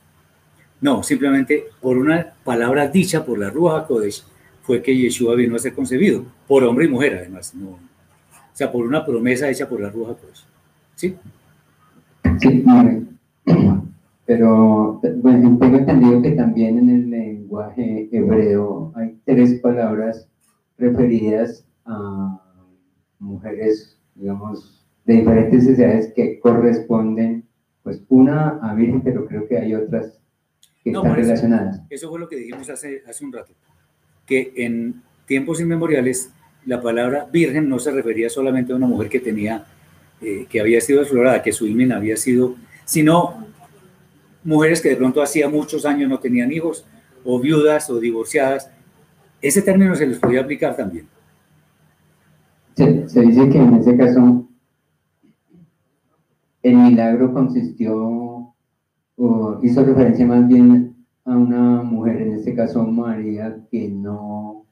Speaker 2: No, simplemente por una palabra dicha por la Rúa HaKodesh fue que Yeshua vino a ser concebido, por hombre y mujer además. No, o sea, por una promesa hecha por la Rúa HaKodesh. ¿Sí?
Speaker 5: Sí, muy bien. pero bueno, tengo entendido que también en el lenguaje hebreo hay tres palabras referidas a mujeres, digamos, de diferentes edades que corresponden, pues una a virgen, pero creo que hay otras que
Speaker 2: No,
Speaker 5: están
Speaker 2: eso.
Speaker 5: relacionadas.
Speaker 2: Eso fue lo que dijimos hace, hace un rato, que en tiempos inmemoriales la palabra virgen no se refería solamente a una mujer que tenía, eh, que había sido explorada, que su imen había sido, sino mujeres que de pronto hacía muchos años no tenían hijos, o viudas o divorciadas. Ese término se les podía aplicar también.
Speaker 5: Se, se dice que en ese caso el milagro consistió o hizo referencia más bien a una mujer, en este caso María, que no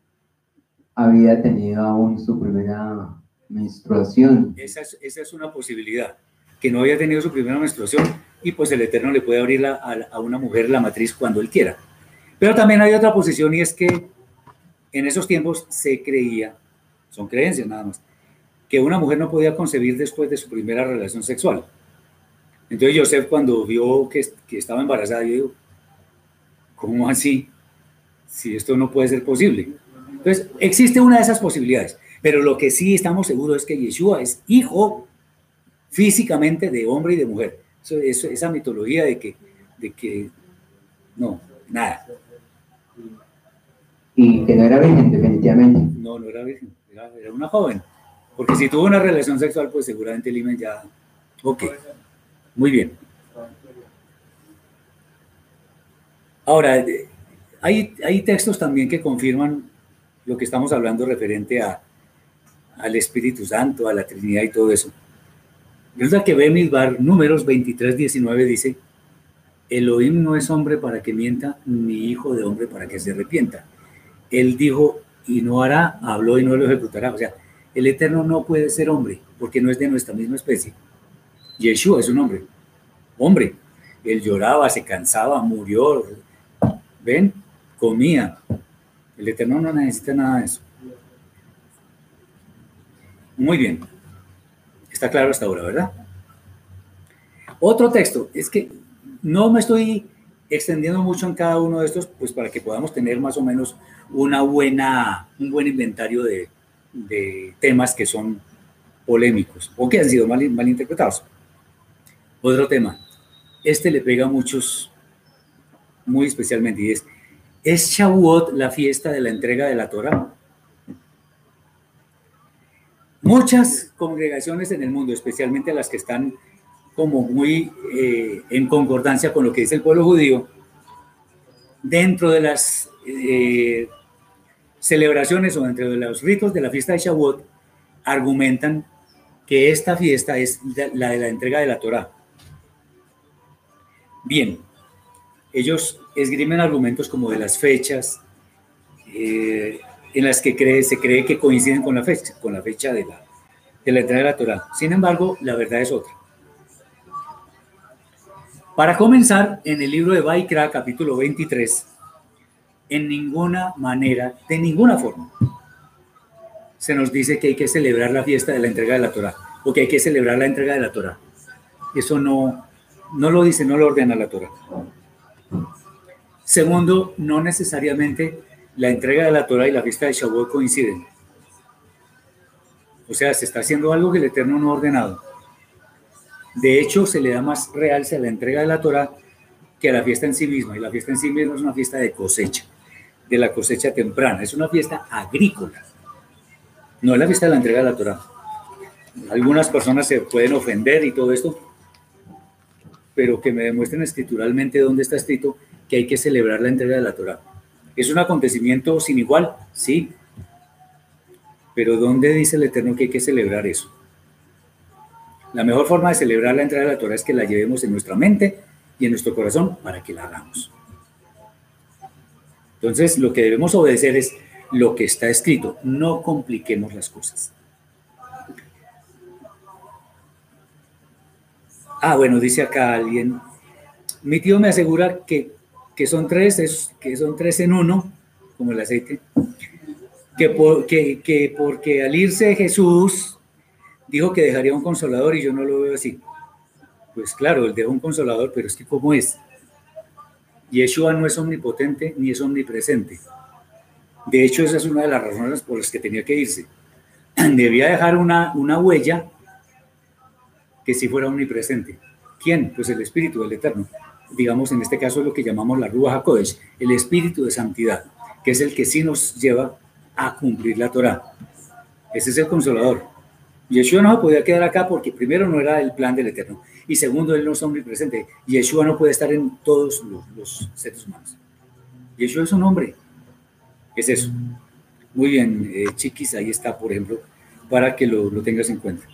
Speaker 5: había tenido aún su primera menstruación.
Speaker 2: Esa es, esa es una posibilidad, que no había tenido su primera menstruación y pues el Eterno le puede abrir la- a, a una mujer la matriz cuando él quiera. Pero también hay otra posición y es que en esos tiempos se creía, son creencias nada más, que una mujer no podía concebir después de su primera relación sexual. Entonces Joseph cuando vio que, que estaba embarazada, yo digo, ¿cómo así? Si esto no puede ser posible. Entonces, existe una de esas posibilidades, pero lo que sí estamos seguros es que Yeshua es hijo físicamente de hombre y de mujer. Eso, eso- esa mitología de que, de que, no, nada,
Speaker 5: Y que no era virgen, definitivamente.
Speaker 2: no, no era virgen, era, era una joven. Porque si tuvo una relación sexual, pues seguramente el imen ya, ok, muy bien. Ahora, hay, hay textos también que confirman lo que estamos hablando referente a, al Espíritu Santo, a la Trinidad y todo eso. Resulta que números 23, 19, dice, Elohim no es hombre para que mienta, ni hijo de hombre para que se arrepienta. Él dijo, y no hará, habló y no lo ejecutará. O sea, el Eterno no puede ser hombre, porque no es de nuestra misma especie. Yeshua es un hombre, hombre. Él lloraba, se cansaba, murió. ¿Ven? Comía. El Eterno no necesita nada de eso. Muy bien. Está claro hasta ahora, ¿verdad? Otro texto, es que no me estoy extendiendo mucho en cada uno de estos, pues para que podamos tener más o menos una buena, un buen inventario de, temas que son polémicos o que han sido mal, mal interpretados. Otro tema, este le pega a muchos muy especialmente y es, ¿es Shavuot la fiesta de la entrega de la Torah? Muchas congregaciones en el mundo, especialmente las que están como muy eh, en concordancia con lo que dice el pueblo judío, dentro de las eh, celebraciones o dentro de los ritos de la fiesta de Shavuot, argumentan que esta fiesta es la de la entrega de la Torá. Bien, ellos esgrimen argumentos como de las fechas, eh, en las que se cree que coinciden con la fecha, con la fecha de la, de la entrega de la Torah. Sin embargo, la verdad es otra. Para comenzar, en el libro de Baikra, capítulo 23, en ninguna manera, de ninguna forma, se nos dice que hay que celebrar la fiesta de la entrega de la Torah o que hay que celebrar la entrega de la Torah. Eso no, no lo dice, no lo ordena la Torah. Segundo, no necesariamente la entrega de la Torah y la fiesta de Shavuot coinciden. O sea, se está haciendo algo que el Eterno no ha ordenado. De hecho, se le da más realce a la entrega de la Torah que a la fiesta en sí misma. Y la fiesta en sí misma es una fiesta de cosecha, de la cosecha temprana. Es una fiesta agrícola. No es la fiesta de la entrega de la Torah. Algunas personas se pueden ofender y todo esto, pero que me demuestren escrituralmente dónde está escrito que hay que celebrar la entrega de la Torah. ¿Es un acontecimiento sin igual? Sí. Pero ¿dónde dice el Eterno que hay que celebrar eso? La mejor forma de celebrar la entrega de la Torah es que la llevemos en nuestra mente y en nuestro corazón para que la hagamos. Entonces, lo que debemos obedecer es lo que está escrito. No compliquemos las cosas. Ah, bueno, dice acá alguien. Mi tío me asegura que, que son tres, es, que son tres en uno, como el aceite. Que, por, que, que porque al irse Jesús dijo que dejaría un consolador y yo no lo veo así. Pues claro, él dejó un consolador, pero es que ¿cómo es? Yeshua no es omnipotente ni es omnipresente. De hecho, esa es una de las razones por las que tenía que irse. Debía dejar una, una huella que si fuera omnipresente. ¿Quién? Pues el Espíritu del Eterno. Digamos, en este caso lo que llamamos la Rúa HaKodesh, el Espíritu de Santidad, que es el que sí nos lleva a cumplir la Torah. Ese es el consolador. Yeshua no podía quedar acá porque primero no era el plan del Eterno y segundo, él no es omnipresente. Yeshua no puede estar en todos los, los seres humanos. Yeshua es un hombre. Es eso. Muy bien, eh, Chiquis, ahí está, por ejemplo, para que lo, lo tengas en cuenta.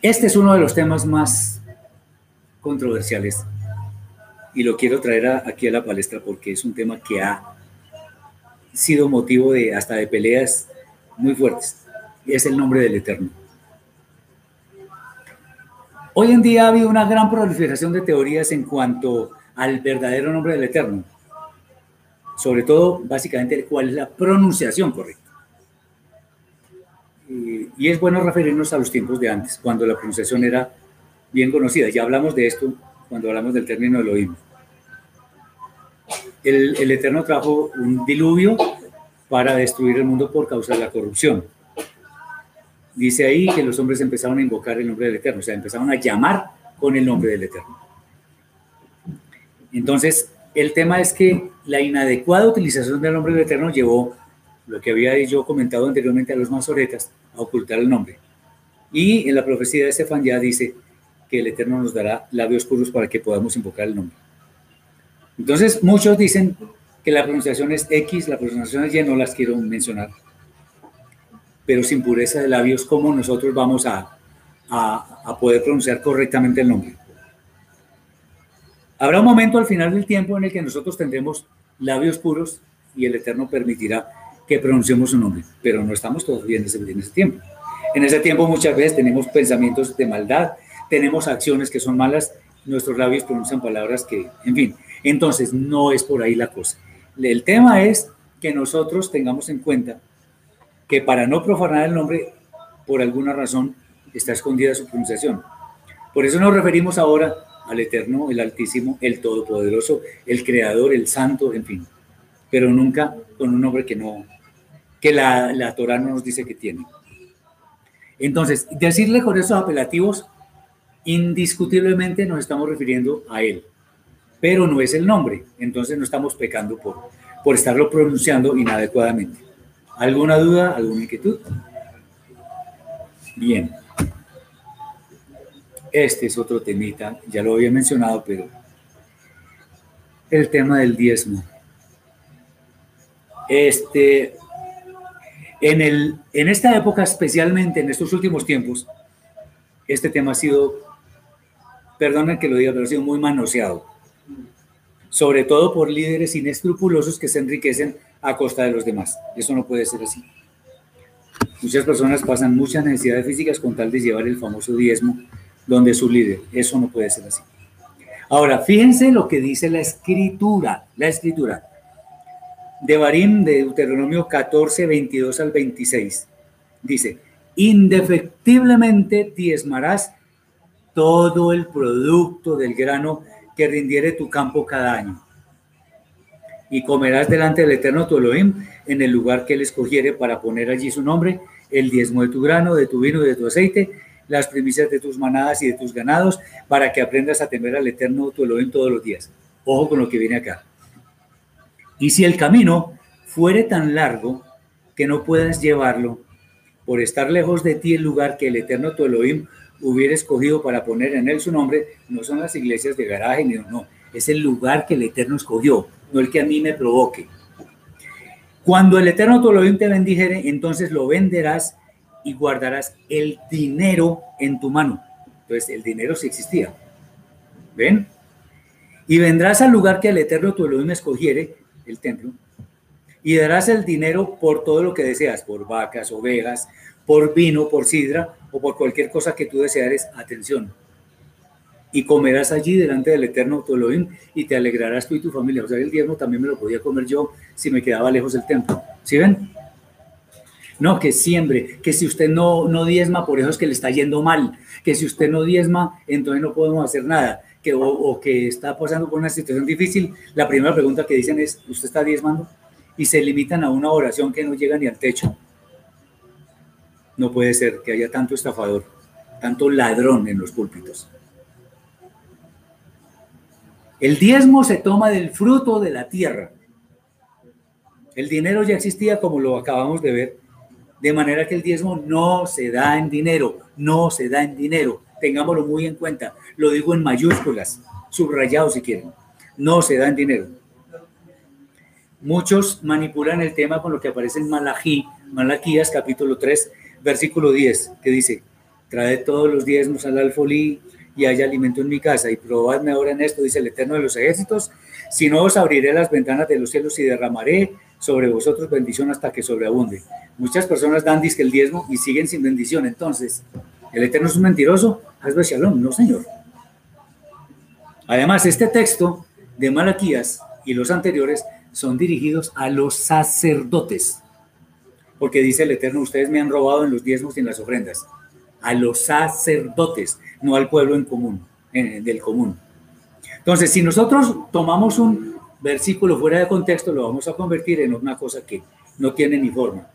Speaker 2: Este es uno de los temas más controversiales y lo quiero traer aquí a la palestra porque es un tema que ha sido motivo de hasta de peleas muy fuertes. Es el nombre del Eterno. Hoy en día ha habido una gran proliferación de teorías en cuanto al verdadero nombre del Eterno. Sobre todo, básicamente, cuál es la pronunciación correcta. Y, y es bueno referirnos a los tiempos de antes, cuando la pronunciación era bien conocida. Ya hablamos de esto cuando hablamos del término Elohim. El, el Eterno trajo un diluvio para destruir el mundo por causa de la corrupción. Dice ahí que los hombres empezaron a invocar el nombre del Eterno, o sea, empezaron a llamar con el nombre del Eterno. Entonces, el tema es que la inadecuada utilización del nombre del Eterno llevó lo que había yo comentado anteriormente a los masoretas a ocultar el nombre. Y en la profecía de Estefan ya dice que el Eterno nos dará labios puros para que podamos invocar el nombre. Entonces, muchos dicen que la pronunciación es X, la pronunciación es Y, no las quiero mencionar. Pero sin pureza de labios, ¿cómo nosotros vamos a, a, a poder pronunciar correctamente el nombre? Habrá un momento al final del tiempo en el que nosotros tendremos labios puros y el Eterno permitirá que pronunciemos su nombre, pero no estamos todavía en ese, en ese tiempo. En ese tiempo muchas veces tenemos pensamientos de maldad, tenemos acciones que son malas, nuestros labios pronuncian palabras que, en fin, entonces no es por ahí la cosa. El tema es que nosotros tengamos en cuenta que para no profanar el nombre, por alguna razón, está escondida su pronunciación. Por eso nos referimos ahora al Eterno, el Altísimo, el Todopoderoso, el Creador, el Santo, en fin, pero nunca con un nombre que no, que la, la Torah no nos dice que tiene. Entonces, decirle con esos apelativos, indiscutiblemente nos estamos refiriendo a Él, pero no es el nombre, entonces no estamos pecando por, por estarlo pronunciando inadecuadamente. ¿Alguna duda, alguna inquietud? Bien. Este es otro temita, ya lo había mencionado, pero el tema del diezmo. Este, en, el, en esta época, especialmente en estos últimos tiempos, este tema ha sido, perdonen que lo diga, pero ha sido muy manoseado. Sobre todo por líderes inescrupulosos que se enriquecen a costa de los demás. Eso no puede ser así. Muchas personas pasan muchas necesidades físicas con tal de llevar el famoso diezmo donde su líder. Eso no puede ser así. Ahora, fíjense lo que dice la escritura. La escritura de Barín, de Deuteronomio 14, 22 al 26. Dice, indefectiblemente diezmarás todo el producto del grano que rindiere tu campo cada año. Y comerás delante del Eterno tu Elohim en el lugar que él escogiere para poner allí su nombre, el diezmo de tu grano, de tu vino y de tu aceite, las primicias de tus manadas y de tus ganados, para que aprendas a temer al Eterno tu Elohim todos los días. Ojo con lo que viene acá. Y si el camino fuere tan largo que no puedas llevarlo, por estar lejos de ti el lugar que el Eterno tu Elohim hubiera escogido para poner en él su nombre, no son las iglesias de garaje, ni no, es el lugar que el Eterno escogió, no el que a mí me provoque. Cuando el Eterno tu te bendijere, entonces lo venderás y guardarás el dinero en tu mano. Entonces, el dinero sí existía. ¿Ven? Y vendrás al lugar que el Eterno tu Elohim escogiere, el templo, y darás el dinero por todo lo que deseas, por vacas, ovejas, por vino, por sidra o por cualquier cosa que tú deseares. Atención. Y comerás allí delante del Eterno tu y te alegrarás tú y tu familia. O sea, el diezmo también me lo podía comer yo si me quedaba lejos del templo. ¿Sí ven? No, que siembre, que si usted no, no diezma, por eso es que le está yendo mal, que si usted no diezma, entonces no podemos hacer nada, que, o, o que está pasando por una situación difícil, la primera pregunta que dicen es, ¿usted está diezmando? Y se limitan a una oración que no llega ni al techo. No puede ser que haya tanto estafador, tanto ladrón en los púlpitos. El diezmo se toma del fruto de la tierra. El dinero ya existía como lo acabamos de ver, de manera que el diezmo no se da en dinero, no se da en dinero. Tengámoslo muy en cuenta. Lo digo en mayúsculas, subrayado si quieren. No se da en dinero. Muchos manipulan el tema con lo que aparece en Malají, Malaquías capítulo 3, versículo 10, que dice, trae todos los diezmos al alfolí y haya alimento en mi casa y probadme ahora en esto, dice el Eterno de los ejércitos, si no os abriré las ventanas de los cielos y derramaré sobre vosotros bendición hasta que sobreabunde. Muchas personas dan disque el diezmo y siguen sin bendición. Entonces, ¿el Eterno es un mentiroso? Hazlo Shalom, no señor. Además, este texto de Malaquías y los anteriores son dirigidos a los sacerdotes, porque dice el Eterno, ustedes me han robado en los diezmos y en las ofrendas, a los sacerdotes, no al pueblo en común, del común. Entonces, si nosotros tomamos un versículo fuera de contexto, lo vamos a convertir en una cosa que no tiene ni forma.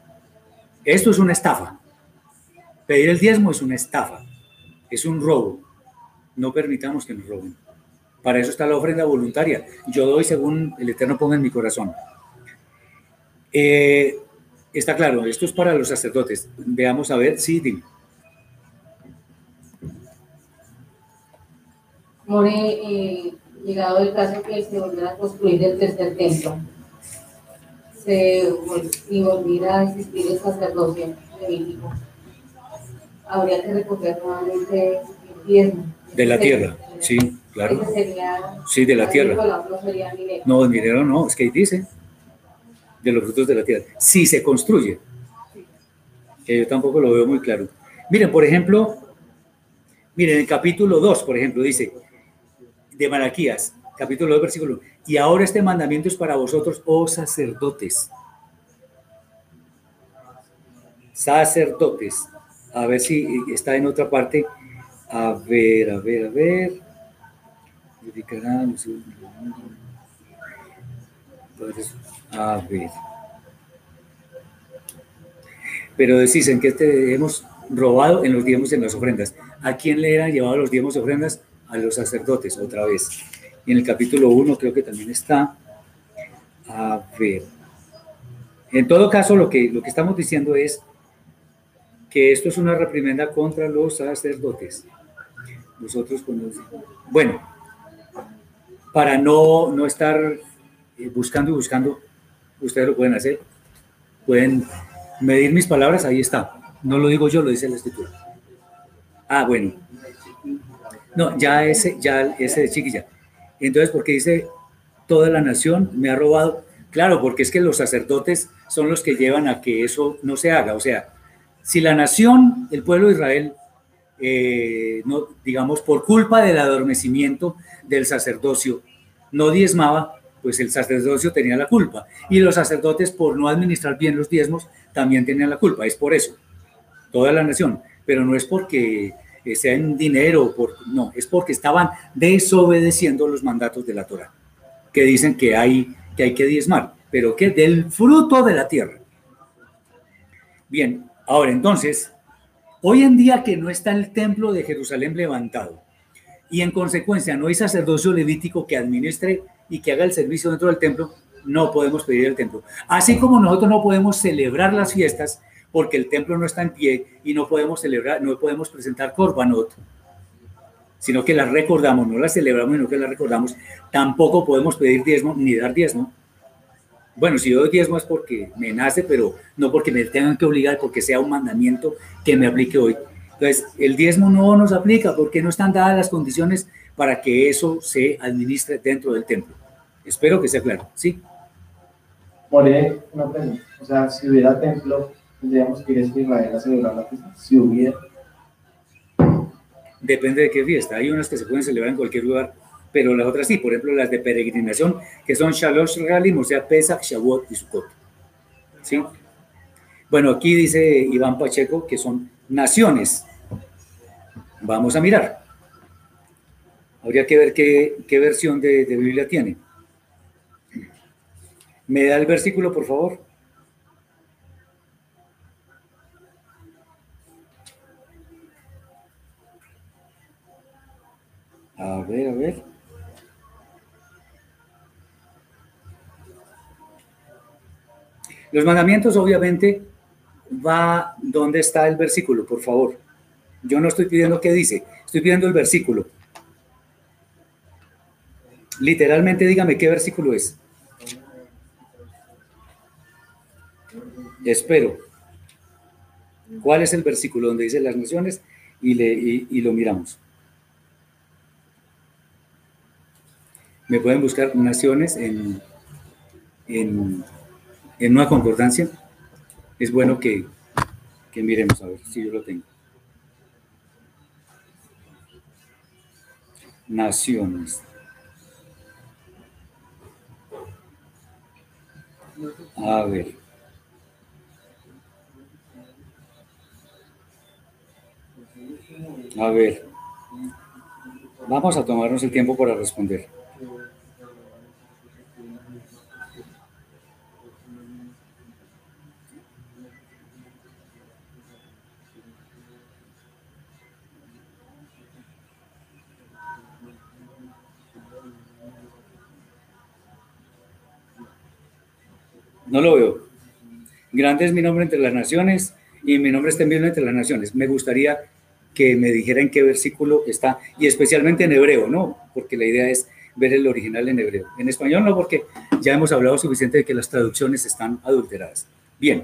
Speaker 2: Esto es una estafa. Pedir el diezmo es una estafa, es un robo. No permitamos que nos roben. Para eso está la ofrenda voluntaria. Yo doy según el Eterno ponga en mi corazón. Eh, está claro, esto es para los sacerdotes. Veamos a ver, sí, dime.
Speaker 7: More, eh, llegado el caso que se volviera a construir el tercer templo, se vol- y volviera a existir el sacerdocio levítico, habría que recoger nuevamente el diezmo.
Speaker 2: De la tierra, sí, claro.
Speaker 7: sería,
Speaker 2: Sí, de la tierra. No, el dinero no, es que ahí dice, de los frutos de la tierra. Si se construye, que yo tampoco lo veo muy claro. Miren, por ejemplo, miren, el capítulo 2, por ejemplo, dice, de Malaquías, capítulo 2, versículo 1, y ahora este mandamiento es para vosotros, oh sacerdotes. Sacerdotes. A ver si está en otra parte. A ver, a ver, a ver. A ver. Pero dicen que este hemos robado en los diezmos y en las ofrendas. ¿A quién le eran llevado los diezmos ofrendas? A los sacerdotes, otra vez. Y en el capítulo 1 creo que también está. A ver. En todo caso, lo que, lo que estamos diciendo es que esto es una reprimenda contra los sacerdotes. Nosotros cuando... Bueno, para no, no estar eh, buscando y buscando, ustedes lo pueden hacer. Pueden medir mis palabras, ahí está. No lo digo yo, lo dice la escritura. Ah, bueno. No, ya ese, ya ese de chiquilla. Entonces, porque dice, toda la nación me ha robado. Claro, porque es que los sacerdotes son los que llevan a que eso no se haga. O sea, si la nación, el pueblo de Israel, eh, no, digamos, por culpa del adormecimiento del sacerdocio, no diezmaba, pues el sacerdocio tenía la culpa. Y los sacerdotes, por no administrar bien los diezmos, también tenían la culpa. Es por eso, toda la nación. Pero no es porque eh, sea en dinero, por, no, es porque estaban desobedeciendo los mandatos de la Torah, que dicen que hay que, hay que diezmar, pero que del fruto de la tierra. Bien, ahora entonces, hoy en día que no está el templo de Jerusalén levantado, y en consecuencia no hay sacerdocio levítico que administre y que haga el servicio dentro del templo, no podemos pedir el templo. Así como nosotros no podemos celebrar las fiestas porque el templo no está en pie y no podemos celebrar, no podemos presentar korbanot, sino que las recordamos, no las celebramos, sino que las recordamos, tampoco podemos pedir diezmo ni dar diezmo. Bueno, si yo doy diezmo es porque me nace, pero no porque me tengan que obligar, porque sea un mandamiento que me aplique hoy. Entonces, el diezmo no nos aplica porque no están dadas las condiciones para que eso se administre dentro del templo. Espero que sea claro, ¿sí?
Speaker 4: More, una pregunta. O sea, si hubiera templo, tendríamos que ir a Israel a celebrar la fiesta. Si hubiera.
Speaker 2: Depende de qué fiesta. Hay unas que se pueden celebrar en cualquier lugar, pero las otras sí. Por ejemplo, las de peregrinación, que son Shalosh Regalim, o sea, Pesach, Shavuot y Sukkot. ¿Sí? Bueno, aquí dice Iván Pacheco que son naciones. Vamos a mirar. Habría que ver qué, qué versión de, de Biblia tiene. ¿Me da el versículo, por favor? A ver, a ver. Los mandamientos, obviamente, va donde está el versículo, por favor. Yo no estoy pidiendo qué dice, estoy pidiendo el versículo. Literalmente, dígame qué versículo es. Espero. ¿Cuál es el versículo donde dice las naciones? Y, le, y, lo miramos. Me pueden buscar naciones en, en en una concordancia, es bueno que, que miremos a ver si yo lo tengo. Naciones. A ver. A ver. Vamos a tomarnos el tiempo para responder. No lo veo. Grande es mi nombre entre las naciones y mi nombre está en entre las naciones. Me gustaría que me dijera en qué versículo está, y especialmente en hebreo, ¿no? Porque la idea es ver el original en hebreo. En español no, porque ya hemos hablado suficiente de que las traducciones están adulteradas. Bien.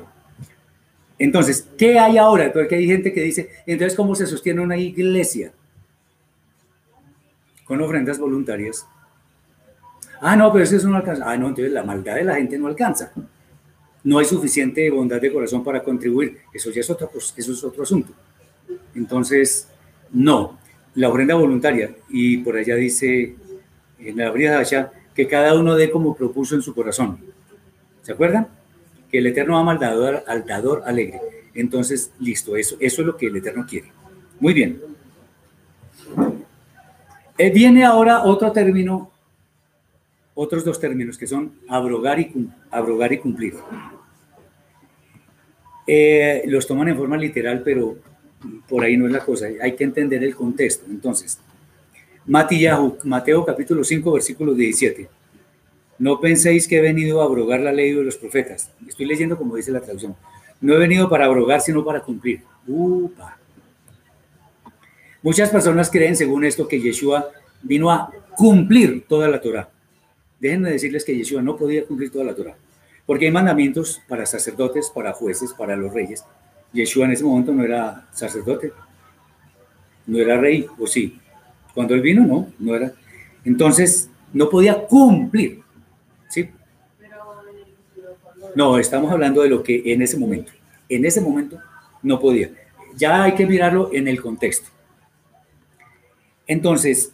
Speaker 2: Entonces, ¿qué hay ahora? Porque hay gente que dice, entonces, ¿cómo se sostiene una iglesia? Con ofrendas voluntarias. Ah, no, pero eso no alcanza. Ah, no, entonces la maldad de la gente no alcanza. No hay suficiente bondad de corazón para contribuir. Eso ya es otro, eso es otro asunto. Entonces, no, la ofrenda voluntaria. Y por allá dice en la allá que cada uno dé como propuso en su corazón. ¿Se acuerdan? Que el Eterno ama al dador, al dador alegre. Entonces, listo, eso, eso es lo que el Eterno quiere. Muy bien. Eh, viene ahora otro término, otros dos términos que son abrogar y, abrogar y cumplir. Eh, los toman en forma literal, pero por ahí no es la cosa, hay que entender el contexto. Entonces, Mateo capítulo 5, versículo 17. No penséis que he venido a abrogar la ley de los profetas. Estoy leyendo como dice la traducción. No he venido para abrogar, sino para cumplir. Upa. Muchas personas creen, según esto, que Yeshua vino a cumplir toda la Torah. Déjenme decirles que Yeshua no podía cumplir toda la Torah, porque hay mandamientos para sacerdotes, para jueces, para los reyes, Yeshua en ese momento no era sacerdote, no era rey, o sí. Cuando él vino, no, no era. Entonces, no podía cumplir. ¿Sí? No, estamos hablando de lo que en ese momento. En ese momento no podía. Ya hay que mirarlo en el contexto. Entonces,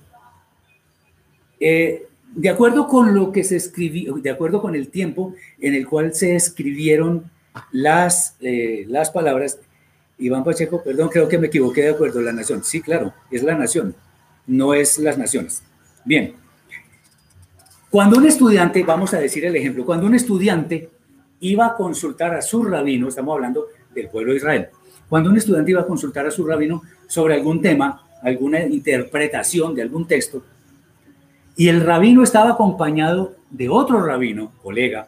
Speaker 2: eh, de acuerdo con lo que se escribió, de acuerdo con el tiempo en el cual se escribieron las, eh, las palabras, Iván Pacheco, perdón, creo que me equivoqué de acuerdo, la nación. Sí, claro, es la nación, no es las naciones. Bien, cuando un estudiante, vamos a decir el ejemplo, cuando un estudiante iba a consultar a su rabino, estamos hablando del pueblo de Israel, cuando un estudiante iba a consultar a su rabino sobre algún tema, alguna interpretación de algún texto, y el rabino estaba acompañado de otro rabino, colega,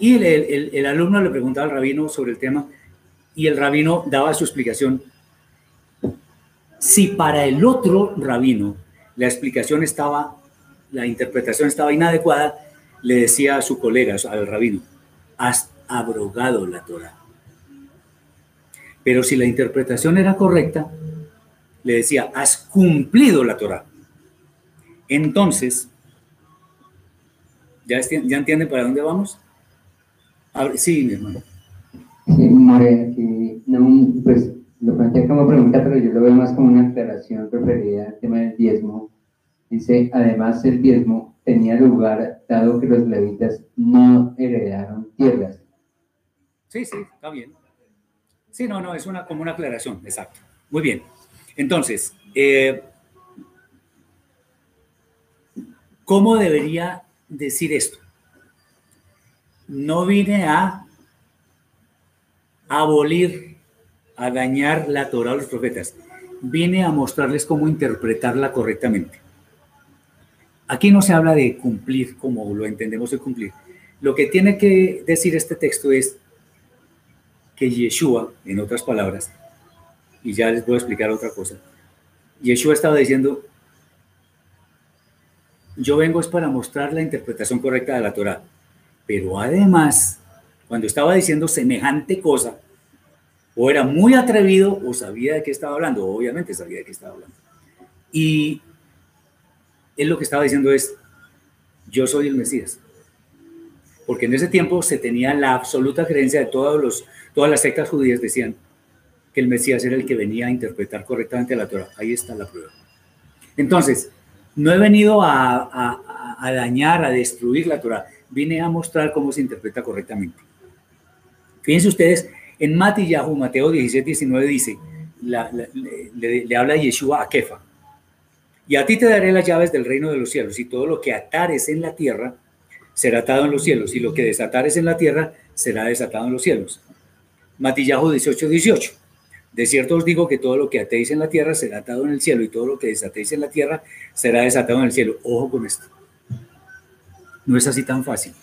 Speaker 2: y el, alumno le preguntaba al rabino sobre el tema y el rabino daba su explicación. Si para el otro rabino la explicación estaba, la interpretación estaba inadecuada, le decía a su colega, al rabino, has abrogado la Torah. Pero si la interpretación era correcta, le decía, has cumplido la Torah. Entonces, ¿ya, ¿ya entienden para dónde vamos? Sí, mi hermano.
Speaker 5: Sí, More, aquí, no, pues lo planteé como pregunta, pero yo lo veo más como una aclaración referida al tema del diezmo. Dice, además el diezmo tenía lugar dado que los levitas no heredaron tierras.
Speaker 2: Sí, sí, está bien. Sí, no, no, es una, como una aclaración, exacto. Muy bien. Entonces, eh, ¿cómo debería decir esto? No vine a abolir, a dañar la Torah a los profetas. Vine a mostrarles cómo interpretarla correctamente. Aquí no se habla de cumplir como lo entendemos de cumplir. Lo que tiene que decir este texto es que Yeshua, en otras palabras, y ya les voy a explicar otra cosa, Yeshua estaba diciendo, yo vengo es para mostrar la interpretación correcta de la Torah pero además, cuando estaba diciendo semejante cosa, o era muy atrevido o sabía de qué estaba hablando, obviamente sabía de qué estaba hablando. Y él lo que estaba diciendo es, yo soy el Mesías. porque en ese tiempo se tenía la absoluta creencia de todos los, todas las sectas judías decían que el Mesías era el que venía a interpretar correctamente la Torah. Ahí está la prueba. Entonces, no he venido a, a- a dañar, a destruir la Torah, vine a mostrar cómo se interpreta correctamente. Fíjense ustedes, en Matillahu, Mateo 17, 19 dice, le- le habla Yeshua a Kefa, y a ti te daré las llaves del reino de los cielos, y todo lo que atares en la tierra será atado en los cielos, y lo que desatares en la tierra será desatado en los cielos. Matillahu 18, 18. De cierto os digo que todo lo que atéis en la tierra será atado en el cielo, y todo lo que desatéis en la tierra será desatado en el cielo. Ojo con esto. No es así tan fácil.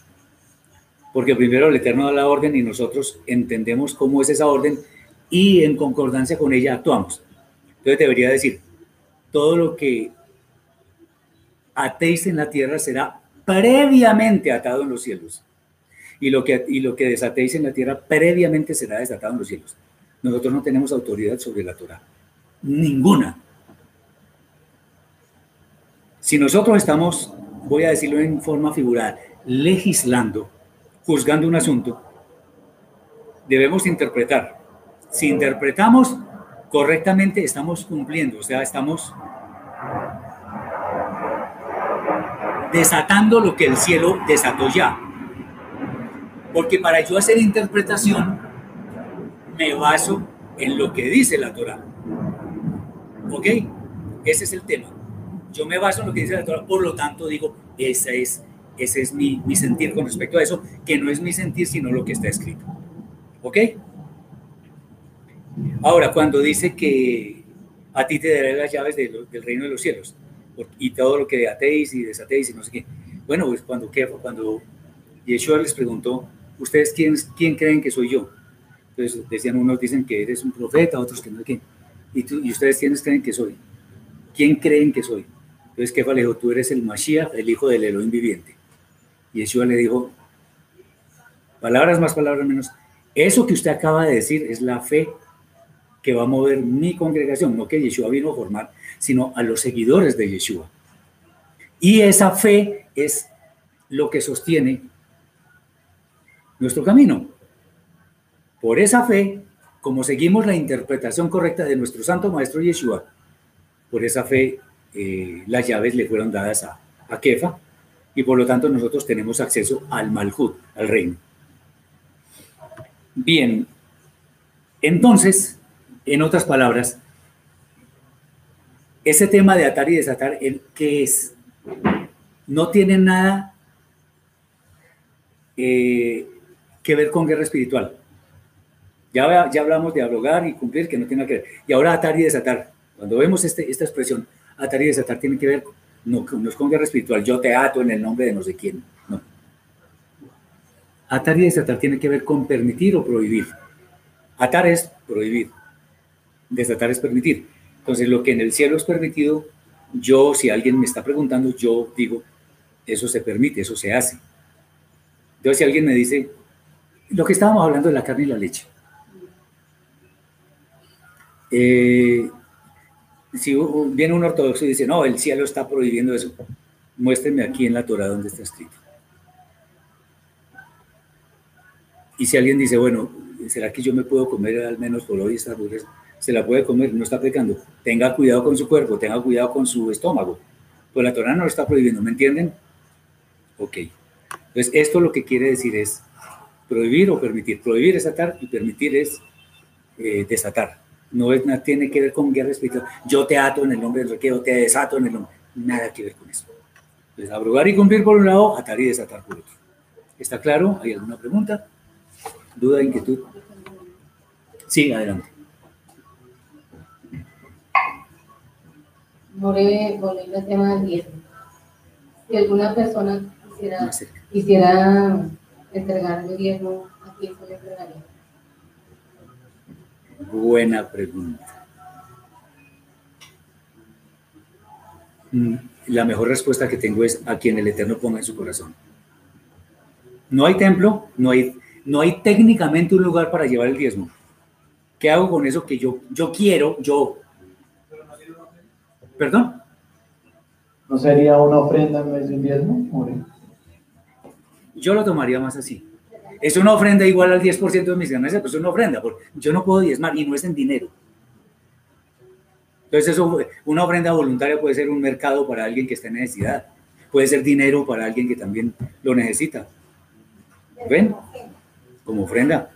Speaker 2: Porque primero el Eterno da la orden y nosotros entendemos cómo es esa orden y en concordancia con ella actuamos. Entonces debería decir, todo lo que atéis en la tierra será previamente atado en los cielos. Y lo, que, y lo que desatéis en la tierra previamente será desatado en los cielos. Nosotros no tenemos autoridad sobre la Torah. Ninguna. Si nosotros estamos, voy a decirlo en forma figurada, legislando, juzgando un asunto, debemos interpretar. Si interpretamos correctamente, estamos cumpliendo, o sea, estamos desatando lo que el cielo desató ya. Porque para yo hacer interpretación, me baso en lo que dice la Torah. ¿Ok? Ese es el tema. Yo me baso en lo que dice la Torah, por lo tanto digo, esa es, ese es mi, mi sentir con respecto a eso, que no es mi sentir, sino lo que está escrito. ¿Ok? Ahora, cuando dice que a ti te daré las llaves del reino de los cielos y todo lo que atéis y desatéis y no sé qué. Bueno, pues cuando, cuando Yeshua les preguntó, ¿ustedes quién, quién creen que soy yo? Entonces decían, unos dicen que eres un profeta, otros que no sé qué. ¿Y, tú, ¿Y ustedes quiénes creen que soy? ¿Quién creen que soy? Entonces Kefa le dijo, tú eres el Mashiach, el hijo del Elohim viviente. Yeshua le dijo, palabras más, palabras menos, eso que usted acaba de decir es la fe que va a mover mi congregación, no que Yeshua vino a formar, sino a los seguidores de Yeshua. Y esa fe es lo que sostiene nuestro camino. Por esa fe, como seguimos la interpretación correcta de nuestro santo maestro Yeshua, por esa fe eh, las llaves le fueron dadas a, a Kefa y por lo tanto nosotros tenemos acceso al Malhut, al reino. Bien, entonces, en otras palabras, ese tema de atar y desatar, ¿el ¿qué es? No tiene nada eh, que ver con guerra espiritual. Ya, ya hablamos de abrogar y cumplir, que no tiene nada que ver. Y ahora atar y desatar. Cuando vemos este, esta expresión, atar y desatar, tiene que ver, no, es con guerra espiritual, yo te ato en el nombre de no sé quién. No. Atar y desatar tiene que ver con permitir o prohibir. Atar es prohibir. Desatar es permitir. Entonces, lo que en el cielo es permitido, yo, si alguien me está preguntando, yo digo, eso se permite, eso se hace. Entonces, si alguien me dice, lo que estábamos hablando de la carne y la leche. Eh, si viene un ortodoxo y dice, no, el cielo está prohibiendo eso, muéstrenme aquí en la Torah donde está escrito. Y si alguien dice, bueno, ¿será que yo me puedo comer al menos por hoy esta hamburguesa? Se la puede comer, no está pecando. Tenga cuidado con su cuerpo, tenga cuidado con su estómago. Pues la Torah no lo está prohibiendo, ¿me entienden? Ok. Entonces, esto lo que quiere decir es prohibir o permitir. Prohibir es atar y permitir es eh, desatar. No, es, no tiene que ver con guerra espiritual. Yo te ato en el nombre del requeo, te desato en el nombre. Nada que ver con eso. Entonces, abrogar y cumplir por un lado, atar y desatar por otro. ¿Está claro? ¿Hay alguna pregunta? ¿Duda, inquietud? Sí, adelante.
Speaker 7: Volviendo al tema del diezmo. Si alguna persona quisiera, quisiera entregar el diezmo, ¿a quién se le entregaría?
Speaker 2: Buena pregunta. Mm, La mejor respuesta que tengo es a quien el Eterno ponga en su corazón. No hay templo, no hay, no hay técnicamente un lugar para llevar el diezmo. ¿Qué hago con eso que yo, yo quiero, yo? ¿Perdón?
Speaker 4: ¿No sería una ofrenda en vez de un diezmo?
Speaker 2: Yo lo tomaría más así. Es una ofrenda igual al 10% de mis ganancias, pues es una ofrenda, porque yo no puedo diezmar y no es en dinero. Entonces, eso, una ofrenda voluntaria puede ser un mercado para alguien que está en necesidad, puede ser dinero para alguien que también lo necesita. ¿Ven? Como ofrenda.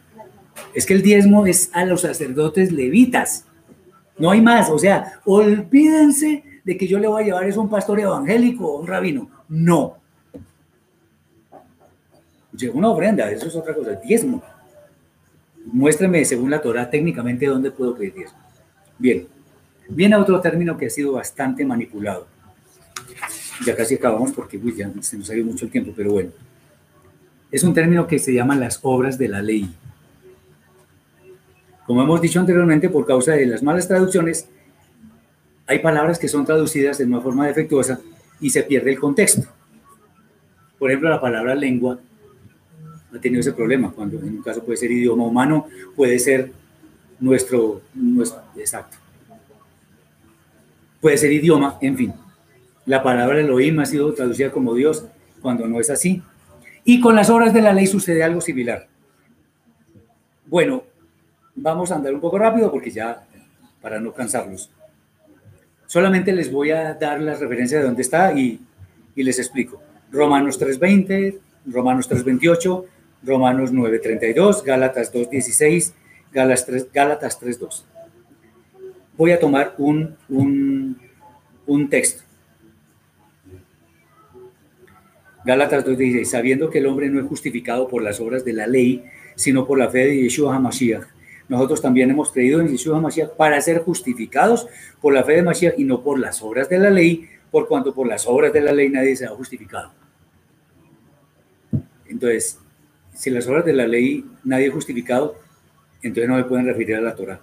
Speaker 2: Es que el diezmo es a los sacerdotes levitas. No hay más. O sea, olvídense de que yo le voy a llevar eso a un pastor evangélico o un rabino. No. Una ofrenda, eso es otra cosa, diezmo. Muéstrame, según la Torah, técnicamente dónde puedo pedir diezmo. Bien, viene otro término que ha sido bastante manipulado. Ya casi acabamos porque uy, ya se nos ha ido mucho el tiempo, pero bueno. Es un término que se llama las obras de la ley. Como hemos dicho anteriormente, por causa de las malas traducciones, hay palabras que son traducidas de una forma defectuosa y se pierde el contexto. Por ejemplo, la palabra lengua ha tenido ese problema, cuando en un caso puede ser idioma humano, puede ser nuestro, nuestro exacto. Puede ser idioma, en fin. La palabra Elohim ha sido traducida como Dios cuando no es así. Y con las obras de la ley sucede algo similar. Bueno, vamos a andar un poco rápido porque ya, para no cansarlos. Solamente les voy a dar la referencia de dónde está y, y les explico. Romanos 3.20, Romanos 3.28, Romanos 9.32, Gálatas 2.16, Gálatas 3.2. Voy a tomar un, un, un texto. Gálatas 2.16, sabiendo que el hombre no es justificado por las obras de la ley, sino por la fe de Yeshua HaMashiach. Nosotros también hemos creído en Yeshua HaMashiach para ser justificados por la fe de Mashiach y no por las obras de la ley, por cuanto por las obras de la ley nadie se ha justificado. Entonces, si las obras de la ley nadie es justificado, entonces no se pueden referir a la Torah.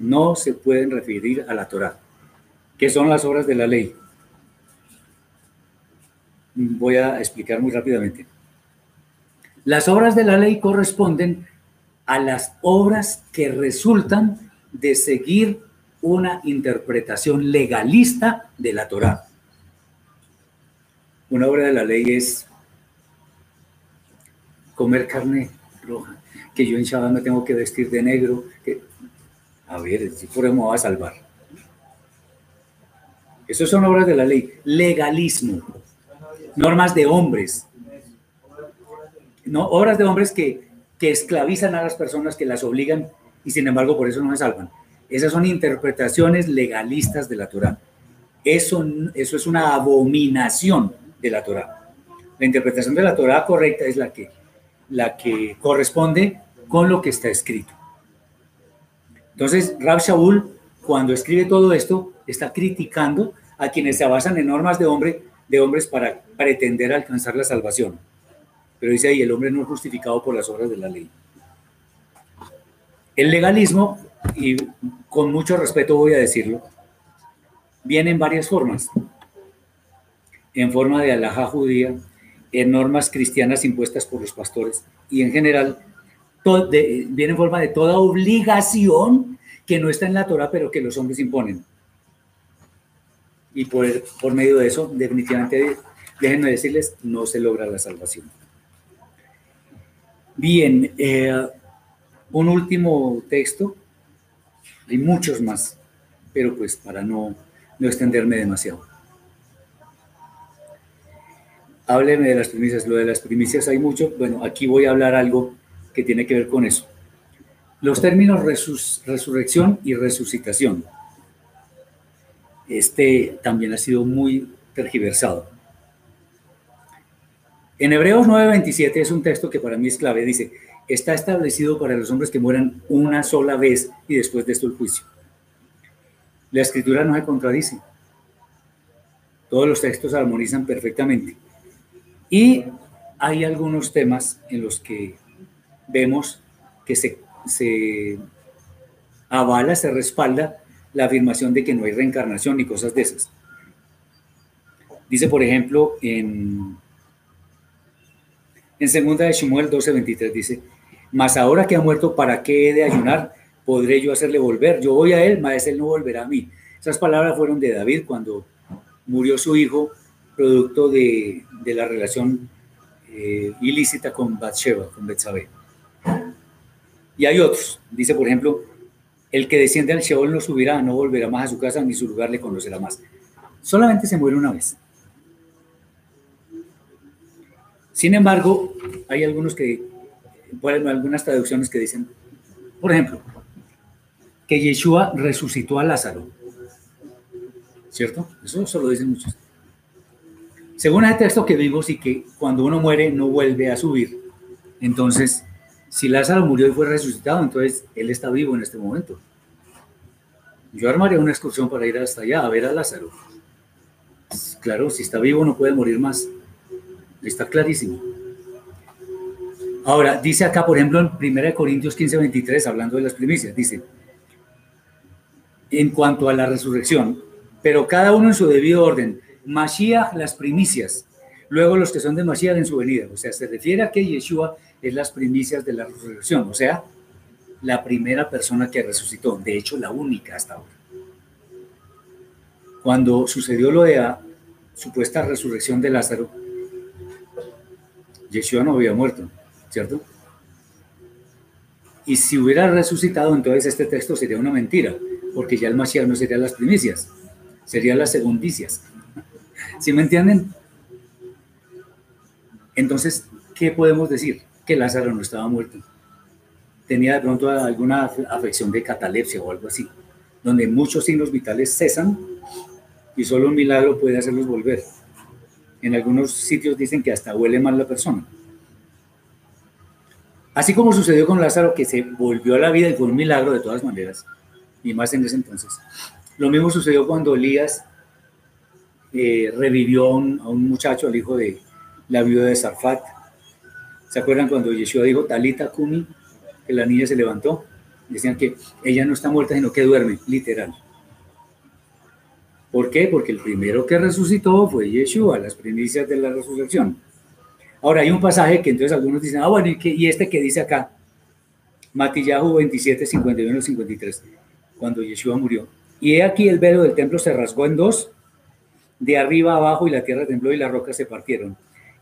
Speaker 2: No se pueden referir a la Torah. ¿Qué son las obras de la ley? Voy a explicar muy rápidamente. Las obras de la ley corresponden a las obras que resultan de seguir una interpretación legalista de la Torah. Una obra de la ley es comer carne roja, que yo en Shabbat me tengo que vestir de negro, que, a ver, si por me va a salvar. Eso son obras de la ley. Legalismo. Normas de hombres. No, obras de hombres que, que esclavizan a las personas, que las obligan y sin embargo por eso no se salvan. Esas son interpretaciones legalistas de la Torah. Eso, eso es una abominación de la Torah. La interpretación de la Torah correcta es la que, la que corresponde con lo que está escrito. Entonces, Rab Shaul, cuando escribe todo esto, está criticando a quienes se basan en normas de, hombre, de hombres para pretender alcanzar la salvación. Pero dice ahí, el hombre no es justificado por las obras de la ley. El legalismo, y con mucho respeto voy a decirlo, viene en varias formas. En forma de alhaja judía, en normas cristianas impuestas por los pastores y en general viene en forma de toda obligación que no está en la Torah, pero que los hombres imponen. Y por, por medio de eso, definitivamente, déjenme decirles, no se logra la salvación. Bien, eh, un último texto, hay muchos más, pero pues para no, no extenderme demasiado. Hábleme de las primicias. Lo de las primicias hay mucho. Bueno, aquí voy a hablar algo que tiene que ver con eso. Los términos resurrección y resucitación. Este también ha sido muy tergiversado. En Hebreos 9:27 es un texto que para mí es clave. Dice, está establecido para los hombres que mueran una sola vez y después de esto el juicio. La escritura no se contradice. Todos los textos armonizan perfectamente. Y hay algunos temas en los que vemos que se, se avala, se respalda la afirmación de que no hay reencarnación ni cosas de esas. Dice, por ejemplo, en, en segunda de Shmuel 12:23, dice, mas ahora que ha muerto, ¿para qué he de ayunar? Podré yo hacerle volver. Yo voy a él, mas él no volverá a mí. Esas palabras fueron de David cuando murió su hijo, producto de, la relación eh, ilícita con Bathsheba, con Betsabé. Y hay otros. Dice, por ejemplo, el que desciende al Sheol no subirá, no volverá más a su casa, ni su lugar le conocerá más. Solamente se muere una vez. Sin embargo, hay algunos que, bueno, algunas traducciones que dicen, por ejemplo, que Yeshua resucitó a Lázaro. ¿Cierto? Eso solo dicen muchos. Según el texto que vimos y que cuando uno muere no vuelve a subir, entonces, si Lázaro murió y fue resucitado, entonces él está vivo en este momento. Yo armaría una excursión para ir hasta allá a ver a Lázaro. Claro, si está vivo no puede morir más. Está clarísimo. Ahora, dice acá, por ejemplo, en 1 Corintios 15, 23, hablando de las primicias, dice, en cuanto a la resurrección, pero cada uno en su debido orden, Mashiach las primicias, luego los que son de Mashiach en su venida. O sea, se refiere a que Yeshua es las primicias de la resurrección, o sea, la primera persona que resucitó, de hecho la única hasta ahora. Cuando sucedió lo de la supuesta resurrección de Lázaro, Yeshua no había muerto, ¿cierto? Y si hubiera resucitado, entonces este texto sería una mentira, porque ya el Mashiach no sería las primicias, serían las segundicias. ¿Sí me entienden? Entonces, ¿qué podemos decir? Que Lázaro no estaba muerto. Tenía de pronto alguna afección de catalepsia o algo así, donde muchos signos vitales cesan y solo un milagro puede hacerlos volver. En algunos sitios dicen que hasta huele mal la persona. Así como sucedió con Lázaro, que se volvió a la vida y fue un milagro de todas maneras, y más en ese entonces. Lo mismo sucedió cuando Elías eh, revivió a un, muchacho, al hijo de la viuda de Sarfat. ¿Se acuerdan cuando Yeshua dijo, Talita Kumi, que la niña se levantó? Decían que ella no está muerta, sino que duerme, literal. ¿Por qué? Porque el primero que resucitó fue Yeshua, las primicias de la resurrección. Ahora hay un pasaje que entonces algunos dicen, ah, bueno, ¿y, y este que dice acá? Matillahu 27, 51, 53, cuando Yeshua murió. Y he aquí el velo del templo se rasgó en dos de arriba abajo y la tierra tembló y las rocas se partieron.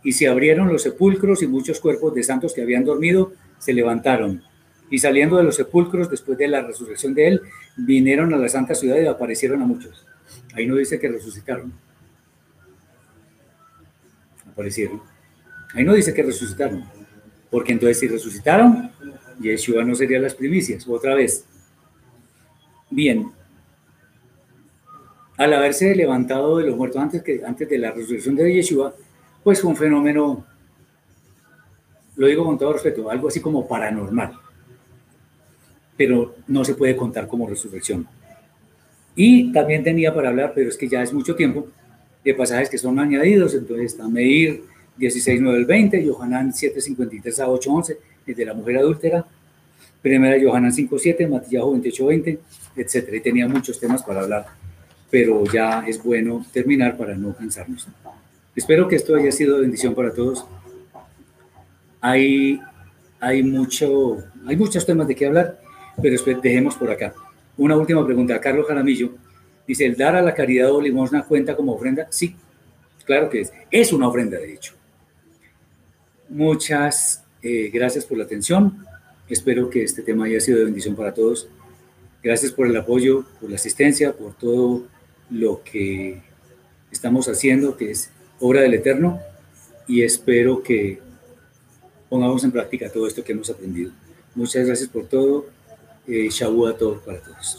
Speaker 2: Y se abrieron los sepulcros y muchos cuerpos de santos que habían dormido se levantaron. Y saliendo de los sepulcros después de la resurrección de él, vinieron a la santa ciudad y aparecieron a muchos. Ahí no dice que resucitaron. Aparecieron. Ahí no dice que resucitaron. Porque entonces si resucitaron, Yeshua no sería las primicias. Otra vez. Bien, al haberse levantado de los muertos antes, que, antes de la resurrección de Yeshua, pues fue un fenómeno, lo digo con todo respeto, algo así como paranormal, pero no se puede contar como resurrección. Y también tenía para hablar, pero es que ya es mucho tiempo, de pasajes que son añadidos, entonces está Meir 16, 9 20, Johanán 7, 53 a 8, 11, el de la mujer adúltera, primera Johanán 5, 7, Matillahu 28, 20, etc. Y tenía muchos temas para hablar pero ya es bueno terminar para no cansarnos. Espero que esto haya sido bendición para todos. Hay, hay, mucho, hay muchos temas de qué hablar, pero dejemos por acá. Una última pregunta. Carlos Jaramillo dice, ¿el dar a la caridad o limosna cuenta como ofrenda? Sí, claro que es. Es una ofrenda, de hecho. Muchas eh, gracias por la atención. Espero que este tema haya sido de bendición para todos. Gracias por el apoyo, por la asistencia, por todo lo que estamos haciendo, que es obra del Eterno, y espero que pongamos en práctica todo esto que hemos aprendido. Muchas gracias por todo. Eh, a todos para todos.